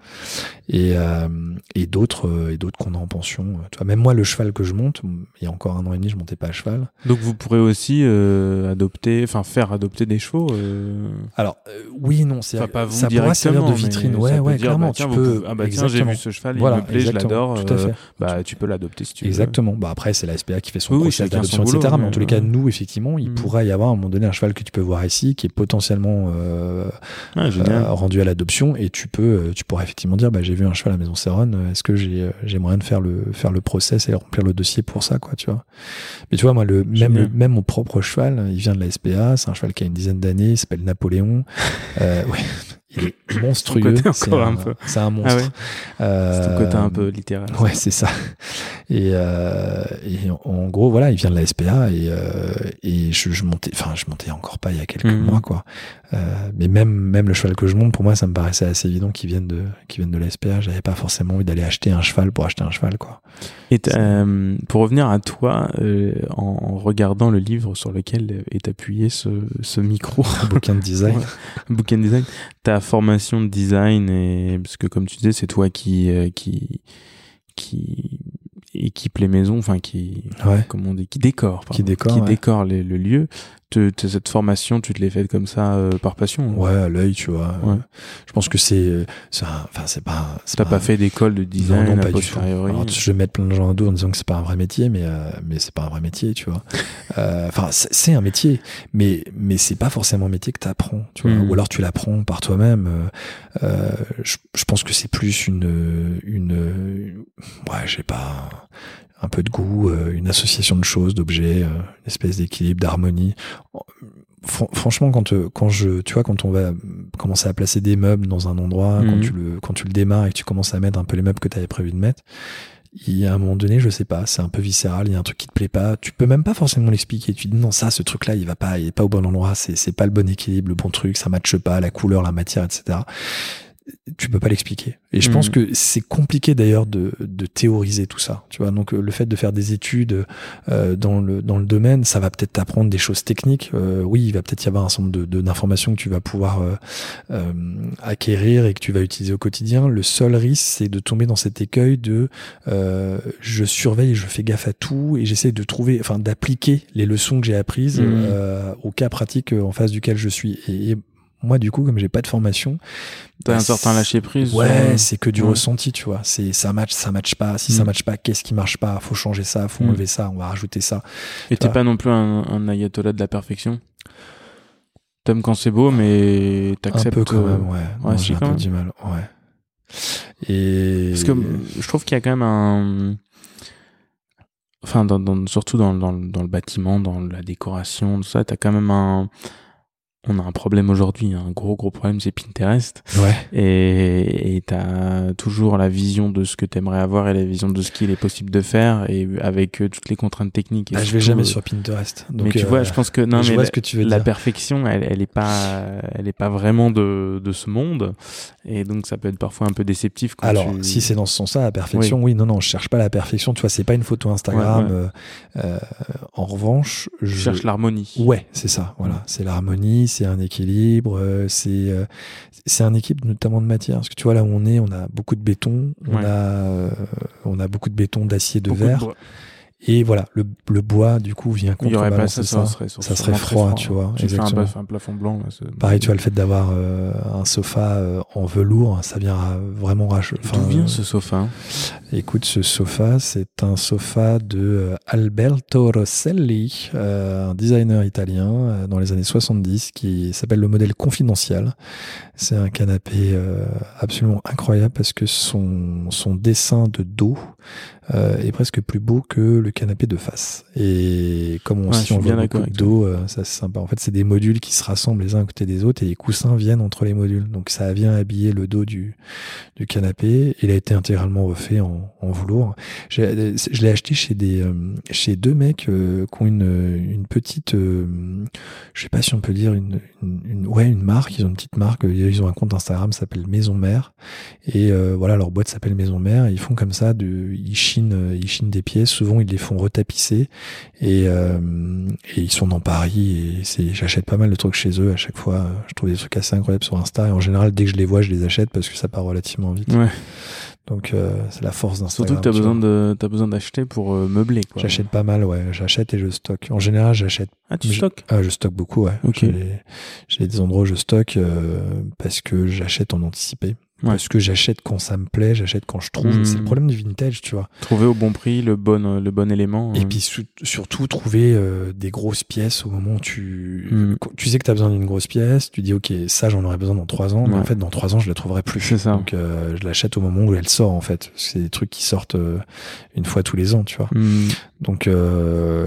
et, euh, et d'autres euh, et d'autres qu'on a en pension. Tu vois, même moi, le cheval que je monte, il y a encore un an et demi, je montais pas à cheval. Donc, vous pourrez aussi euh, adopter, enfin, faire adopter des chevaux. euh, Alors oui, non, c'est Enfin, pas vous ça pourra servir de vitrine. Ouais, ouais, dire, clairement. bah, tiens, tu peux. pouvez- Ah bah tiens, j'ai vu ce cheval, Voilà, il me plaît, je exactement, l'adore. Tout à euh, fait. Bah, tu peux l'adopter si tu veux. Exactement. Bah après, c'est la SPA qui fait son Oui, d'adoption, etc. boulot, mais en tous les cas, nous, effectivement, il Mm. pourra y avoir à un moment donné un cheval que tu peux voir ici, qui est potentiellement euh, Ah, euh, rendu à l'adoption, et tu peux, euh, tu pourras effectivement dire, bah j'ai vu un cheval à la Maison Serron, euh, est-ce que j'ai j'ai moyen de faire le faire le process et remplir le dossier pour ça, quoi, tu vois? Mais tu vois, moi, le même le- même mon propre cheval, il vient de la SPA, c'est un cheval qui a une dizaine d'années, il s'appelle Napoléon. Euh, ouais. Il est monstrueux. C'est un, un un Ah monstre. ouais. C'est Euh, ton côté un peu littéral. Ouais, c'est ça. Et, euh, et en, gros, voilà, il vient de la SPA et, euh, et je, je montais, enfin, je montais encore pas il y a quelques Mhm. mois, quoi. Mais même, même le cheval que je monte, pour moi, ça me paraissait assez évident qu'il vienne de, qu'il vienne de la SPA. J'avais pas forcément envie d'aller acheter un cheval pour acheter un cheval, quoi. Et pour revenir à toi, en, en regardant le livre sur lequel est appuyé ce, ce micro, Un bouquin de design. Ouais. Bouquin design, ta formation de design et parce que comme tu disais, c'est toi qui euh, qui qui équipe les maisons, enfin qui Ouais. comment on dit, qui décore, pardon, Qui décore, qui ouais. décore les- le lieu. Te- te- cette formation, tu te l'es faite comme ça euh, par passion. Ouais, à l'œil, tu vois. Ouais. Je pense que c'est, un- enfin, c'est pas, c'est T'as pas fait d'école de design non, non, pas du tout. Alors, je vais mettre plein de gens à dos en disant que c'est pas un vrai métier, mais euh, mais c'est pas un vrai métier, tu vois. Euh, Enfin, c'est c'est un métier, mais mais c'est pas forcément un métier que t'apprends, tu vois. Mm. Ou alors tu l'apprends par toi-même. Euh, euh, je, je pense que c'est plus une une ouais, je sais pas un peu de goût, euh, une association de choses, d'objets, euh, une espèce d'équilibre, d'harmonie. Fran- Franchement, quand euh, quand je, tu vois, quand on va commencer à placer des meubles dans un endroit, quand Mhm. tu le quand tu le démarres et que tu commences à mettre un peu les meubles que tu avais prévu de mettre, il y a un moment donné, je sais pas, c'est un peu viscéral, il y a un truc qui te plaît pas, tu peux même pas forcément l'expliquer. Tu dis non, ça, ce truc-là, il va pas, il est pas au bon endroit, c'est c'est pas le bon équilibre, le bon truc, ça matche pas, la couleur, la matière, etc. Tu peux pas l'expliquer. Et je pense que c'est compliqué d'ailleurs de, de théoriser tout ça. Tu vois, donc euh, le fait de faire des études euh, dans le dans le domaine, ça va peut-être t'apprendre des choses techniques. Euh, oui, il va peut-être y avoir un certain nombre de d'informations que tu vas pouvoir euh, euh, acquérir et que tu vas utiliser au quotidien. Le seul risque, c'est de tomber dans cet écueil de euh, je surveille, je fais gaffe à tout et j'essaie de trouver, enfin d'appliquer les leçons que j'ai apprises euh, au cas pratique en face duquel je suis. Et, et moi, du coup, comme j'ai pas de formation, T'as bah, un certain lâcher prise. Ouais, euh, c'est que du ouais. ressenti, tu vois. C'est ça match, ça match pas. Si ça Mm. match pas, qu'est-ce qui marche pas? Faut changer ça, faut Mm. enlever ça, on va rajouter ça. Et t'es pas non plus un, un ayatollah de la perfection? T'aimes quand c'est beau, mais Un t'acceptes. peu quand euh, même, ouais. ouais, si, j'ai un peu du mal, ouais. Et Parce que je trouve qu'il y a quand même un. Enfin, dans, dans- surtout dans, dans, dans le bâtiment, dans la décoration, tout ça, t'as quand même un, on a un problème aujourd'hui, un gros gros problème, c'est Pinterest. Ouais. Et tu as toujours la vision de ce que tu aimerais avoir et la vision de ce qu'il est possible de faire et avec euh, toutes les contraintes techniques. Et Bah, je vais jamais euh, sur Pinterest. Donc, mais tu euh, vois, je pense que non, je mais vois la, ce que tu veux la perfection, elle, elle est pas, elle est pas vraiment de, de ce monde, et donc ça peut être parfois un peu déceptif. Quand Alors, tu- si c'est dans ce sens-là, la perfection, oui. non, non, je cherche pas la perfection. Tu vois, c'est pas une photo Instagram. Ouais, euh, euh, en revanche, tu je cherches l'harmonie. Ouais, c'est ça. Voilà, c'est l'harmonie, c'est un équilibre, euh, c'est euh, c'est un équilibre notamment de matière. Parce que tu vois là où on est, on a beaucoup de béton, on Ouais. a euh, on a beaucoup de béton, d'acier, de Beaucoup verre. Et voilà, le, le bois du coup vient contrebalancer ça, ça. serait, Ça serait froid, tu vois, Tu fais un, exactement. un plafond blanc. Là, Pareil, tu vois le fait d'avoir euh, un sofa euh, en velours, ça vient ra- vraiment rage. D'où vient ce sofa? hein Écoute, ce sofa, c'est un sofa de euh, Alberto Rosselli, euh, un designer italien euh, dans les années 70 qui s'appelle le modèle confidentiel. C'est un canapé euh, absolument incroyable parce que son, son dessin de dos euh, est presque plus beau que le canapé de face. Et comme on Ouais, si on voit beaucoup de avec dos, euh, ça c'est sympa. En fait, c'est des modules qui se rassemblent les uns à côté des autres et les coussins viennent entre les modules. Donc ça vient habiller le dos du, du canapé. Il a été intégralement refait en, en velours. Je l'ai acheté chez des euh, chez deux mecs euh, qui ont une, une petite, euh, je sais pas si on peut dire une, une, une- ouais une marque. Ils ont une petite marque. Ils ont un compte Instagram s'appelle Maison Mère et euh, voilà leur boîte s'appelle Maison Mère. Ils font comme ça, de, ils chinent euh, ils chinent des pièces. Souvent ils les font retapisser et, euh, et ils sont dans Paris et c'est j'achète pas mal de trucs chez eux à chaque fois. Je trouve des trucs assez incroyables sur Insta et en général dès que je les vois je les achète parce que ça part relativement vite. Ouais. Donc euh, c'est la force Surtout d'Instagram. que tu as tu besoin de, t'as besoin d'acheter pour euh, meubler. quoi. J'achète pas mal, ouais. J'achète et je stocke. En général, j'achète. Ah, tu je- stockes? Ah, je stocke beaucoup, ouais. J'ai- J'ai des endroits où je stocke euh, parce que j'achète en anticipé. Ouais. Parce que j'achète quand ça me plaît, j'achète quand je trouve. C'est le problème du vintage, tu vois. Trouver au bon prix le bon, euh, le bon élément. Et euh. puis surtout trouver euh, des grosses pièces au moment où tu quand tu sais que tu as besoin d'une grosse pièce, tu dis ok ça j'en aurais besoin dans trois ans, mais en fait dans trois ans je la trouverai plus. C'est ça. Donc euh, je l'achète au moment où elle sort en fait. C'est des trucs qui sortent une fois tous les ans, tu vois. Hmm. Donc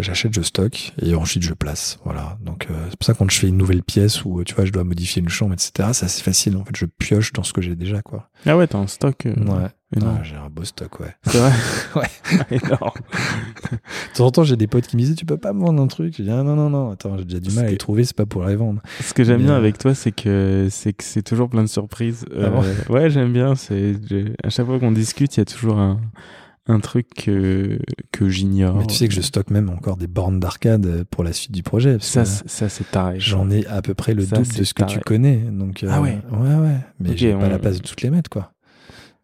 j'achète, je stocke et ensuite je place. Voilà. Donc c'est pour ça que quand je fais une nouvelle pièce où tu vois je dois modifier une chambre, etc. C'est assez facile. En fait, je pioche dans ce que j'ai déjà, quoi. Ah ouais, t'as un stock. euh, Ouais. énorme. Ah, j'ai un beau stock, ouais. C'est vrai Ouais. énorme. De temps en temps, j'ai des potes qui me disaient tu peux pas me vendre un truc? Je dis ah, non non non. Attends, j'ai déjà du mal à que- les trouver. C'est pas pour les vendre. Ce que j'aime bien euh, avec toi, c'est que c'est que c'est toujours plein de surprises. Ah bon Euh, ouais, j'aime bien. À chaque fois qu'on discute, il y a toujours un un truc que que j'ignore. Mais tu sais que je stocke même encore des bornes d'arcade pour la suite du projet. parce ça, que c'est- ça c'est taré. J'en ai à peu près le Ça, double de ce que tu connais. Donc, euh, Ah ouais Ouais, ouais. Mais j'ai pas la place de toutes les mettre, quoi.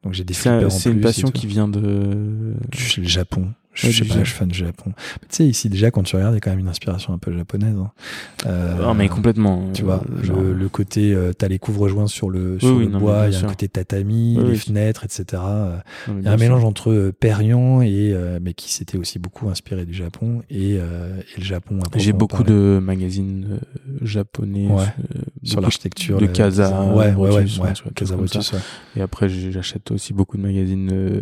Donc j'ai des flippers en c'est une plus passion qui vient de. Le Japon. Je Ouais, sais du pas, Japon. je suis fan du Japon. Mais tu sais, ici, déjà, quand tu regardes, il y a quand même une inspiration un peu japonaise. hein. Euh, Non mais complètement. Tu euh, vois, genre- le, le côté, euh, t'as les couvre-joints sur le, sur oui, le non, bois, il y a un côté tatami, Oui, les oui. fenêtres, etc. Euh, Il y a un sûr. mélange entre euh, Perriand et, euh, mais qui s'était aussi beaucoup inspiré du Japon et, euh, et le Japon. J'ai beaucoup parler. de magazines euh, japonais Ouais. euh, sur l'architecture. de Casa ouais, ouais, ouais, Casa. Et après, j'achète aussi beaucoup de magazines.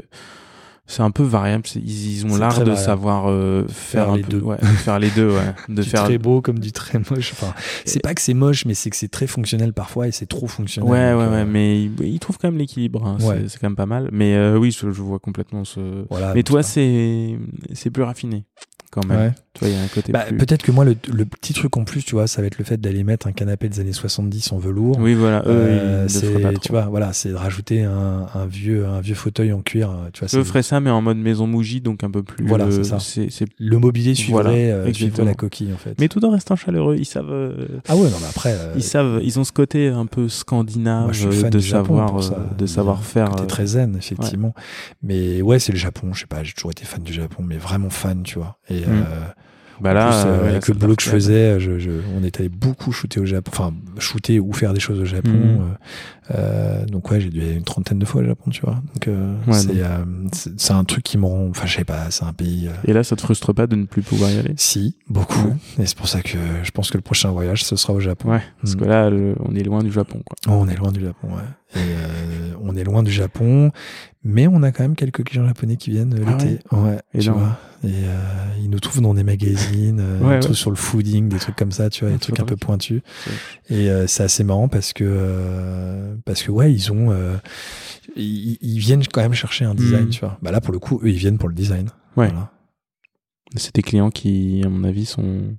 C'est un peu variable. Ils, ils ont l'art de variable. savoir euh, faire, Faire un les peu- deux. ouais, faire les deux, ouais. De du faire. très beau comme du très moche. Enfin, c'est pas que c'est moche, mais c'est que c'est très fonctionnel parfois et c'est trop fonctionnel. Ouais, Donc, ouais, euh, ouais, mais ils, ils trouvent quand même l'équilibre. hein, c'est- Ouais. C'est quand même pas mal. Mais euh, oui, je, je vois complètement ce. Voilà, mais toi, c'est c'est plus raffiné quand même. Ouais. Tu vois, il y a un côté Bah, plus. Peut-être que moi, le, le petit truc en plus, tu vois, ça va être le fait d'aller mettre un canapé des années 70 en velours. Oui, voilà. Eux, Euh, feraient pas trop. tu vois, voilà, c'est de rajouter un, un vieux, un vieux fauteuil en cuir. euh, Tu vois, c'est- ferais ça, mais en mode maison mougie, donc un peu plus. Voilà, euh, c'est ça. c'est- c'est- le mobilier suivrait, Voilà, euh, suivrait exactement. la coquille en fait. Mais tout en restant chaleureux, ils savent. euh, ah ouais, non, mais après, Ils savent, ils ont ce côté un peu scandinave moi, de savoir, de savoir faire. Côté très zen, effectivement. Mais ouais, c'est le Japon. Je sais pas, j'ai toujours été fan du Japon, mais vraiment fan, tu vois. Et euh, Bah en là, plus, euh, euh, ouais, avec le boulot que je faisais, je, je- on est allé beaucoup shooter au Japon, enfin shooter ou faire des choses au Japon. Euh, euh, donc ouais, j'ai dû aller une trentaine de fois au Japon, tu vois. Donc euh, Ouais, c'est, un truc qui me rend, enfin je sais pas, c'est un pays. Et là, ça te frustre pas de ne plus pouvoir y aller? Si, beaucoup. Ouais. Et c'est pour ça que je pense que le prochain voyage, ce sera au Japon. Ouais, parce Mm. que là, le- on est loin du Japon, quoi. Oh, on est loin du Japon, ouais. Et on est loin du Japon, mais on a quand même quelques clients japonais qui viennent Ah l'été. Ouais, Et tu vois. Et euh, ils nous trouvent dans des magazines, euh, Ouais, des trucs ouais. sur le fooding, des trucs comme ça, tu vois, des trucs un peu pointus. Et euh, c'est assez marrant parce que euh, parce que ouais, ils ont euh, ils, ils viennent quand même chercher un design, Mm. tu vois. Bah là pour le coup, eux ils viennent pour le design. Ouais. Voilà. C'est des clients qui, à mon avis, sont,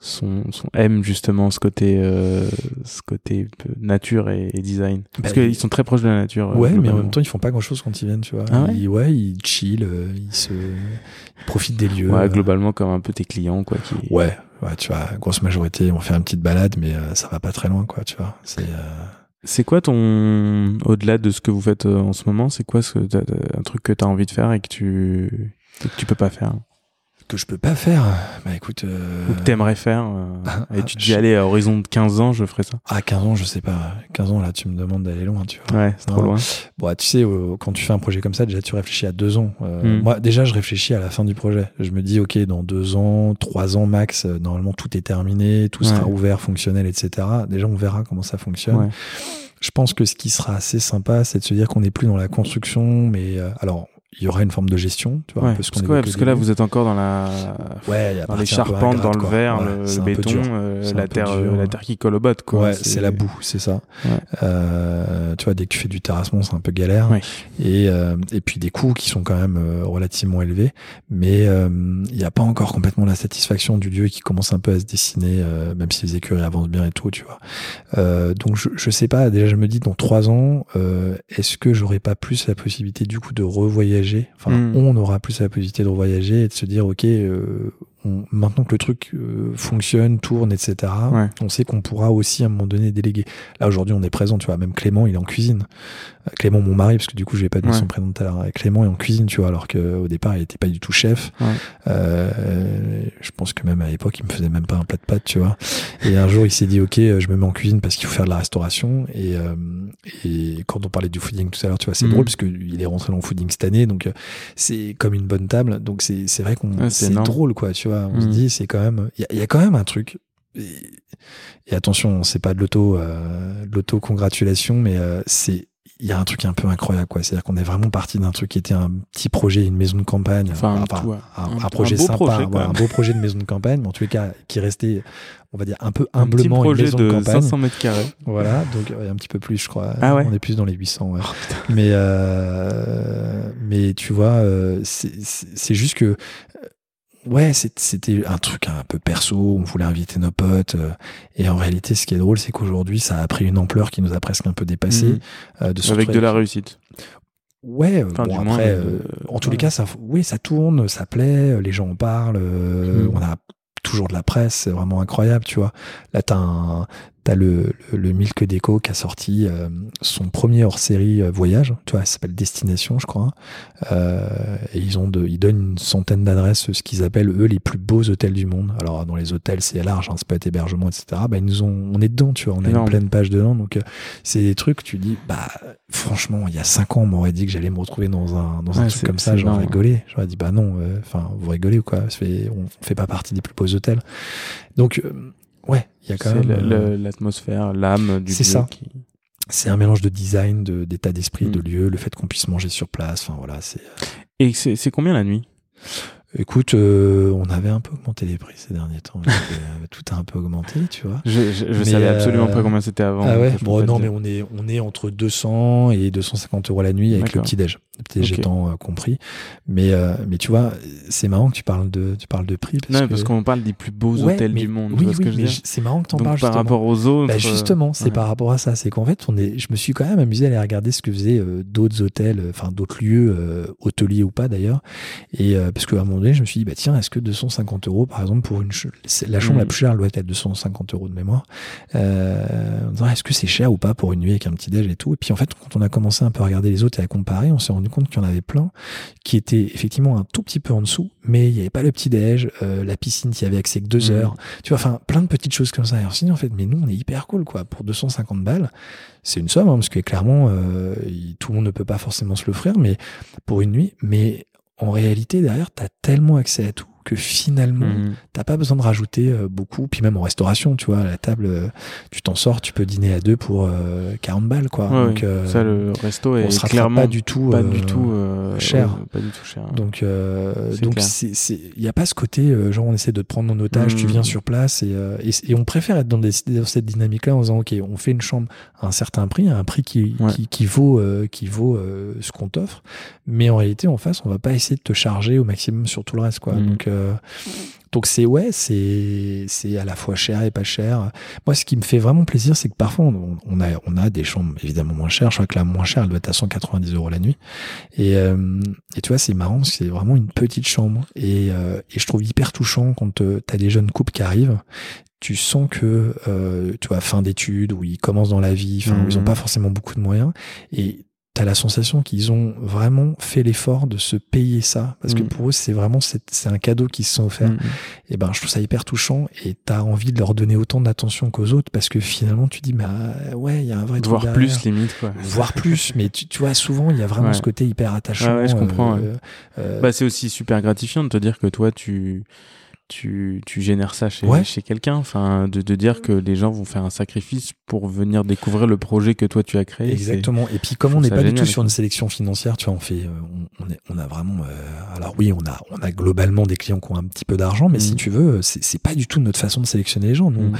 sont, sont aiment justement ce côté, euh, ce côté peu nature et, et design. Parce Bah, qu'ils sont très proches de la nature. euh, Ouais, mais en même temps, ils font pas grand chose quand ils viennent, tu vois. Ah ouais ils, ouais, ils chill, euh, ils se ils profitent des lieux. Ouais, euh, globalement comme un peu tes clients, quoi. Qui... Ouais, ouais, tu vois, grosse majorité, on fait une petite balade, mais euh, ça va pas très loin, quoi, tu vois. C'est euh, C'est quoi ton, au-delà de ce que vous faites euh, en ce moment, c'est quoi ce, un truc que tu as envie de faire et que tu, que tu peux pas faire? Que je peux pas faire. Bah écoute, euh, ou que t'aimerais faire euh, ah, et tu te je- dis allez à horizon de 15 ans je ferai ça. à 15 ans, je sais pas. 15 ans, là, tu me demandes d'aller loin, tu vois. Ouais, c'est trop loin. Bon, tu sais, euh, quand tu fais un projet comme ça, déjà, tu réfléchis à deux ans. Euh, Mm. Moi, déjà, je réfléchis à la fin du projet. Je me dis, OK, dans deux ans, trois ans max, euh, normalement, tout est terminé, tout sera ouvert, fonctionnel, etc. Déjà, on verra comment ça fonctionne. Ouais. Je pense que ce qui sera assez sympa, c'est de se dire qu'on n'est plus dans la construction, mais euh, alors, il y aura une forme de gestion, tu vois, Ouais, un peu ce qu'on parce que, ouais, évoquait parce au que là vous êtes encore dans la Ouais, dans les charpentes, dans le verre, le, béton, euh, un la terre, dur. euh, la terre qui colle au bot, quoi. Ouais, c'est la boue, c'est ça. Euh, tu vois, dès que tu fais du terrassement, c'est un peu galère. Et, euh, et puis des coûts qui sont quand même euh, relativement élevés. Mais euh, il n'y a pas encore complètement la satisfaction du lieu qui commence un peu à se dessiner, euh, même si les écuries avancent bien et tout, tu vois. Euh, donc je, je sais pas, déjà je me dis dans trois ans, euh, est-ce que j'aurai pas plus la possibilité du coup de revoyager Enfin, Mm. on aura plus la possibilité de revoyager et de se dire, ok, euh, on- maintenant que le truc euh, fonctionne, tourne, etc., Ouais. on sait qu'on pourra aussi à un moment donné déléguer. Là aujourd'hui, on est présent, tu vois. Même Clément, il est en cuisine. Euh, Clément, mon mari, parce que du coup, j'ai pas donné Ouais. son prénom tout à l'heure. Clément est en cuisine, tu vois, alors qu'au départ, il était pas du tout chef. Ouais. Euh, je pense que même à l'époque, il me faisait même pas un plat de pâtes, tu vois. Et un jour, il s'est dit, ok, euh, je me mets en cuisine parce qu'il faut faire de la restauration. Et, euh, et quand on parlait du fooding tout à l'heure, tu vois, c'est Mhm. drôle parce qu'il est rentré dans le fooding cette année, donc euh, c'est comme une bonne table. Donc c'est vrai qu'on c'est drôle, quoi, tu vois. On se Mhm. dit, c'est quand même, il y a, il y a quand même un truc. Et, et attention, c'est pas de l'auto, euh, de l'auto-congratulation, mais euh, c'est, il y a un truc un peu incroyable, quoi. C'est-à-dire qu'on est vraiment parti d'un truc qui était un petit projet, une maison de campagne. Enfin, Enfin, tout, ouais. un, Un- un projet un sympa, projet, un beau projet de maison de campagne, mais en tous les cas, qui restait, on va dire, un peu Un petit humblement une projet maison de, de campagne. 500 mètres carrés. Voilà, donc un petit peu plus, je crois. Ah ouais On est plus dans les 800, ouais. mais, euh, mais tu vois, euh, c'est- c'est c'est juste que, ouais, c'était un truc un peu perso, on voulait inviter nos potes, euh, et en réalité, ce qui est drôle, c'est qu'aujourd'hui, ça a pris une ampleur qui nous a presque un peu dépassé. Mhm. euh, de se Avec de la réussite. Ouais, euh, Enfin, bon après, euh, en tous les cas, ça, oui, ça tourne, ça plaît, les gens en parlent, Mm. on a toujours de la presse, c'est vraiment incroyable, tu vois. Là, t'as un, t'as le, le, le Milk Déco qui a sorti euh, son premier hors-série euh, voyage, tu vois, ça s'appelle Destination, je crois. Euh, et ils ont de, ils donnent une centaine d'adresses, ce qu'ils appellent eux les plus beaux hôtels du monde. Alors dans les hôtels, c'est large, hein, c'est pas être hébergement, etc. Bah ils nous ont, on est dedans, tu vois, on a une pleine page dedans, donc euh, c'est des trucs, tu dis, bah franchement, il y a cinq ans, on m'aurait dit que j'allais me retrouver dans un, dans un truc comme ça, j'aurais rigolé. J'aurais dit, bah non, euh, enfin, vous rigolez ou quoi? Ça fait- On fait pas partie des plus beaux hôtels. Donc, ouais, il y a quand C'est même. euh, l'atmosphère, l'âme du c'est ça. qui- c'est un mélange de design, de- d'état d'esprit, Mm. de lieu, le fait qu'on puisse manger sur place. Enfin, voilà, c'est. Et c'est c'est combien la nuit? Écoute, euh, on avait un peu augmenté les prix ces derniers temps. Euh, Tout a un peu augmenté, tu vois. Je, je, je savais absolument euh, pas combien c'était avant. ah ouais, bon, non, mais on est, on est entre 200 et 250 euros la nuit avec le D'accord. petit-déj. Le petit-déj Ok. étant euh, compris. Mais, mais tu vois, c'est marrant que tu parles de, tu parles de prix. Parce Non, que... parce qu'on parle des plus beaux Ouais, hôtels mais- du monde. Oui, tu oui, que c'est marrant que t'en Donc parles par justement. rapport aux autres. Bah, justement, c'est ouais. par rapport à ça. C'est qu'en fait, on est, je me suis quand même amusé à aller regarder ce que faisaient d'autres hôtels, enfin d'autres lieux, hôteliers ou pas d'ailleurs. Et parce qu'à un moment donné, je me suis dit, bah tiens, est-ce que 250 euros, par exemple, pour une ch- c'est- la chambre la plus chère, elle doit être à 250 euros de mémoire. Euh, en disant, est-ce que c'est cher ou pas pour une nuit avec un petit déj et tout? Et puis en fait, quand on a commencé un peu à regarder les autres et à comparer, on s'est rendu compte qu'il y en avait plein qui étaient effectivement un tout petit peu en dessous, mais il n'y avait pas le petit déj, euh, la piscine, qui avait accès que deux Mhm. heures. Tu vois, enfin, plein de petites choses comme ça. Et on s'est dit, en fait, mais nous, on est hyper cool, quoi. Pour 250 balles, c'est une somme, hein, parce que clairement, euh, tout le monde ne peut pas forcément se l'offrir, mais pour une nuit. Mais en réalité, derrière, t'as tellement accès à tout que finalement, Mhm. t'as pas besoin de rajouter euh, beaucoup. Puis même en restauration, tu vois, à la table, euh, tu t'en sors, tu peux dîner à deux pour euh, 40 balles, quoi. Ouais, Donc, ouais. euh, ça, le resto on est se clairement pas du tout. pas euh, du tout euh, cher. ouais, pas du tout cher. Donc, euh, donc il y a pas ce côté, euh, genre, on essaie de te prendre en otage, tu Mhm. viens sur place et, euh, et, et on préfère être dans, des, dans cette dynamique-là en disant, ok, on fait une chambre à un certain prix, à un prix qui, Ouais. qui, qui vaut, euh, qui vaut euh, ce qu'on t'offre, mais en réalité, en face, on va pas essayer de te charger au maximum sur tout le reste, quoi. Mhm. Donc, euh, donc c'est ouais, c'est c'est à la fois cher et pas cher. Moi, ce qui me fait vraiment plaisir, c'est que parfois on, on a on a des chambres évidemment moins chères. Je crois que la moins chère, elle doit être à 190 euros la nuit. Et euh, et tu vois, c'est marrant, parce que c'est vraiment une petite chambre. Et euh, et je trouve hyper touchant quand euh, t'as des jeunes couples qui arrivent. Tu sens que euh, tu vois fin d'études où ils commencent dans la vie, enfin où ils ont Mhm. pas forcément beaucoup de moyens et T'as la sensation qu'ils ont vraiment fait l'effort de se payer ça, parce que Mhm. pour eux c'est vraiment c'est c'est un cadeau qu'ils se sont offert Mhm. et ben je trouve ça hyper touchant et t'as envie de leur donner autant d'attention qu'aux autres parce que finalement tu dis mais ah, ouais il y a un vrai truc derrière. plus limite quoi. voire plus mais tu, tu vois souvent il y a vraiment Ouais. ce côté hyper attachant Ouais, ouais, je comprends, euh, euh, Bah, c'est aussi super gratifiant de te dire que toi, tu, tu, tu génères ça chez, Ouais. chez quelqu'un. Enfin, de, de dire que les gens vont faire un sacrifice pour venir découvrir le projet que toi tu as créé. Exactement. Et puis comme on n'est pas du tout sur une sélection financière, tu vois, on fait, euh, on, on, est, on a vraiment, euh, alors oui, on a, on a globalement des clients qui ont un petit peu d'argent, mais si tu veux, c'est pas du tout notre façon de sélectionner les gens. Nous, Mhm.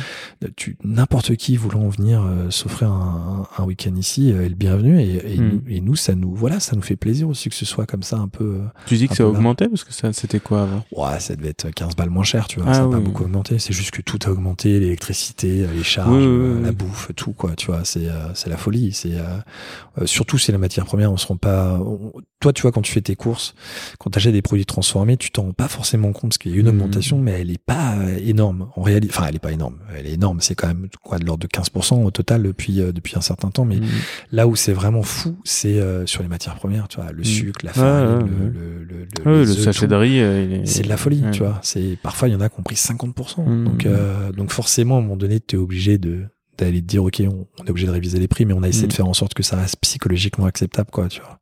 tu n'importe qui voulant venir euh, s'offrir un, un, week-end ici euh, est le bienvenu. Et, et, nous, et nous, ça nous, voilà, ça nous fait plaisir aussi que ce soit comme ça un peu. euh, Tu dis que ça a augmenté parce que ça, c'était quoi avant? Ouais, ça devait être 15 balles moins cher, tu vois. Ah ça n'a oui. pas beaucoup augmenté. C'est juste que tout a augmenté, l'électricité, les charges, Oui, oui, euh, la bouffe, tout, quoi. Tu vois, c'est euh, c'est la folie. C'est euh, surtout c'est la matière première. On se rend pas. on- toi, tu vois, quand tu fais tes courses, quand tu achètes des produits transformés, tu t'en rends pas forcément compte parce qu'il y a une Mhm. augmentation, mais elle est pas énorme. En réalité, enfin, elle est pas énorme. Elle est énorme. C'est quand même quoi de l'ordre de 15% au total depuis euh, depuis un certain temps. Mais Mhm. là où c'est vraiment fou, c'est euh, sur les matières premières. Tu vois, le Mhm. sucre, la farine, le, le, le, sachet de riz, c'est de la folie, tu vois. C'est parfois il y en a qui ont pris 50%. Mhm. Donc euh, donc forcément à un moment donné tu es obligé de d'aller te dire ok on, on est obligé de réviser les prix mais on a essayé de faire en sorte que ça reste psychologiquement acceptable quoi tu vois.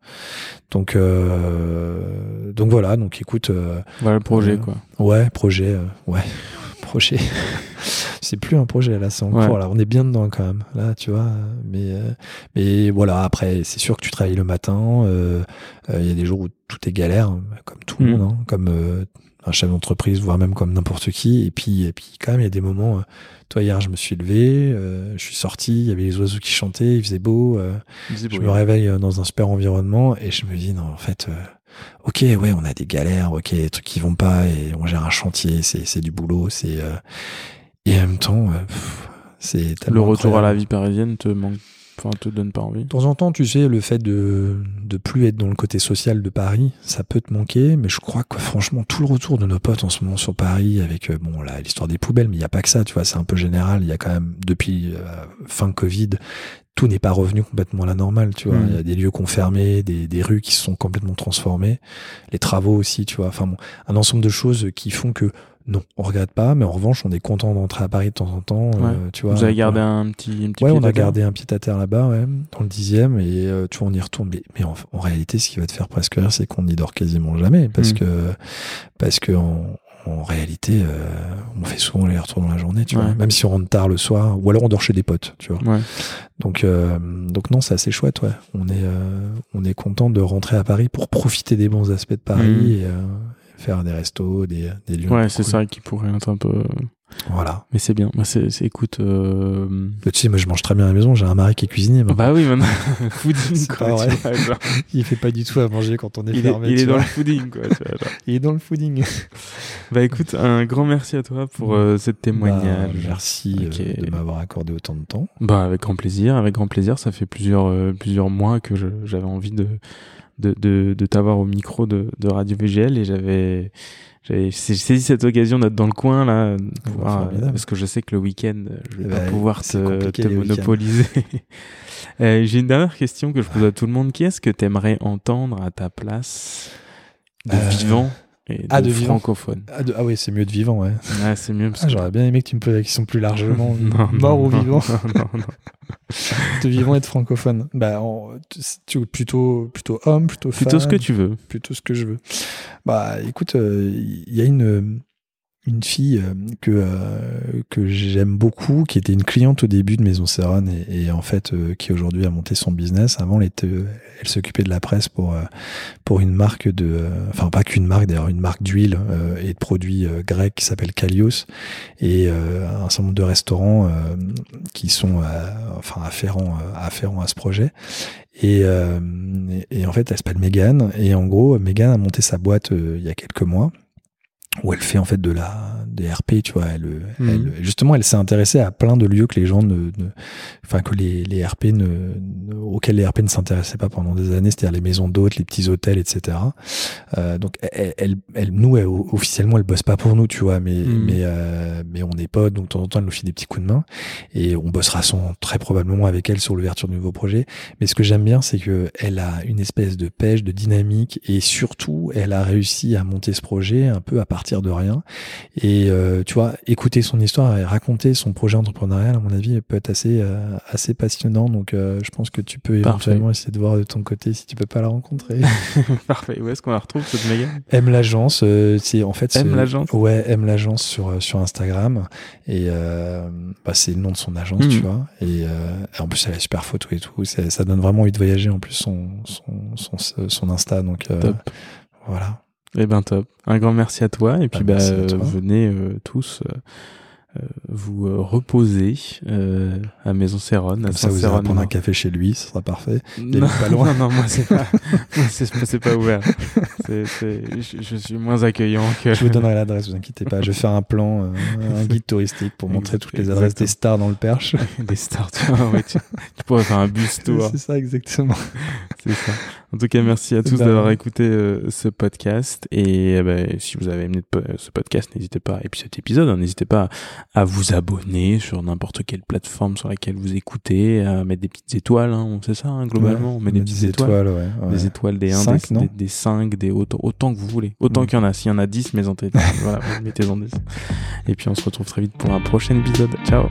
Donc euh, donc voilà donc écoute euh, Voilà le projet quoi. ouais projet ouais projet c'est plus un projet là c'est en Ouais. cours là on est bien dedans quand même là tu vois mais euh, mais voilà après c'est sûr que tu travailles le matin euh, euh, il y a des jours où tout est galère comme tout le Mm. monde hein, comme un chef d'entreprise voire même comme n'importe qui. Et puis et puis quand même il y a des moments euh, toi hier je me suis levé euh, je suis sorti il y avait les oiseaux qui chantaient il faisait beau euh, je me réveille euh, dans un super environnement et je me dis non en fait euh, ok ouais on a des galères ok des trucs qui vont pas et on gère un chantier c'est c'est du boulot c'est euh, et en même temps euh, c'est Le retour à la vie parisienne te manque, enfin te donne pas envie. de temps en temps tu sais le fait de de plus être dans le côté social de Paris ça peut te manquer mais je crois que franchement tout le retour de nos potes en ce moment sur Paris avec euh, bon là l'histoire des poubelles mais il y a pas que ça tu vois c'est un peu général il y a quand même depuis euh, fin Covid tout n'est pas revenu complètement à la normale, tu vois. Mm. Il y a des lieux confirmés, des, des rues qui se sont complètement transformées, les travaux aussi, tu vois. Enfin bon, un ensemble de choses qui font que non, on regrette pas, mais en revanche, on est content d'entrer à Paris de temps en temps, euh, tu vois. Vous avez gardé Ouais. un petit, un petit Ouais, pied on a gardé un pied à terre là-bas, ouais, dans le dixième, et euh, tu vois, on y retourne. Mais, mais en, en réalité, ce qui va te faire presque rire, c'est qu'on n'y dort quasiment jamais, parce Mm. que parce que en, en réalité, euh, on fait souvent les retours dans la journée, tu vois. Même si on rentre tard le soir, ou alors on dort chez des potes, tu vois. Ouais. Donc, euh, donc non, c'est assez chouette, ouais. On est, euh, on est content de rentrer à Paris pour profiter des bons aspects de Paris Mm. et euh, faire des restos, des, des lieux. Ouais, c'est cool. ça qui pourrait être un peu. Voilà. Mais c'est bien. Moi, c'est, écoute. euh, tu sais, moi, je mange très bien à la maison. J'ai un mari qui est cuisinier. Bah oui, maintenant. fooding, quoi. pas tu vrai. vois, genre, Il fait pas du tout à manger quand on est il est, fermé. il est dans le fooding, quoi. tu vois, genre. Il est dans le fooding. Bah écoute, un grand merci à toi pour euh, ce témoignage. Bah, merci euh, de m'avoir accordé autant de temps. Bah avec grand plaisir, avec grand plaisir. Ça fait plusieurs euh, plusieurs mois que j'avais envie de de, de, de t'avoir au micro de, de Radio VGL et j'avais saisi cette occasion d'être dans le coin là, pouvoir, euh, parce que je sais que le week-end je vais pas ben, pouvoir te, monopoliser. Euh, J'ai une dernière question que je pose à tout le monde. Qui est-ce que t'aimerais entendre à ta place de Euh, vivant? Et de, ah, de vivant. francophone Ah, de- ah oui, c'est mieux de vivant, ouais. Ah, c'est mieux parce Ah, que J'aurais bien aimé que tu me poses la question plus largement. Non, mort non, ou non, vivant. De vivant et de francophone. Bah, tu- plutôt, plutôt homme, plutôt femme. Plutôt ce que tu veux. Plutôt ce que je veux. Bah, écoute, il y a une une fille euh, que euh, que j'aime beaucoup, qui était une cliente au début de Maison Serron et, et en fait euh, qui aujourd'hui a monté son business. Avant, elle était, elle s'occupait de la presse pour pour une marque de, enfin pas qu'une marque d'ailleurs, une marque d'huile et de produits grecs qui s'appelle Kalios et un certain nombre de restaurants qui sont enfin afférents afférents à ce projet. Et, et, en fait, elle s'appelle Megan. Et en gros, Megan a monté sa boîte il y a quelques mois où elle fait en fait de la des RP, tu vois. Elle, mhm. elle justement, elle s'est intéressée à plein de lieux que les gens ne, enfin que les, les RP ne, auxquels les RP ne s'intéressaient pas pendant des années, c'est-à-dire les maisons d'hôtes, les petits hôtels, etc. Euh, donc elle, elle, nous, officiellement, elle bosse pas pour nous, tu vois, mais mhm. mais euh, mais on est potes, donc de temps en temps, elle nous fait des petits coups de main et on bossera sans, très probablement avec elle sur l'ouverture de nouveaux projets. Mais ce que j'aime bien, c'est que elle a une espèce de pêche, de dynamique et surtout, elle a réussi à monter ce projet un peu à partir de rien et euh, tu vois, écouter son histoire et raconter son projet entrepreneurial, à mon avis, peut être assez euh, assez passionnant. Donc, euh, je pense que tu peux éventuellement essayer de voir de ton côté si tu peux pas la rencontrer. Parfait. Où est-ce qu'on la retrouve cette méga? M l'agence. c'est en fait. M l'agence? Ouais, M l'agence sur sur Instagram et bah, c'est le nom de son agence, tu hmm. vois. Et, en plus, elle a super photo et tout. Ça donne vraiment envie de voyager. En plus, son son son, son Insta. Donc voilà. Eh ben top. Un grand merci à toi et puis bah, bah venez euh, tous euh, euh, vous euh, reposer euh, à Maison Serron. À ça, vous allez prendre un café chez lui, ce sera parfait. Non, pas loin. non, non, moi c'est pas, c'est pas ouvert. C'est, c'est, je, je, suis moins accueillant que. Je vous donnerai l'adresse, vous inquiétez pas. Je vais faire un plan, euh, un guide touristique pour montrer toutes les adresses des stars dans le Perche. des stars, tu vois, ouais, tu, tu, pourrais faire un bus tour. C'est ça, exactement. c'est ça. En tout cas, merci à tous d'avoir écouté euh, ce podcast. Et euh, bah, si vous avez aimé ce podcast, n'hésitez pas, et puis cet épisode, hein, n'hésitez pas à vous abonner sur n'importe quelle plateforme sur laquelle vous écoutez, à mettre des petites étoiles, hein, c'est ça, hein, globalement. on met des petites étoiles, ouais, des étoiles, des 1, des, des, 5, des autant, autant que vous voulez. Autant qu'il y en a. S'il y en a 10, mettez-en 10. voilà, mettez-en 10. Et puis on se retrouve très vite pour un prochain épisode. Ciao